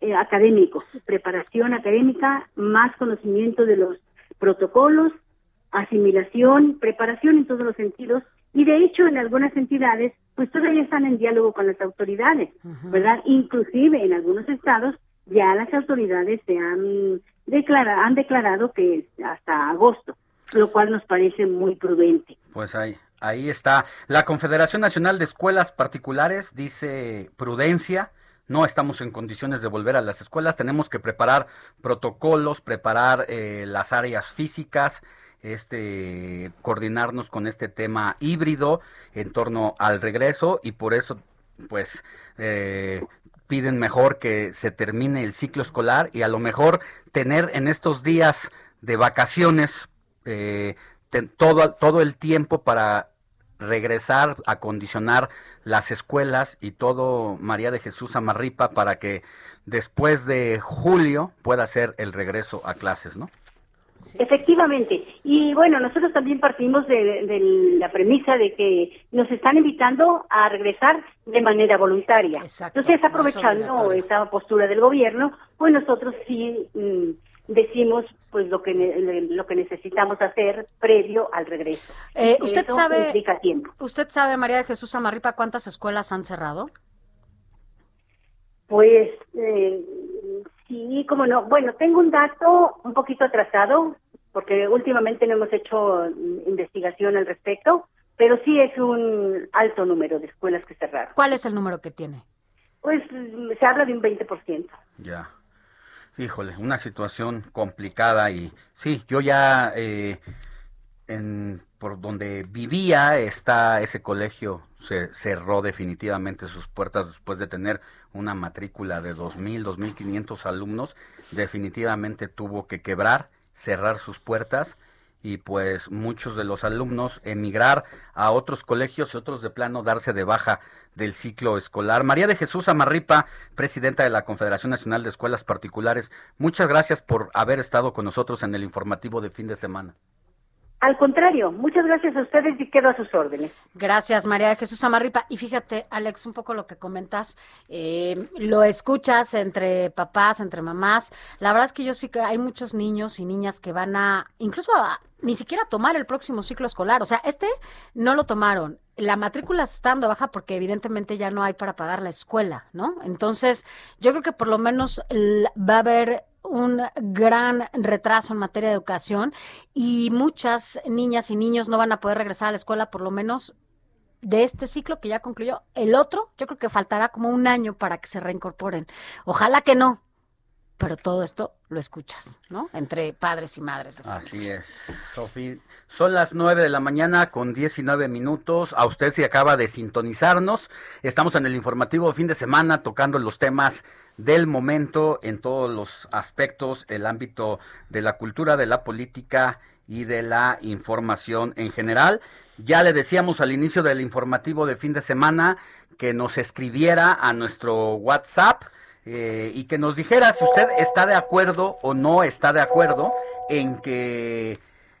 eh, académico, preparación académica, más conocimiento de los protocolos, asimilación, preparación en todos los sentidos, y de hecho en algunas entidades, pues todavía están en diálogo con las autoridades, ¿verdad? Inclusive en algunos estados ya las autoridades se han declarado, han declarado que hasta agosto, lo cual nos parece muy prudente. Pues ahí, ahí está. La Confederación Nacional de Escuelas Particulares dice prudencia. No estamos en condiciones de volver a las escuelas. Tenemos que preparar protocolos, preparar eh, las áreas físicas, este, coordinarnos con este tema híbrido en torno al regreso y por eso, pues, eh, piden mejor que se termine el ciclo escolar y a lo mejor tener en estos días de vacaciones eh, todo, todo el tiempo para regresar a condicionar las escuelas y todo María de Jesús Amarripa para que después de julio pueda ser el regreso a clases, ¿no? Efectivamente. Y bueno, nosotros también partimos de, de la premisa de que nos están invitando a regresar de manera voluntaria. Entonces, no es aprovechando esa postura del gobierno, pues nosotros sí mm, decimos pues lo que ne- lo que necesitamos hacer previo al regreso. Eh, ¿Usted eso sabe, implica tiempo. usted sabe, María de Jesús Amarripa, cuántas escuelas han cerrado? Pues eh, sí, como no. Bueno, tengo un dato un poquito atrasado, porque últimamente no hemos hecho investigación al respecto, pero sí es un alto número de escuelas que cerraron. ¿Cuál es el número que tiene? Pues se habla de un 20%. Ya. Híjole, una situación complicada y sí, yo ya eh, en, por donde vivía está ese colegio se cerró definitivamente sus puertas después de tener una matrícula de 2.000, 2.500 alumnos. Definitivamente tuvo que quebrar, cerrar sus puertas y pues muchos de los alumnos emigrar a otros colegios y otros de plano darse de baja del ciclo escolar. María de Jesús Amarripa, presidenta de la Confederación Nacional de Escuelas Particulares, muchas gracias por haber estado con nosotros en el informativo de fin de semana. Al contrario, muchas gracias a ustedes y quedo a sus órdenes. Gracias, María de Jesús Amarripa. Y fíjate, Alex, un poco lo que comentas, eh, lo escuchas entre papás, entre mamás. La verdad es que yo sí que hay muchos niños y niñas que van a, incluso a, ni siquiera tomar el próximo ciclo escolar. O sea, este no lo tomaron. La matrícula se está dando baja porque evidentemente ya no hay para pagar la escuela, ¿no? Entonces, yo creo que por lo menos va a haber un gran retraso en materia de educación y muchas niñas y niños no van a poder regresar a la escuela por lo menos de este ciclo que ya concluyó. El otro, yo creo que faltará como un año para que se reincorporen. Ojalá que no, pero todo esto lo escuchas, ¿no? Entre padres y madres. Así es, Sofi. Son las 9 de la mañana con 19 minutos. A usted si acaba de sintonizarnos. Estamos en el informativo fin de semana tocando los temas del momento en todos los aspectos, el ámbito de la cultura, de la política y de la información en general. Ya le decíamos al inicio del informativo de fin de semana que nos escribiera a nuestro WhatsApp eh, y que nos dijera si usted está de acuerdo o no está de acuerdo en que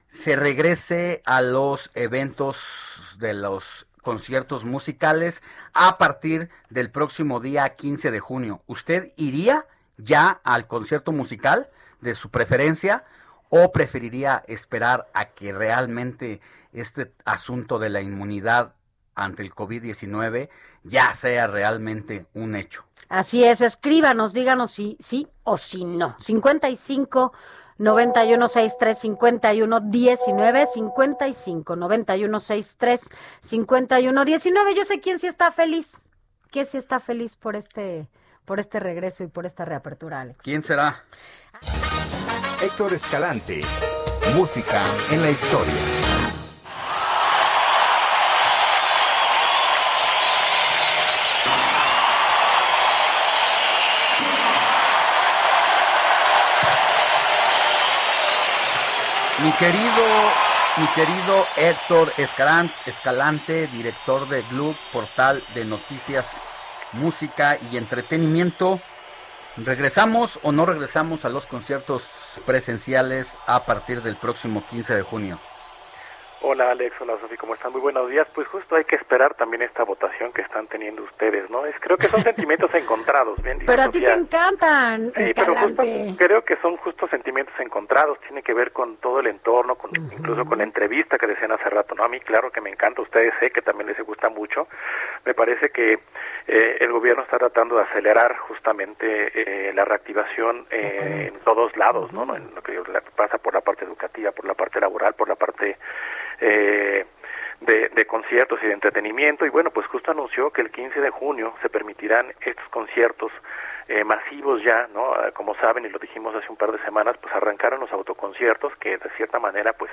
se regrese a los eventos de los conciertos musicales a partir del próximo día 15 de junio. ¿Usted iría ya al concierto musical de su preferencia o preferiría esperar a que realmente este asunto de la inmunidad ante el COVID-19 ya sea realmente un hecho? Así es, escríbanos, díganos si sí o si no. 55 91 63 51 19 55 91 63 51 19. Yo sé quién sí está feliz. ¿Quién sí está feliz por este por este regreso y por esta reapertura, Alex? ¿Quién será? Héctor Escalante. Música en la historia. Mi querido, mi querido Héctor Escalan- Escalante, director de Glue, portal de noticias, música y entretenimiento. ¿Regresamos o no regresamos a los conciertos presenciales a partir del próximo 15 de junio? Hola Alex, hola Sofi, ¿cómo están? Muy buenos días. Pues justo hay que esperar también esta votación que están teniendo ustedes, ¿no? Es, creo que son sentimientos encontrados, bien dice Pero a ti te encantan, Sí, pero justo creo que son justos sentimientos encontrados, tiene que ver con todo el entorno, con, incluso con la entrevista que decían hace rato, ¿no? A mí claro que me encanta, ustedes sé que también les gusta mucho, me parece que eh, el gobierno está tratando de acelerar justamente eh, la reactivación eh, en todos lados, ¿no? En lo que pasa por la parte educativa, por la parte laboral, por la parte... Eh, de, conciertos y de entretenimiento. Y bueno pues justo anunció que el 15 de junio se permitirán estos conciertos eh, masivos ya no Ah, como saben y lo dijimos hace un par de semanas pues arrancaron los autoconciertos que de cierta manera pues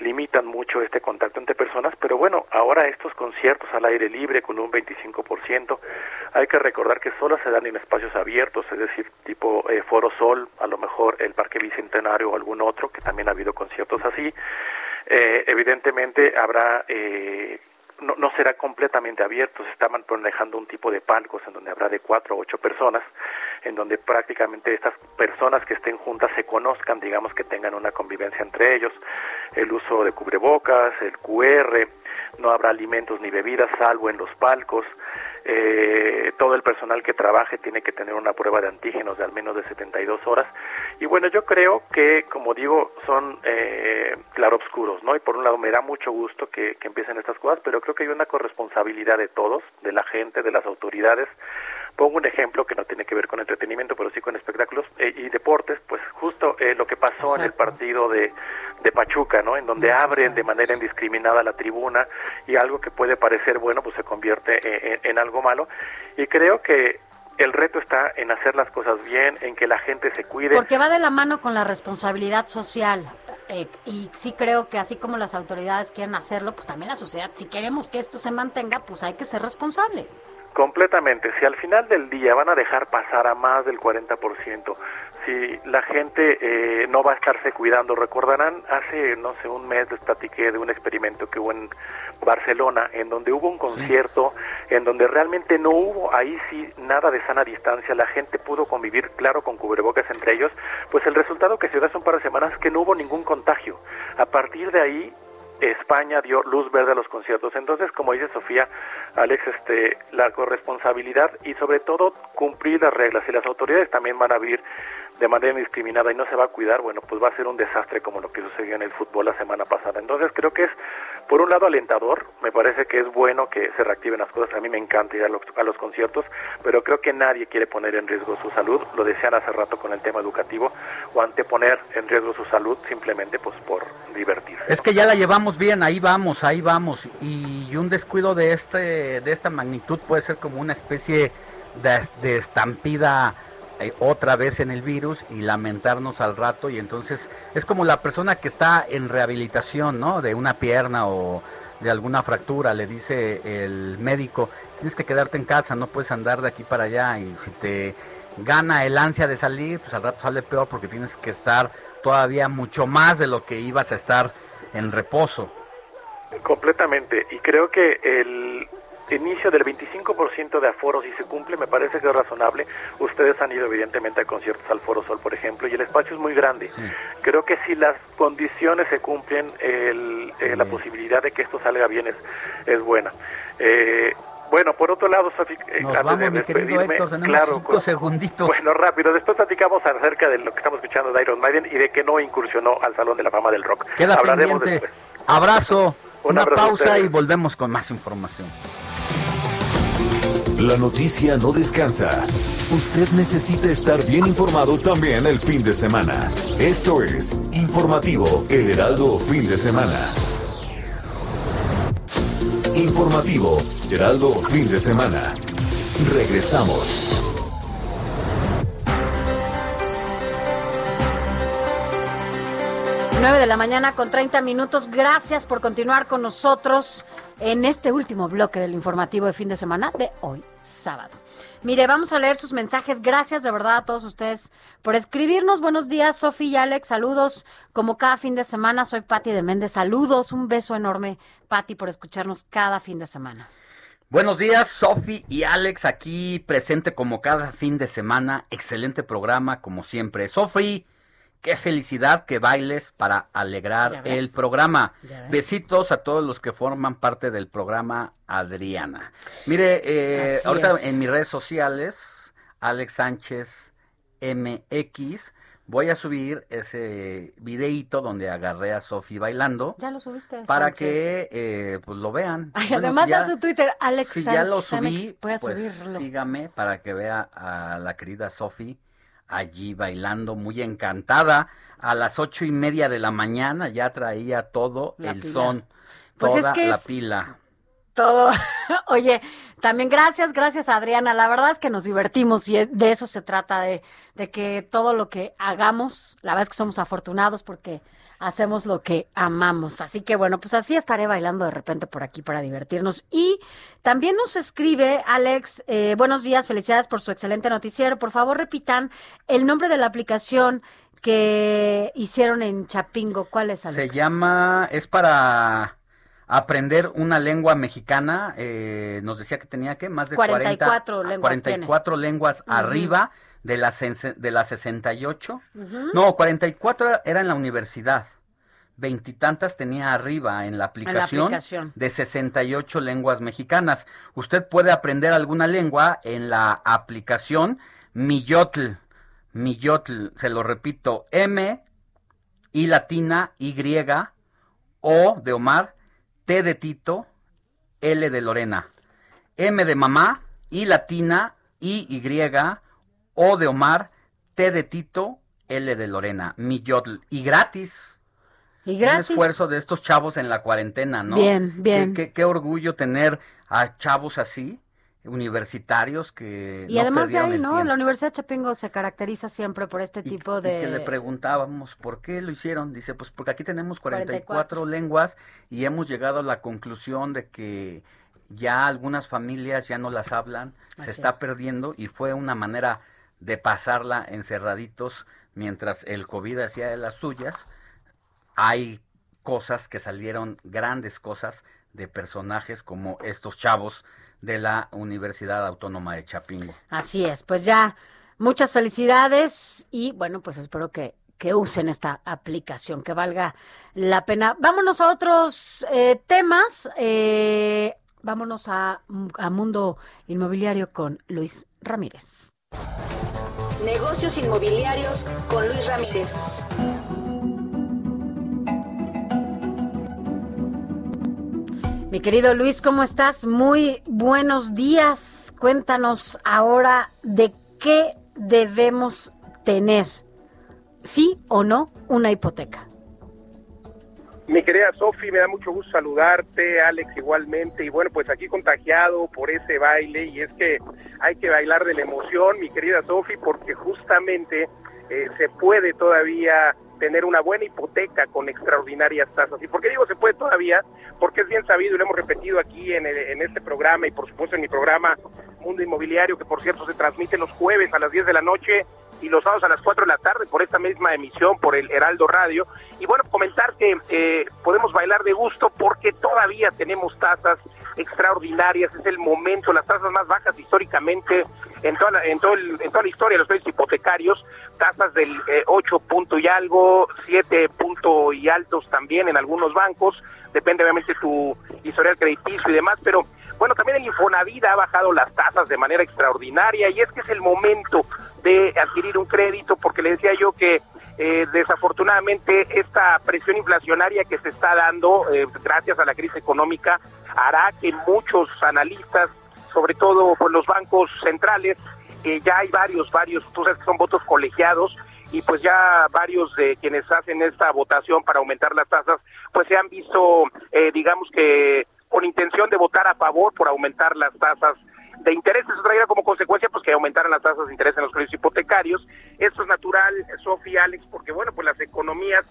limitan mucho este contacto entre personas. Pero bueno ahora estos conciertos al aire libre con un 25% hay que recordar que solo se dan en espacios abiertos es decir tipo eh, Foro Sol a lo mejor el Parque Bicentenario o algún otro que también ha habido conciertos así eh, evidentemente habrá eh, no, no será completamente abierto, se estaban manejando un tipo de palcos en donde habrá de cuatro a ocho personas, en donde prácticamente estas personas que estén juntas se conozcan, digamos que tengan una convivencia entre ellos, el uso de cubrebocas, el QR, no habrá alimentos ni bebidas salvo en los palcos, eh, todo el personal que trabaje tiene que tener una prueba de antígenos de al menos de 72 horas. Y bueno, yo creo que, como digo, son eh, claroscuros, ¿no? Y por un lado me da mucho gusto que, que empiecen estas cosas, pero creo que hay una corresponsabilidad de todos, de la gente, de las autoridades. Pongo un ejemplo que no tiene que ver con entretenimiento, pero sí con espectáculos eh, y deportes, pues justo eh, lo que pasó en el partido de, de Pachuca, ¿no? En donde abren de manera indiscriminada la tribuna y algo que puede parecer bueno, pues se convierte en, en- en algo malo. Y creo que el reto está en hacer las cosas bien, en que la gente se cuide. Porque va de la mano con la responsabilidad social. eh, y sí creo que así como las autoridades quieren hacerlo, pues también la sociedad, si queremos que esto se mantenga, pues hay que ser responsables. Completamente. Si al final del día van a dejar pasar a más del 40%, si la gente eh, no va a estarse cuidando, recordarán hace, no sé, un mes les platiqué de un experimento que hubo en Barcelona, en donde hubo un concierto, en donde realmente no hubo ahí sí nada de sana distancia, la gente pudo convivir, claro, con cubrebocas entre ellos, pues el resultado que se dio hace un par de semanas es que no hubo ningún contagio. A partir de ahí, España dio luz verde a los conciertos. Entonces, como dice Sofía, Alex, este, la corresponsabilidad y sobre todo cumplir las reglas. Si las autoridades también van a abrir de manera indiscriminada y no se va a cuidar, bueno, pues va a ser un desastre como lo que sucedió en el fútbol la semana pasada. Entonces, creo que es, por un lado, alentador. Me parece que es bueno que se reactiven las cosas. A mí me encanta ir a los, a los conciertos, pero creo que nadie quiere poner en riesgo su salud. Lo decían hace rato con el tema educativo, o anteponer en riesgo su salud simplemente pues por divertirse. Es que ya la llevamos bien, ahí vamos, ahí vamos. Y un descuido de este de esta magnitud puede ser como una especie de, de estampida eh, otra vez en el virus y lamentarnos al rato. Y entonces es como la persona que está en rehabilitación, ¿no? De una pierna o de alguna fractura, le dice el médico, tienes que quedarte en casa, no puedes andar de aquí para allá. Y si te gana el ansia de salir, pues al rato sale peor porque tienes que estar todavía mucho más de lo que ibas a estar en reposo. Completamente. Y creo que el inicio del 25% de aforo, si se cumple, me parece que es razonable. Ustedes han ido evidentemente a conciertos al Foro Sol, por ejemplo, y el espacio es muy grande. Creo que si las condiciones se cumplen, el- eh, la posibilidad de que esto salga bien es, es buena. Eh, bueno, por otro lado, Sofi, eh, Nos antes vamos, de mi despedirme, Héctor, claro, cinco segunditos. bueno, rápido, después platicamos acerca de lo que estamos escuchando de Iron Maiden y de que no incursionó al Salón de la Fama del Rock. Queda Hablaremos pendiente. después. Abrazo, Un una abrazo pausa y volvemos con más información. La noticia no descansa. Usted necesita estar bien informado también el fin de semana. Esto es Informativo El Heraldo Fin de Semana. Informativo Heraldo Fin de Semana. Regresamos. 9 de la mañana con 30 minutos. Gracias por continuar con nosotros en este último bloque del informativo de fin de semana de hoy, sábado. Mire, vamos a leer sus mensajes. Gracias de verdad a todos ustedes por escribirnos. Buenos días, Sofi y Alex. Saludos. Como cada fin de semana, soy Patti de Méndez. Saludos. Un beso enorme, Patti, por escucharnos cada fin de semana. Buenos días, Sofi y Alex, aquí presente como cada fin de semana. Excelente programa, como siempre. Sofi, qué felicidad que bailes para alegrar el programa. Besitos a todos los que forman parte del programa Adriana. Mire, eh, ahorita es. en mis redes sociales, Alex Sánchez MX, voy a subir ese videíto donde agarré a Sofi bailando. Ya lo subiste. Para Sánchez. que eh, pues lo vean. Ay, Bueno, además si ya- a su Twitter, Alex si ya lo Sánchez subí, MX, voy a pues subirlo. sígame para que vea a la querida Sofi allí bailando muy encantada. A las ocho y media de la mañana ya traía todo La el pila. son, Pues es toda que la es- pila. Todo. Oye, también gracias, gracias Adriana. La verdad es que nos divertimos y de eso se trata, de, de que todo lo que hagamos, la verdad es que somos afortunados porque hacemos lo que amamos. Así que bueno, pues así estaré bailando de repente por aquí para divertirnos. Y también nos escribe Alex, eh, buenos días, felicidades por su excelente noticiero. Por favor, repitan el nombre de la aplicación que hicieron en Chapingo. ¿Cuál es, Alex? Se llama, es para aprender una lengua mexicana, eh, nos decía que tenía que más de 44 40, lenguas 44 lenguas Ujú. arriba de las de las 68. Ujú. No, 44 era en la universidad. Veintitantas tenía arriba en la aplicación, aplicación. de 68 lenguas mexicanas. Usted puede aprender alguna lengua en la aplicación Miyotl. Miyotl, se lo repito, M, I latina, Y, O de Omar, T de Tito, L de Lorena. M de mamá, I latina, I, Y, O de Omar, T de Tito, L de Lorena. Miyotl. Y gratis. Y Un esfuerzo de estos chavos en la cuarentena, ¿no? Bien, bien. Qué, qué- qué orgullo tener a chavos así, universitarios que Y no además de ahí, ¿no? tiempo. La Universidad de Chapingo se caracteriza siempre por este tipo Y de... que le preguntábamos por qué lo hicieron. Dice, pues porque aquí tenemos 44, 44. lenguas y hemos llegado a la conclusión de que ya algunas familias ya no las hablan, Así se está perdiendo y fue una manera de pasarla encerraditos mientras el COVID hacía de las suyas. Hay cosas que salieron, grandes cosas de personajes como estos chavos de la Universidad Autónoma de Chapingo. Así es, pues ya muchas felicidades y bueno, pues espero que, que usen esta aplicación, que valga la pena. Vámonos a otros eh, temas, eh, vámonos a, a Mundo Inmobiliario con Luis Ramírez. Negocios inmobiliarios con Luis Ramírez. Mi querido Luis, ¿cómo estás? Muy buenos días. Cuéntanos ahora de qué debemos tener, sí o no, una hipoteca. Mi querida Sofi, me da mucho gusto saludarte, Alex igualmente, y bueno, pues aquí contagiado por ese baile, y es que hay que bailar de la emoción, mi querida Sofi, porque justamente eh, se puede todavía tener una buena hipoteca con extraordinarias tasas. ¿Y por qué digo se puede todavía? Porque es bien sabido y lo hemos repetido aquí en, el- en este programa y por supuesto en mi programa Mundo Inmobiliario, que por cierto se transmite los jueves a las 10 de la noche y los sábados a las 4 de la tarde por esta misma emisión, por el Heraldo Radio. Y bueno, comentar que eh, podemos bailar de gusto porque todavía tenemos tasas extraordinarias, es el momento, las tasas más bajas históricamente en toda la, en todo el- en toda la historia de los créditos hipotecarios, tasas del eh, 8 punto y algo, 7 punto y altos también en algunos bancos, depende obviamente tu historial crediticio y demás, pero bueno, también el Infonavit ha bajado las tasas de manera extraordinaria y es que es el momento de adquirir un crédito porque le decía yo que eh, desafortunadamente esta presión inflacionaria que se está dando eh, gracias a la crisis económica hará que muchos analistas, sobre todo por los bancos centrales, eh, ya hay varios, varios, tú sabes que son votos colegiados y pues ya varios de quienes hacen esta votación para aumentar las tasas, pues se han visto, eh, digamos que con intención de votar a favor por aumentar las tasas de interés. Eso traerá como consecuencia pues que aumentaran las tasas de interés en los créditos hipotecarios. Esto es natural, Sofía, Alex, porque bueno, pues las economías,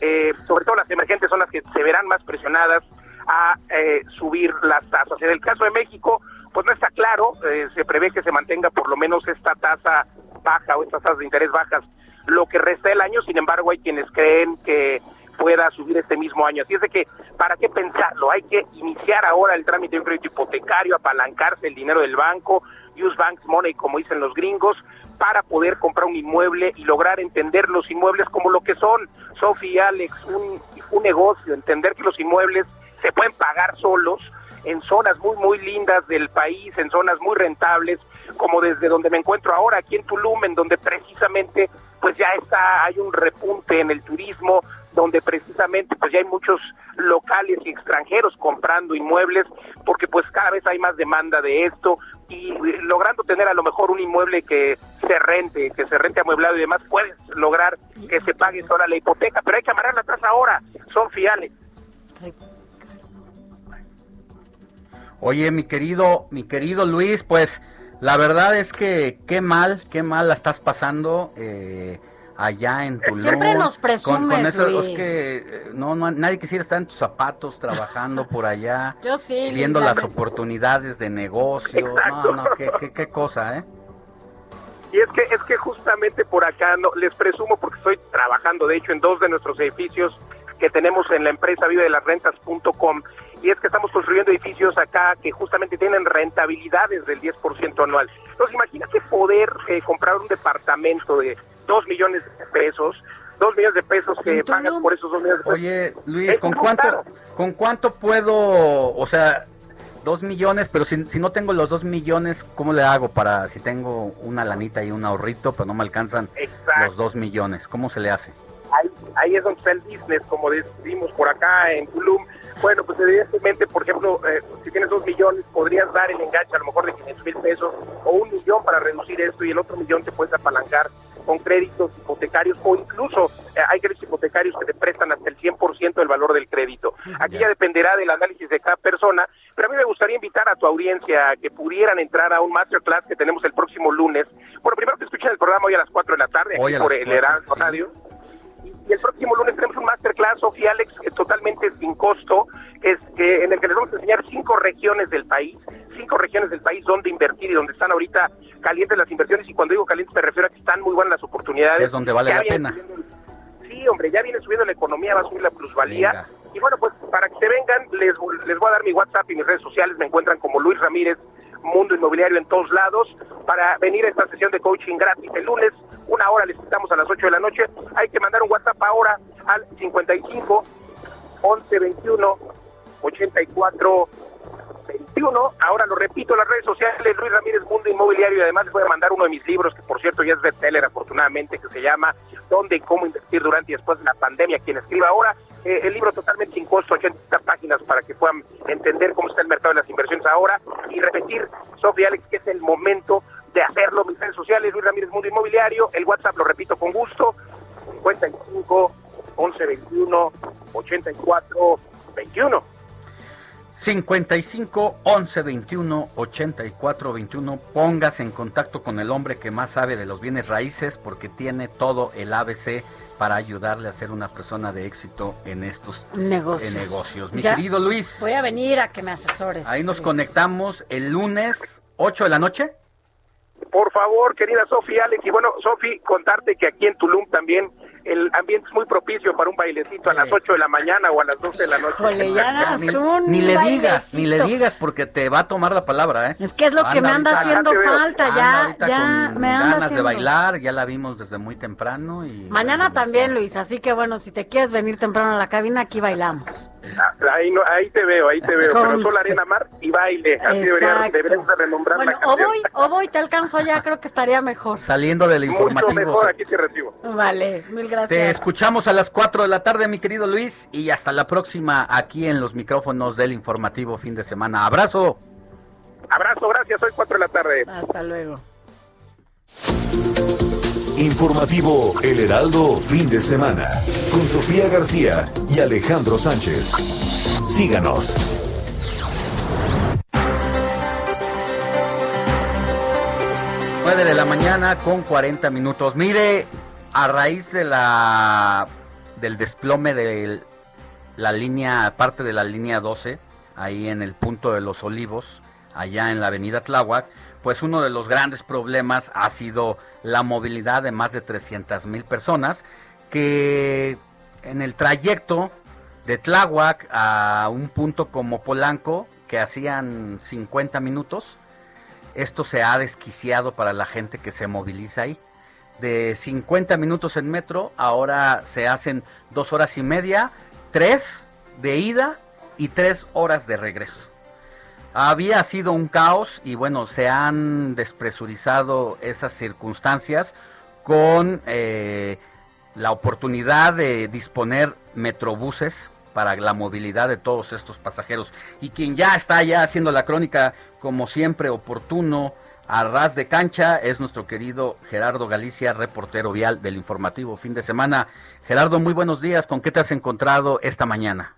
eh, sobre todo las emergentes, son las que se verán más presionadas a eh, subir las tasas. En el caso de México, pues no está claro, eh, se prevé que se mantenga por lo menos esta tasa baja o estas tasas de interés bajas lo que resta del año, sin embargo hay quienes creen que pueda subir este mismo año. Así es de que, ¿para qué pensarlo? Hay que iniciar ahora el trámite de un crédito hipotecario, apalancarse el dinero del banco, use banks money, como dicen los gringos, para poder comprar un inmueble y lograr entender los inmuebles como lo que son, Sofía, Alex, un, un negocio, entender que los inmuebles se pueden pagar solos en zonas muy, muy lindas del país, en zonas muy rentables, como desde donde me encuentro ahora, aquí en Tulum, en donde precisamente pues ya está, hay un repunte en el turismo, donde precisamente pues ya hay muchos locales y extranjeros comprando inmuebles, porque pues cada vez hay más demanda de esto y eh, logrando tener a lo mejor un inmueble que se rente, que se rente amueblado y demás, puedes lograr que se pague sola la hipoteca, pero hay que amarrar la tasa ahora, son fiales. Oye, mi querido, mi querido Luis, pues la verdad es que qué mal, qué mal la estás pasando eh, allá en Tulum. Siempre nos Con, con presumes, eso, Luis. es que eh, no, no, nadie quisiera estar en tus zapatos trabajando por allá, Yo sí, viendo la las oportunidades de negocio. No, no, qué, qué, qué cosa, ¿eh? Y es que es que justamente por acá no les presumo porque estoy trabajando de hecho en dos de nuestros edificios que tenemos en la empresa vive de las rentas.com y es que estamos construyendo edificios acá que justamente tienen rentabilidades del 10% anual. Entonces, imagínate poder eh, comprar un departamento de 2 millones de pesos, 2 millones de pesos que pagas por esos 2 millones de pesos. Oye, Luis, ¿con cuánto, caro. ¿con cuánto puedo, o sea, dos millones, pero si, si no tengo los dos millones, ¿cómo le hago para, si tengo una lanita y un ahorrito, pero no me alcanzan Exacto. los dos millones? ¿Cómo se le hace? ahí, ahí es donde está el business, como decimos por acá en Tulum. Bueno, pues evidentemente, por ejemplo, eh, si tienes dos millones, podrías dar el enganche a lo mejor de 500 mil pesos o un millón para reducir esto y el otro millón te puedes apalancar con créditos hipotecarios o incluso eh, hay créditos hipotecarios que te prestan hasta el 100% del valor del crédito. Aquí ya dependerá del análisis de cada persona, pero a mí me gustaría invitar a tu audiencia a que pudieran entrar a un masterclass que tenemos el próximo lunes. Bueno, primero que escuchen el programa hoy a las 4 de la tarde, Hoy aquí por el Heraldo sí. Y el próximo lunes tenemos un masterclass, Sofía Alex, totalmente sin costo, es, eh, en el que les vamos a enseñar cinco regiones del país, cinco regiones del país donde invertir y donde están ahorita calientes las inversiones. Y cuando digo calientes me refiero a que están muy buenas las oportunidades. Es donde vale Ya la pena. subiendo Sí, hombre, ya viene subiendo la economía, va a subir la plusvalía. Venga. Y bueno, pues para que se vengan, les, les voy a dar mi WhatsApp y mis redes sociales. Me encuentran como Luis Ramírez, Mundo Inmobiliario en todos lados, para venir a esta sesión de coaching gratis el lunes. Una hora les quitamos a las 8 de la noche. Hay que mandar un WhatsApp ahora al 55 11 21 84 21. Ahora lo repito, las redes sociales, Luis Ramírez Mundo Inmobiliario, y además les voy a mandar uno de mis libros, que por cierto ya es bestseller afortunadamente, que se llama ¿Dónde y cómo invertir durante y después de la pandemia? Quien escriba ahora, eh, el libro totalmente sin costo, 80 páginas para que puedan entender cómo está el mercado de las inversiones ahora y repetir, Sofía Alex, que es el momento de hacerlo. Mis redes sociales, Luis Ramírez Mundo Inmobiliario, el WhatsApp lo repito con gusto, 55 11 21 84 21. 55 11 21 84 21. Póngase en contacto con el hombre que más sabe de los bienes raíces porque tiene todo el ABC para ayudarle a ser una persona de éxito en estos Negocios. en negocios. Mi Ya querido Luis, Voy a venir a que me asesores. ahí nos Luis. conectamos el lunes 8 de la noche. Por favor, querida Sofi, Alex, y bueno, Sofi, contarte que aquí en Tulum también el ambiente es muy propicio para un bailecito a las 8 de la mañana o a las 12 de la noche. Híjole, ya Ni, ni le digas, ni le digas porque te va a tomar la palabra, ¿eh? Es que es lo que me anda ahorita- haciendo falta, anda ya, ya con me anda ganas de bailar, ya la vimos desde muy temprano y Mañana también, Luis, así que bueno, si te quieres venir temprano a la cabina, aquí bailamos. Ahí, no, ahí te veo, ahí te veo, pero Conste. solo arena mar y baile, así deberíamos de renombrar Bueno, la o voy, o voy, te alcanzo allá, creo que estaría mejor. saliendo del Mucho informativo. mejor, aquí te recibo. Vale, mil Te gracias. escuchamos a las 4 de la tarde, mi querido Luis, y hasta la próxima aquí en los micrófonos del informativo fin de semana. Abrazo. Abrazo, gracias, hoy 4 de la tarde. Hasta luego. Informativo El Heraldo fin de semana con Sofía García y Alejandro Sánchez. Síganos. De la mañana con 40 minutos. Mire, a raíz de la del desplome de la línea, parte de la línea 12, ahí en el punto de los olivos, allá en la avenida Tláhuac, pues uno de los grandes problemas ha sido la movilidad de más de 300 mil personas que en el trayecto de Tláhuac a un punto como Polanco, que hacían 50 minutos, esto se ha desquiciado para la gente que se moviliza ahí. De 50 minutos en metro, ahora se hacen dos horas y media, tres de ida y tres horas de regreso. Había sido un caos y bueno, se han despresurizado esas circunstancias con eh, la oportunidad de disponer metrobuses para la movilidad de todos estos pasajeros. Y quien ya está ya haciendo la crónica, como siempre, oportuno, a ras de cancha, es nuestro querido Gerardo Galicia, reportero vial del informativo fin de semana. Gerardo, muy buenos días. ¿Con qué te has encontrado esta mañana?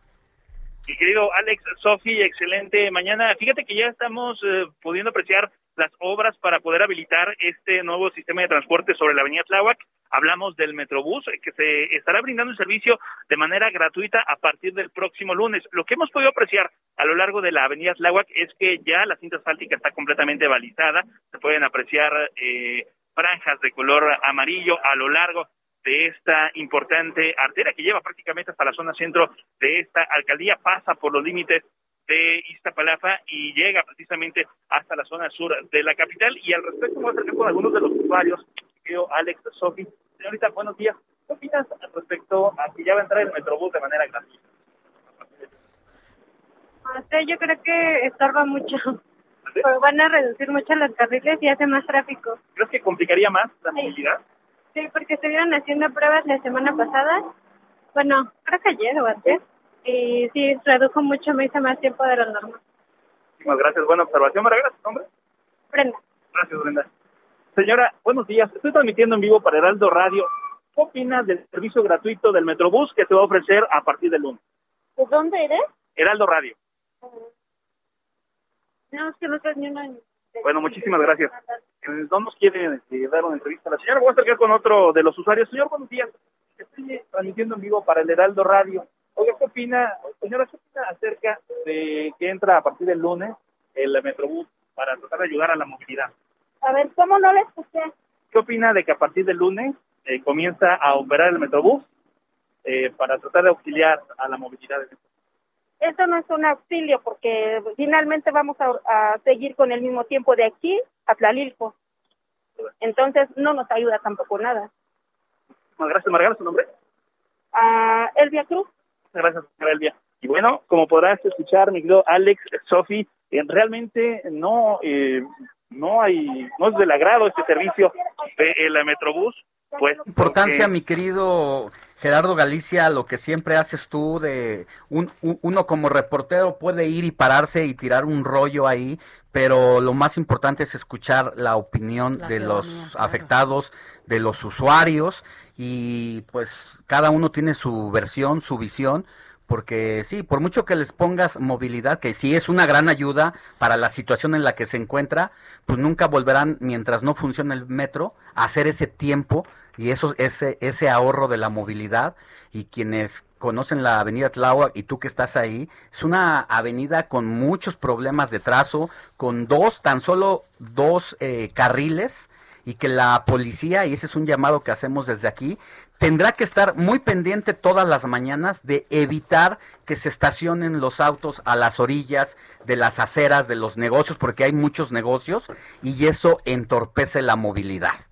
Mi querido Alex, Sofi, excelente mañana. Fíjate que ya estamos eh, pudiendo apreciar las obras para poder habilitar este nuevo sistema de transporte sobre la avenida Tláhuac. Hablamos del Metrobús, eh, que se estará brindando el servicio de manera gratuita a partir del próximo lunes. Lo que hemos podido apreciar a lo largo de la avenida Tláhuac es que ya la cinta asfáltica está completamente balizada. Se pueden apreciar eh, franjas de color amarillo a lo largo de esta importante arteria que lleva prácticamente hasta la zona centro de esta alcaldía, pasa por los límites de Iztapalapa y llega precisamente hasta la zona sur de la capital. Y al respecto, vamos a acercar con algunos de los usuarios, creo Alex, Sofi. Señorita, buenos días. ¿Qué opinas respecto a que ya va a entrar el Metrobús de manera gratuita? No sé, yo creo que estorba mucho. Pero van a reducir mucho los carriles y hace más tráfico. ¿Crees que complicaría más la movilidad? Sí, porque estuvieron haciendo pruebas la semana pasada. Bueno, creo que ayer o antes. Y sí, redujo mucho, me hizo más tiempo de lo normal. Muchísimas gracias. Buena observación. ¿Me regalas tu nombre? Brenda. Gracias, Brenda. Señora, buenos días. Estoy transmitiendo en vivo para Heraldo Radio. ¿Qué opinas del servicio gratuito del Metrobús que se va a ofrecer a partir del lunes? ¿De dónde eres? Heraldo Radio. No, es que no estás ni una... Bueno, muchísimas gracias. No nos quiere eh, dar una entrevista a la señora. Voy a acercar con otro de los usuarios. Señor, buenos días. Estoy eh, transmitiendo en vivo para el Heraldo Radio. Oiga, ¿qué opina, señora, qué opina acerca de que entra a partir del lunes el Metrobús para tratar de ayudar a la movilidad? A ver, ¿cómo no le escuché? ¿Qué opina de que a partir del lunes eh, comienza a operar el Metrobús eh, para tratar de auxiliar a la movilidad? Eso no es un auxilio porque finalmente vamos a, a seguir con el mismo tiempo de aquí a Tlalilco. Entonces no nos ayuda tampoco nada. Muchas gracias. ¿Me regalas su nombre? Elvia Cruz. Muchas gracias, señora Elvia. Y bueno, como podrás escuchar, mi querido Alex, Sofi, eh, realmente no eh, no hay no es del agrado este servicio del Metrobús, pues Importancia, porque- mi querido Gerardo Galicia, lo que siempre haces tú de un, un- uno como reportero puede ir y pararse y tirar un rollo ahí, pero lo más importante es escuchar la opinión La de los claro. afectados, de los usuarios y pues cada uno tiene su versión, su visión. Porque sí, por mucho que les pongas movilidad, que sí es una gran ayuda para la situación en la que se encuentra, pues nunca volverán, mientras no funcione el metro, a hacer ese tiempo y eso, ese, ese ahorro de la movilidad. Y quienes conocen la avenida Tláhuac y tú que estás ahí, es una avenida con muchos problemas de trazo, con dos, tan solo dos eh, carriles y que la policía, y ese es un llamado que hacemos desde aquí, tendrá que estar muy pendiente todas las mañanas de evitar que se estacionen los autos a las orillas de las aceras de los negocios, porque hay muchos negocios y eso entorpece la movilidad.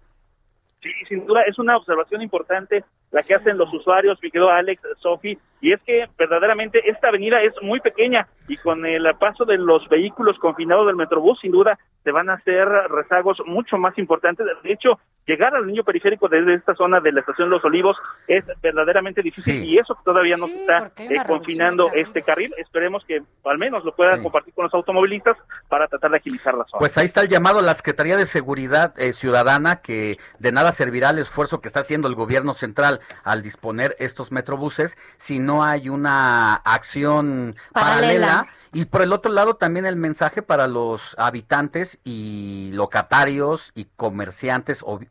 Sí, sin duda es una observación importante la que hacen los usuarios, mi querido Alex, Sofi, y es que verdaderamente esta avenida es muy pequeña y con el paso de los vehículos confinados del Metrobús, sin duda, se van a hacer rezagos mucho más importantes. De hecho, llegar al niño periférico desde esta zona de la estación Los Olivos es verdaderamente difícil y eso que todavía no se está eh, confinando este carril. Esperemos que al menos lo puedan compartir con los automovilistas para tratar de agilizar la zona. Pues ahí está el llamado a la Secretaría de Seguridad eh, Ciudadana, que de nada servirá el esfuerzo que está haciendo el gobierno central al disponer estos metrobuses si no hay una acción Paralela. paralela. Y por el otro lado también el mensaje para los habitantes y locatarios y comerciantes o, vi-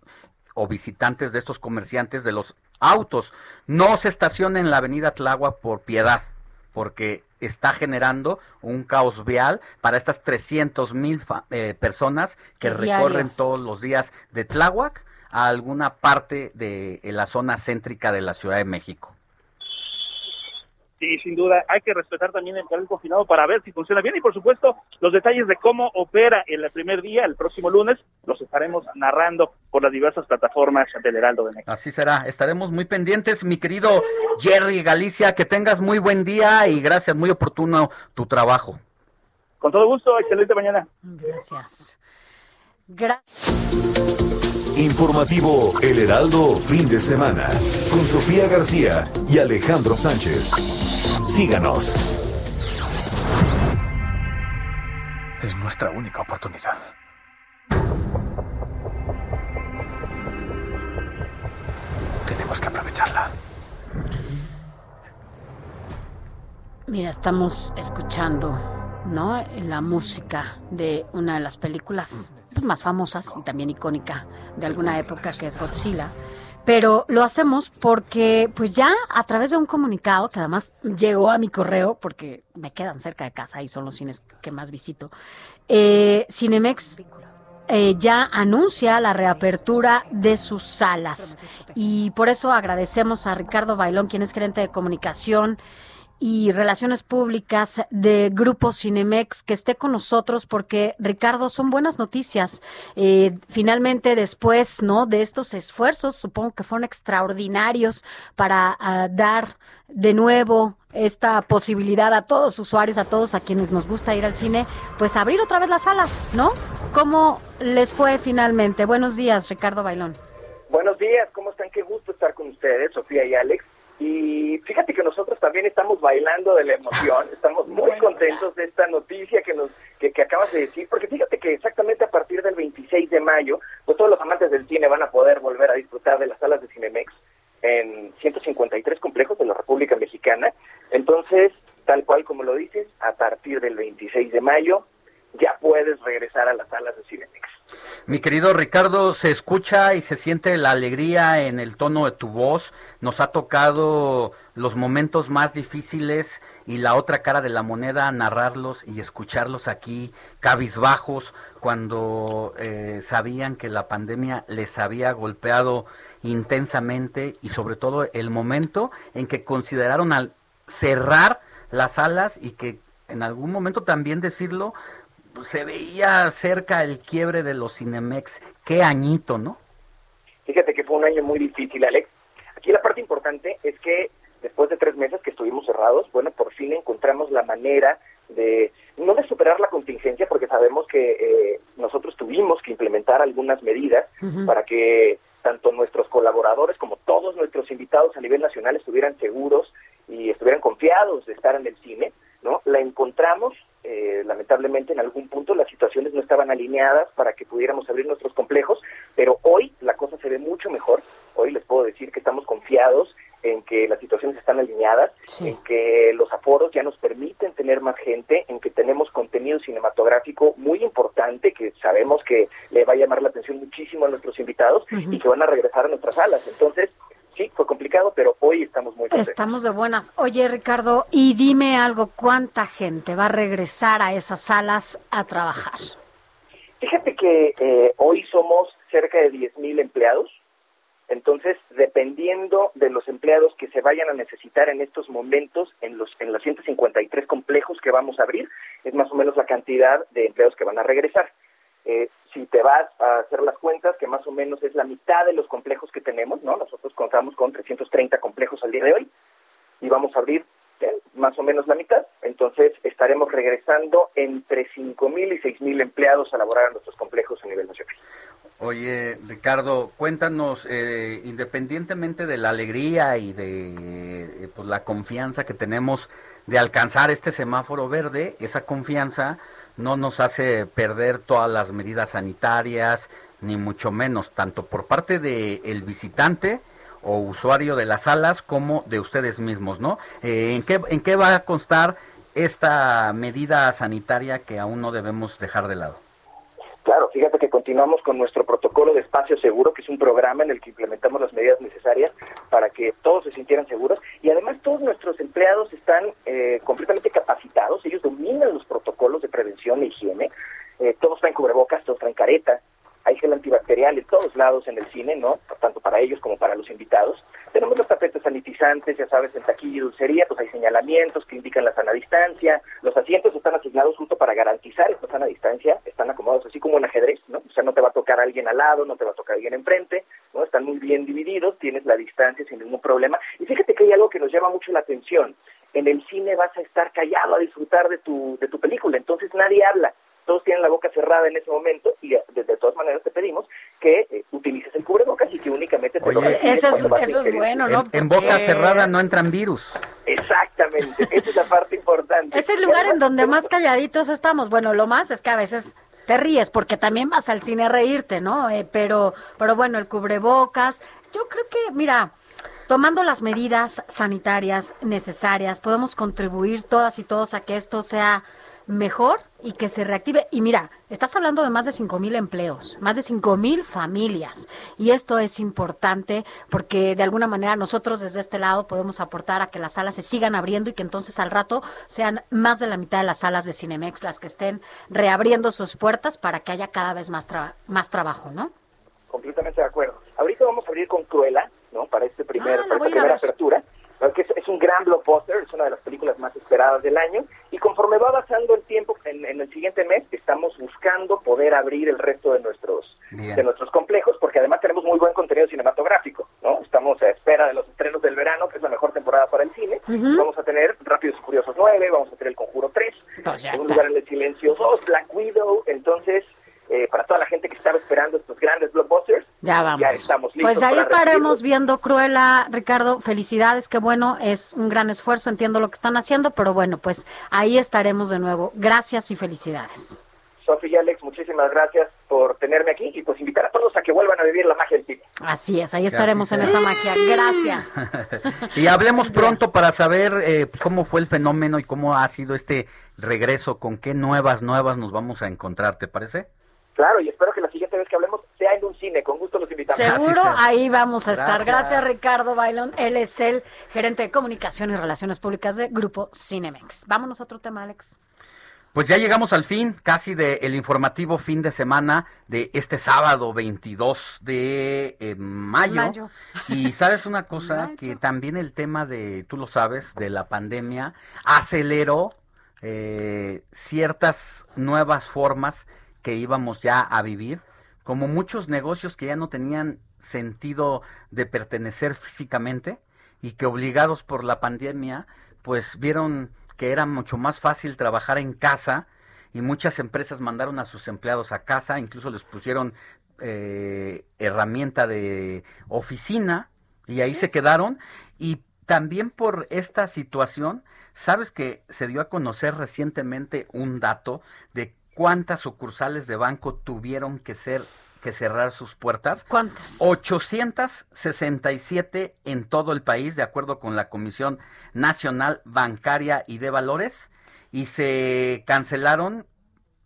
o visitantes de estos comerciantes de los autos. No se estacionen en la avenida Tláhuac por piedad porque está generando un caos vial para estas 300 mil personas que Diario. recorren todos los días de Tláhuac a alguna parte de la zona céntrica de la Ciudad de México. Sí, sin duda, hay que respetar también el carril confinado para ver si funciona bien y por supuesto los detalles de cómo opera el primer día, el próximo lunes, los estaremos narrando por las diversas plataformas del Heraldo de México. Así será, estaremos muy pendientes, mi querido Jerry Galicia, que tengas muy buen día y gracias, muy oportuno tu trabajo. Con todo gusto, excelente mañana. Gracias. Gracias. Informativo El Heraldo fin de semana con Sofía García y Alejandro Sánchez. Síganos. Es nuestra única oportunidad. Tenemos que aprovecharla. Mira, estamos escuchando, ¿no? La música de una de las películas pues, más famosas y también icónica de alguna época, que es Godzilla. Pero lo hacemos porque, pues ya a través de un comunicado, que además llegó a mi correo, porque me quedan cerca de casa y son los cines que más visito, eh, Cinemex eh, ya anuncia la reapertura de sus salas. Y por eso agradecemos a Ricardo Bailón, quien es gerente de comunicación y Relaciones Públicas de Grupo Cinemex, que esté con nosotros porque, Ricardo, son buenas noticias. Eh, finalmente, después ¿no? de estos esfuerzos, supongo que fueron extraordinarios para ah, dar de nuevo esta posibilidad a todos los usuarios, a todos a quienes nos gusta ir al cine, pues abrir otra vez las salas, ¿no? ¿Cómo les fue finalmente? Buenos días, Ricardo Bailón. Buenos días, ¿cómo están? Qué gusto estar con ustedes, Sofía y Alex. Y fíjate que nosotros también estamos bailando de la emoción, estamos muy contentos de esta noticia que nos que, que acabas de decir, porque fíjate que exactamente a partir del 26 de mayo, pues todos los amantes del cine van a poder volver a disfrutar de las salas de Cinemex en 153 complejos de la República Mexicana. Entonces, tal cual como lo dices, a partir del 26 de mayo ya puedes regresar a las salas de Cinemex. Mi querido Ricardo, se escucha y se siente la alegría en el tono de tu voz. Nos ha tocado los momentos más difíciles y la otra cara de la moneda, narrarlos y escucharlos aquí, cabizbajos, cuando eh, sabían que la pandemia les había golpeado intensamente y sobre todo el momento en que consideraron al cerrar las salas y que en algún momento también decirlo, se veía cerca el quiebre de los Cinemex. Qué añito, ¿no? Fíjate que fue un año muy difícil, Alex. Aquí la parte importante es que después de tres meses que estuvimos cerrados, bueno, por fin encontramos la manera de, no de superar la contingencia, porque sabemos que eh, nosotros tuvimos que implementar algunas medidas para que tanto nuestros colaboradores como todos nuestros invitados a nivel nacional estuvieran seguros y estuvieran confiados de estar en el cine, ¿no? La encontramos, eh, lamentablemente en algún punto las situaciones no estaban alineadas para que pudiéramos abrir nuestros complejos, pero hoy la cosa se ve mucho mejor. Hoy les puedo decir que estamos confiados en que las situaciones están alineadas, en que los aforos ya nos permiten tener más gente, en que tenemos contenido cinematográfico muy importante que sabemos que le va a llamar la atención muchísimo a nuestros invitados y que van a regresar a nuestras salas. Entonces, sí, fue complicado, pero hoy estamos muy contentos. Estamos de buenas. Oye, Ricardo, y dime algo, ¿cuánta gente va a regresar a esas salas a trabajar? Fíjate que eh, hoy somos cerca de 10.000 empleados, entonces dependiendo de los empleados que se vayan a necesitar en estos momentos en los en los 153 complejos que vamos a abrir, es más o menos la cantidad de empleados que van a regresar. Eh, si te vas a hacer las cuentas, que más o menos es la mitad de los complejos que tenemos, ¿no? Nosotros contamos con 330 complejos al día de hoy y vamos a abrir ¿eh? más o menos la mitad. Entonces estaremos regresando entre 5.000 y 6.000 empleados a laborar en nuestros complejos a nivel nacional. Oye, Ricardo, cuéntanos, eh, independientemente de la alegría y de eh, pues, la confianza que tenemos de alcanzar este semáforo verde, esa confianza no nos hace perder todas las medidas sanitarias, ni mucho menos, tanto por parte del el visitante o usuario de las salas como de ustedes mismos, ¿no? Eh, ¿en, qué, ¿En qué va a constar esta medida sanitaria que aún no debemos dejar de lado? Claro, fíjate que continuamos con nuestro protocolo de espacio seguro, que es un programa en el que implementamos las medidas necesarias para que todos se sintieran seguros. Y además todos nuestros empleados están eh, completamente capacitados, ellos dominan los protocolos de prevención e higiene, eh, todos traen cubrebocas, todos traen careta, hay gel antibacterial en todos lados en el cine, ¿no? Tanto para ellos como para los invitados. Tenemos los tapetes sanitizantes, ya sabes, en taquilla y dulcería, pues hay señalamientos que indican la sana distancia. Los asientos están asignados justo para garantizar esta sana distancia, están acomodados así como en ajedrez, ¿no? O sea, no te va a tocar alguien al lado, no te va a tocar alguien enfrente, ¿no? Están muy bien divididos, tienes la distancia sin ningún problema. Y fíjate que hay algo que nos llama mucho la atención. En el cine vas a estar callado a disfrutar de tu, de tu película, entonces nadie habla todos tienen la boca cerrada en ese momento y de, de todas maneras te pedimos que eh, utilices el cubrebocas y que únicamente te lo retires Eso es, eso es bueno, ¿no? En boca cerrada no entran virus. Exactamente, esa es la parte importante. Es el lugar en donde más calladitos estamos. Bueno, lo más es que a veces te ríes porque también vas al cine a reírte, ¿no? Eh, pero, pero bueno, el cubrebocas. Yo creo que, mira, tomando las medidas sanitarias necesarias, podemos contribuir todas y todos a que esto sea mejor y que se reactive. Y mira, estás hablando de más de cinco mil empleos, más de cinco mil familias. Y esto es importante porque de alguna manera nosotros desde este lado podemos aportar a que las salas se sigan abriendo y que entonces al rato sean más de la mitad de las salas de Cinemex las que estén reabriendo sus puertas para que haya cada vez más, tra- más trabajo, ¿no? Completamente de acuerdo. Ahorita vamos a abrir con Cruella, ¿no? Para este primer, Ah, para esta primera apertura. Que es, es un gran blockbuster, es una de las películas más esperadas del año, y conforme va avanzando el tiempo, en, en el siguiente mes estamos buscando poder abrir el resto de nuestros Bien. de nuestros complejos, porque además tenemos muy buen contenido cinematográfico, ¿no? Estamos a espera de los estrenos del verano, que es la mejor temporada para el cine. Vamos a tener Rápidos y Curiosos 9, vamos a tener El Conjuro 3, Pues Un está. lugar en el silencio 2, Black Widow, entonces... eh, para toda la gente que estaba esperando estos grandes blockbusters, Ya vamos. ya estamos listos. Pues ahí estaremos recibirlos. viendo Cruella, Ricardo. Felicidades, qué bueno, es un gran esfuerzo, entiendo lo que están haciendo, pero bueno, pues ahí estaremos de nuevo. Gracias y felicidades. Sofi y Alex, muchísimas gracias por tenerme aquí y pues invitar a todos a que vuelvan a vivir la magia del cine. Así es, ahí Que estaremos en esa magia. Gracias. Y hablemos pronto para saber eh, pues, cómo fue el fenómeno y cómo ha sido este regreso, con qué nuevas, nuevas nos vamos a encontrar, ¿te parece? Claro, y espero que la siguiente vez que hablemos sea en un cine. Con gusto los invitamos. Seguro ahí vamos a estar. Gracias. Ricardo Bailón. Él es el gerente de comunicación y relaciones públicas de Grupo Cinemex. Vámonos a otro tema, Alex. Pues ya llegamos al fin, casi del informativo fin de semana de este sábado 22 de eh, mayo. Mayo. Y sabes una cosa, que también el tema de, tú lo sabes, de la pandemia aceleró eh, ciertas nuevas formas que íbamos ya a vivir, como muchos negocios que ya no tenían sentido de pertenecer físicamente y que obligados por la pandemia, pues vieron que era mucho más fácil trabajar en casa y muchas empresas mandaron a sus empleados a casa, incluso les pusieron eh, herramienta de oficina y ahí se quedaron. Y también por esta situación, sabes que se dio a conocer recientemente un dato de cuántas sucursales de banco tuvieron que ser que cerrar sus puertas. ¿Cuántas? 867 en todo el país, de acuerdo con la Comisión Nacional Bancaria y de Valores, y se cancelaron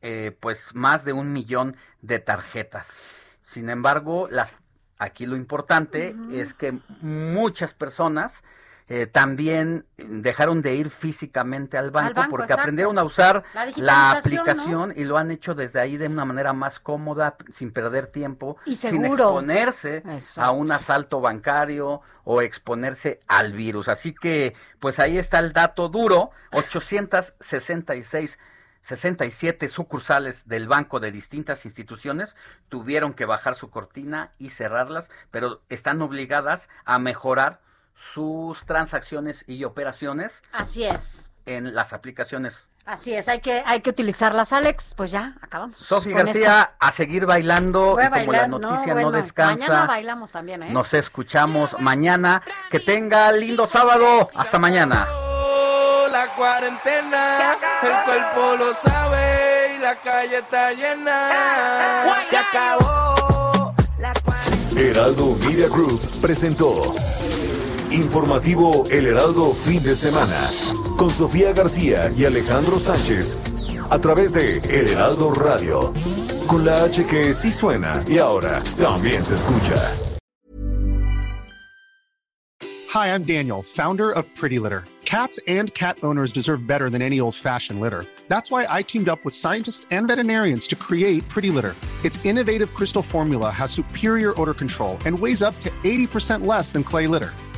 eh, pues más de un millón de tarjetas. Sin embargo, las aquí lo importante es que muchas personas eh, también dejaron de ir físicamente al banco, banco, porque exacto. aprendieron a usar La aplicación y lo han hecho desde ahí de una manera más cómoda, sin perder tiempo, Y sin exponerse Exacto. a un asalto bancario o exponerse al virus. Así que, pues ahí está el dato duro, 866 67 sucursales del banco de distintas instituciones tuvieron que bajar su cortina y cerrarlas, pero están obligadas a mejorar sus transacciones y operaciones Así es. en las aplicaciones. Así es, hay que, hay que utilizarlas, Alex. Pues ya, acabamos. Sofi García, a seguir bailando Voy a y como bailar, la noticia no, bueno, descansa, Mañana bailamos también, ¿eh? nos escuchamos mañana. Que tenga lindo sábado. Hasta mañana. la cuarentena, el cuerpo lo sabe y la calle está llena. Se acabó. Heraldo Media Group presentó Informativo El Heraldo Fin de Semana con Sofía García y Alejandro Sánchez a través de El Heraldo Radio con la H que sí suena y ahora también se escucha. Hi, I'm Daniel, founder of Pretty Litter. Cats and cat owners deserve better than any old fashioned litter. That's why I teamed up with scientists and veterinarians to create Pretty Litter. Its innovative crystal formula has superior odor control and weighs up to 80% less than clay litter.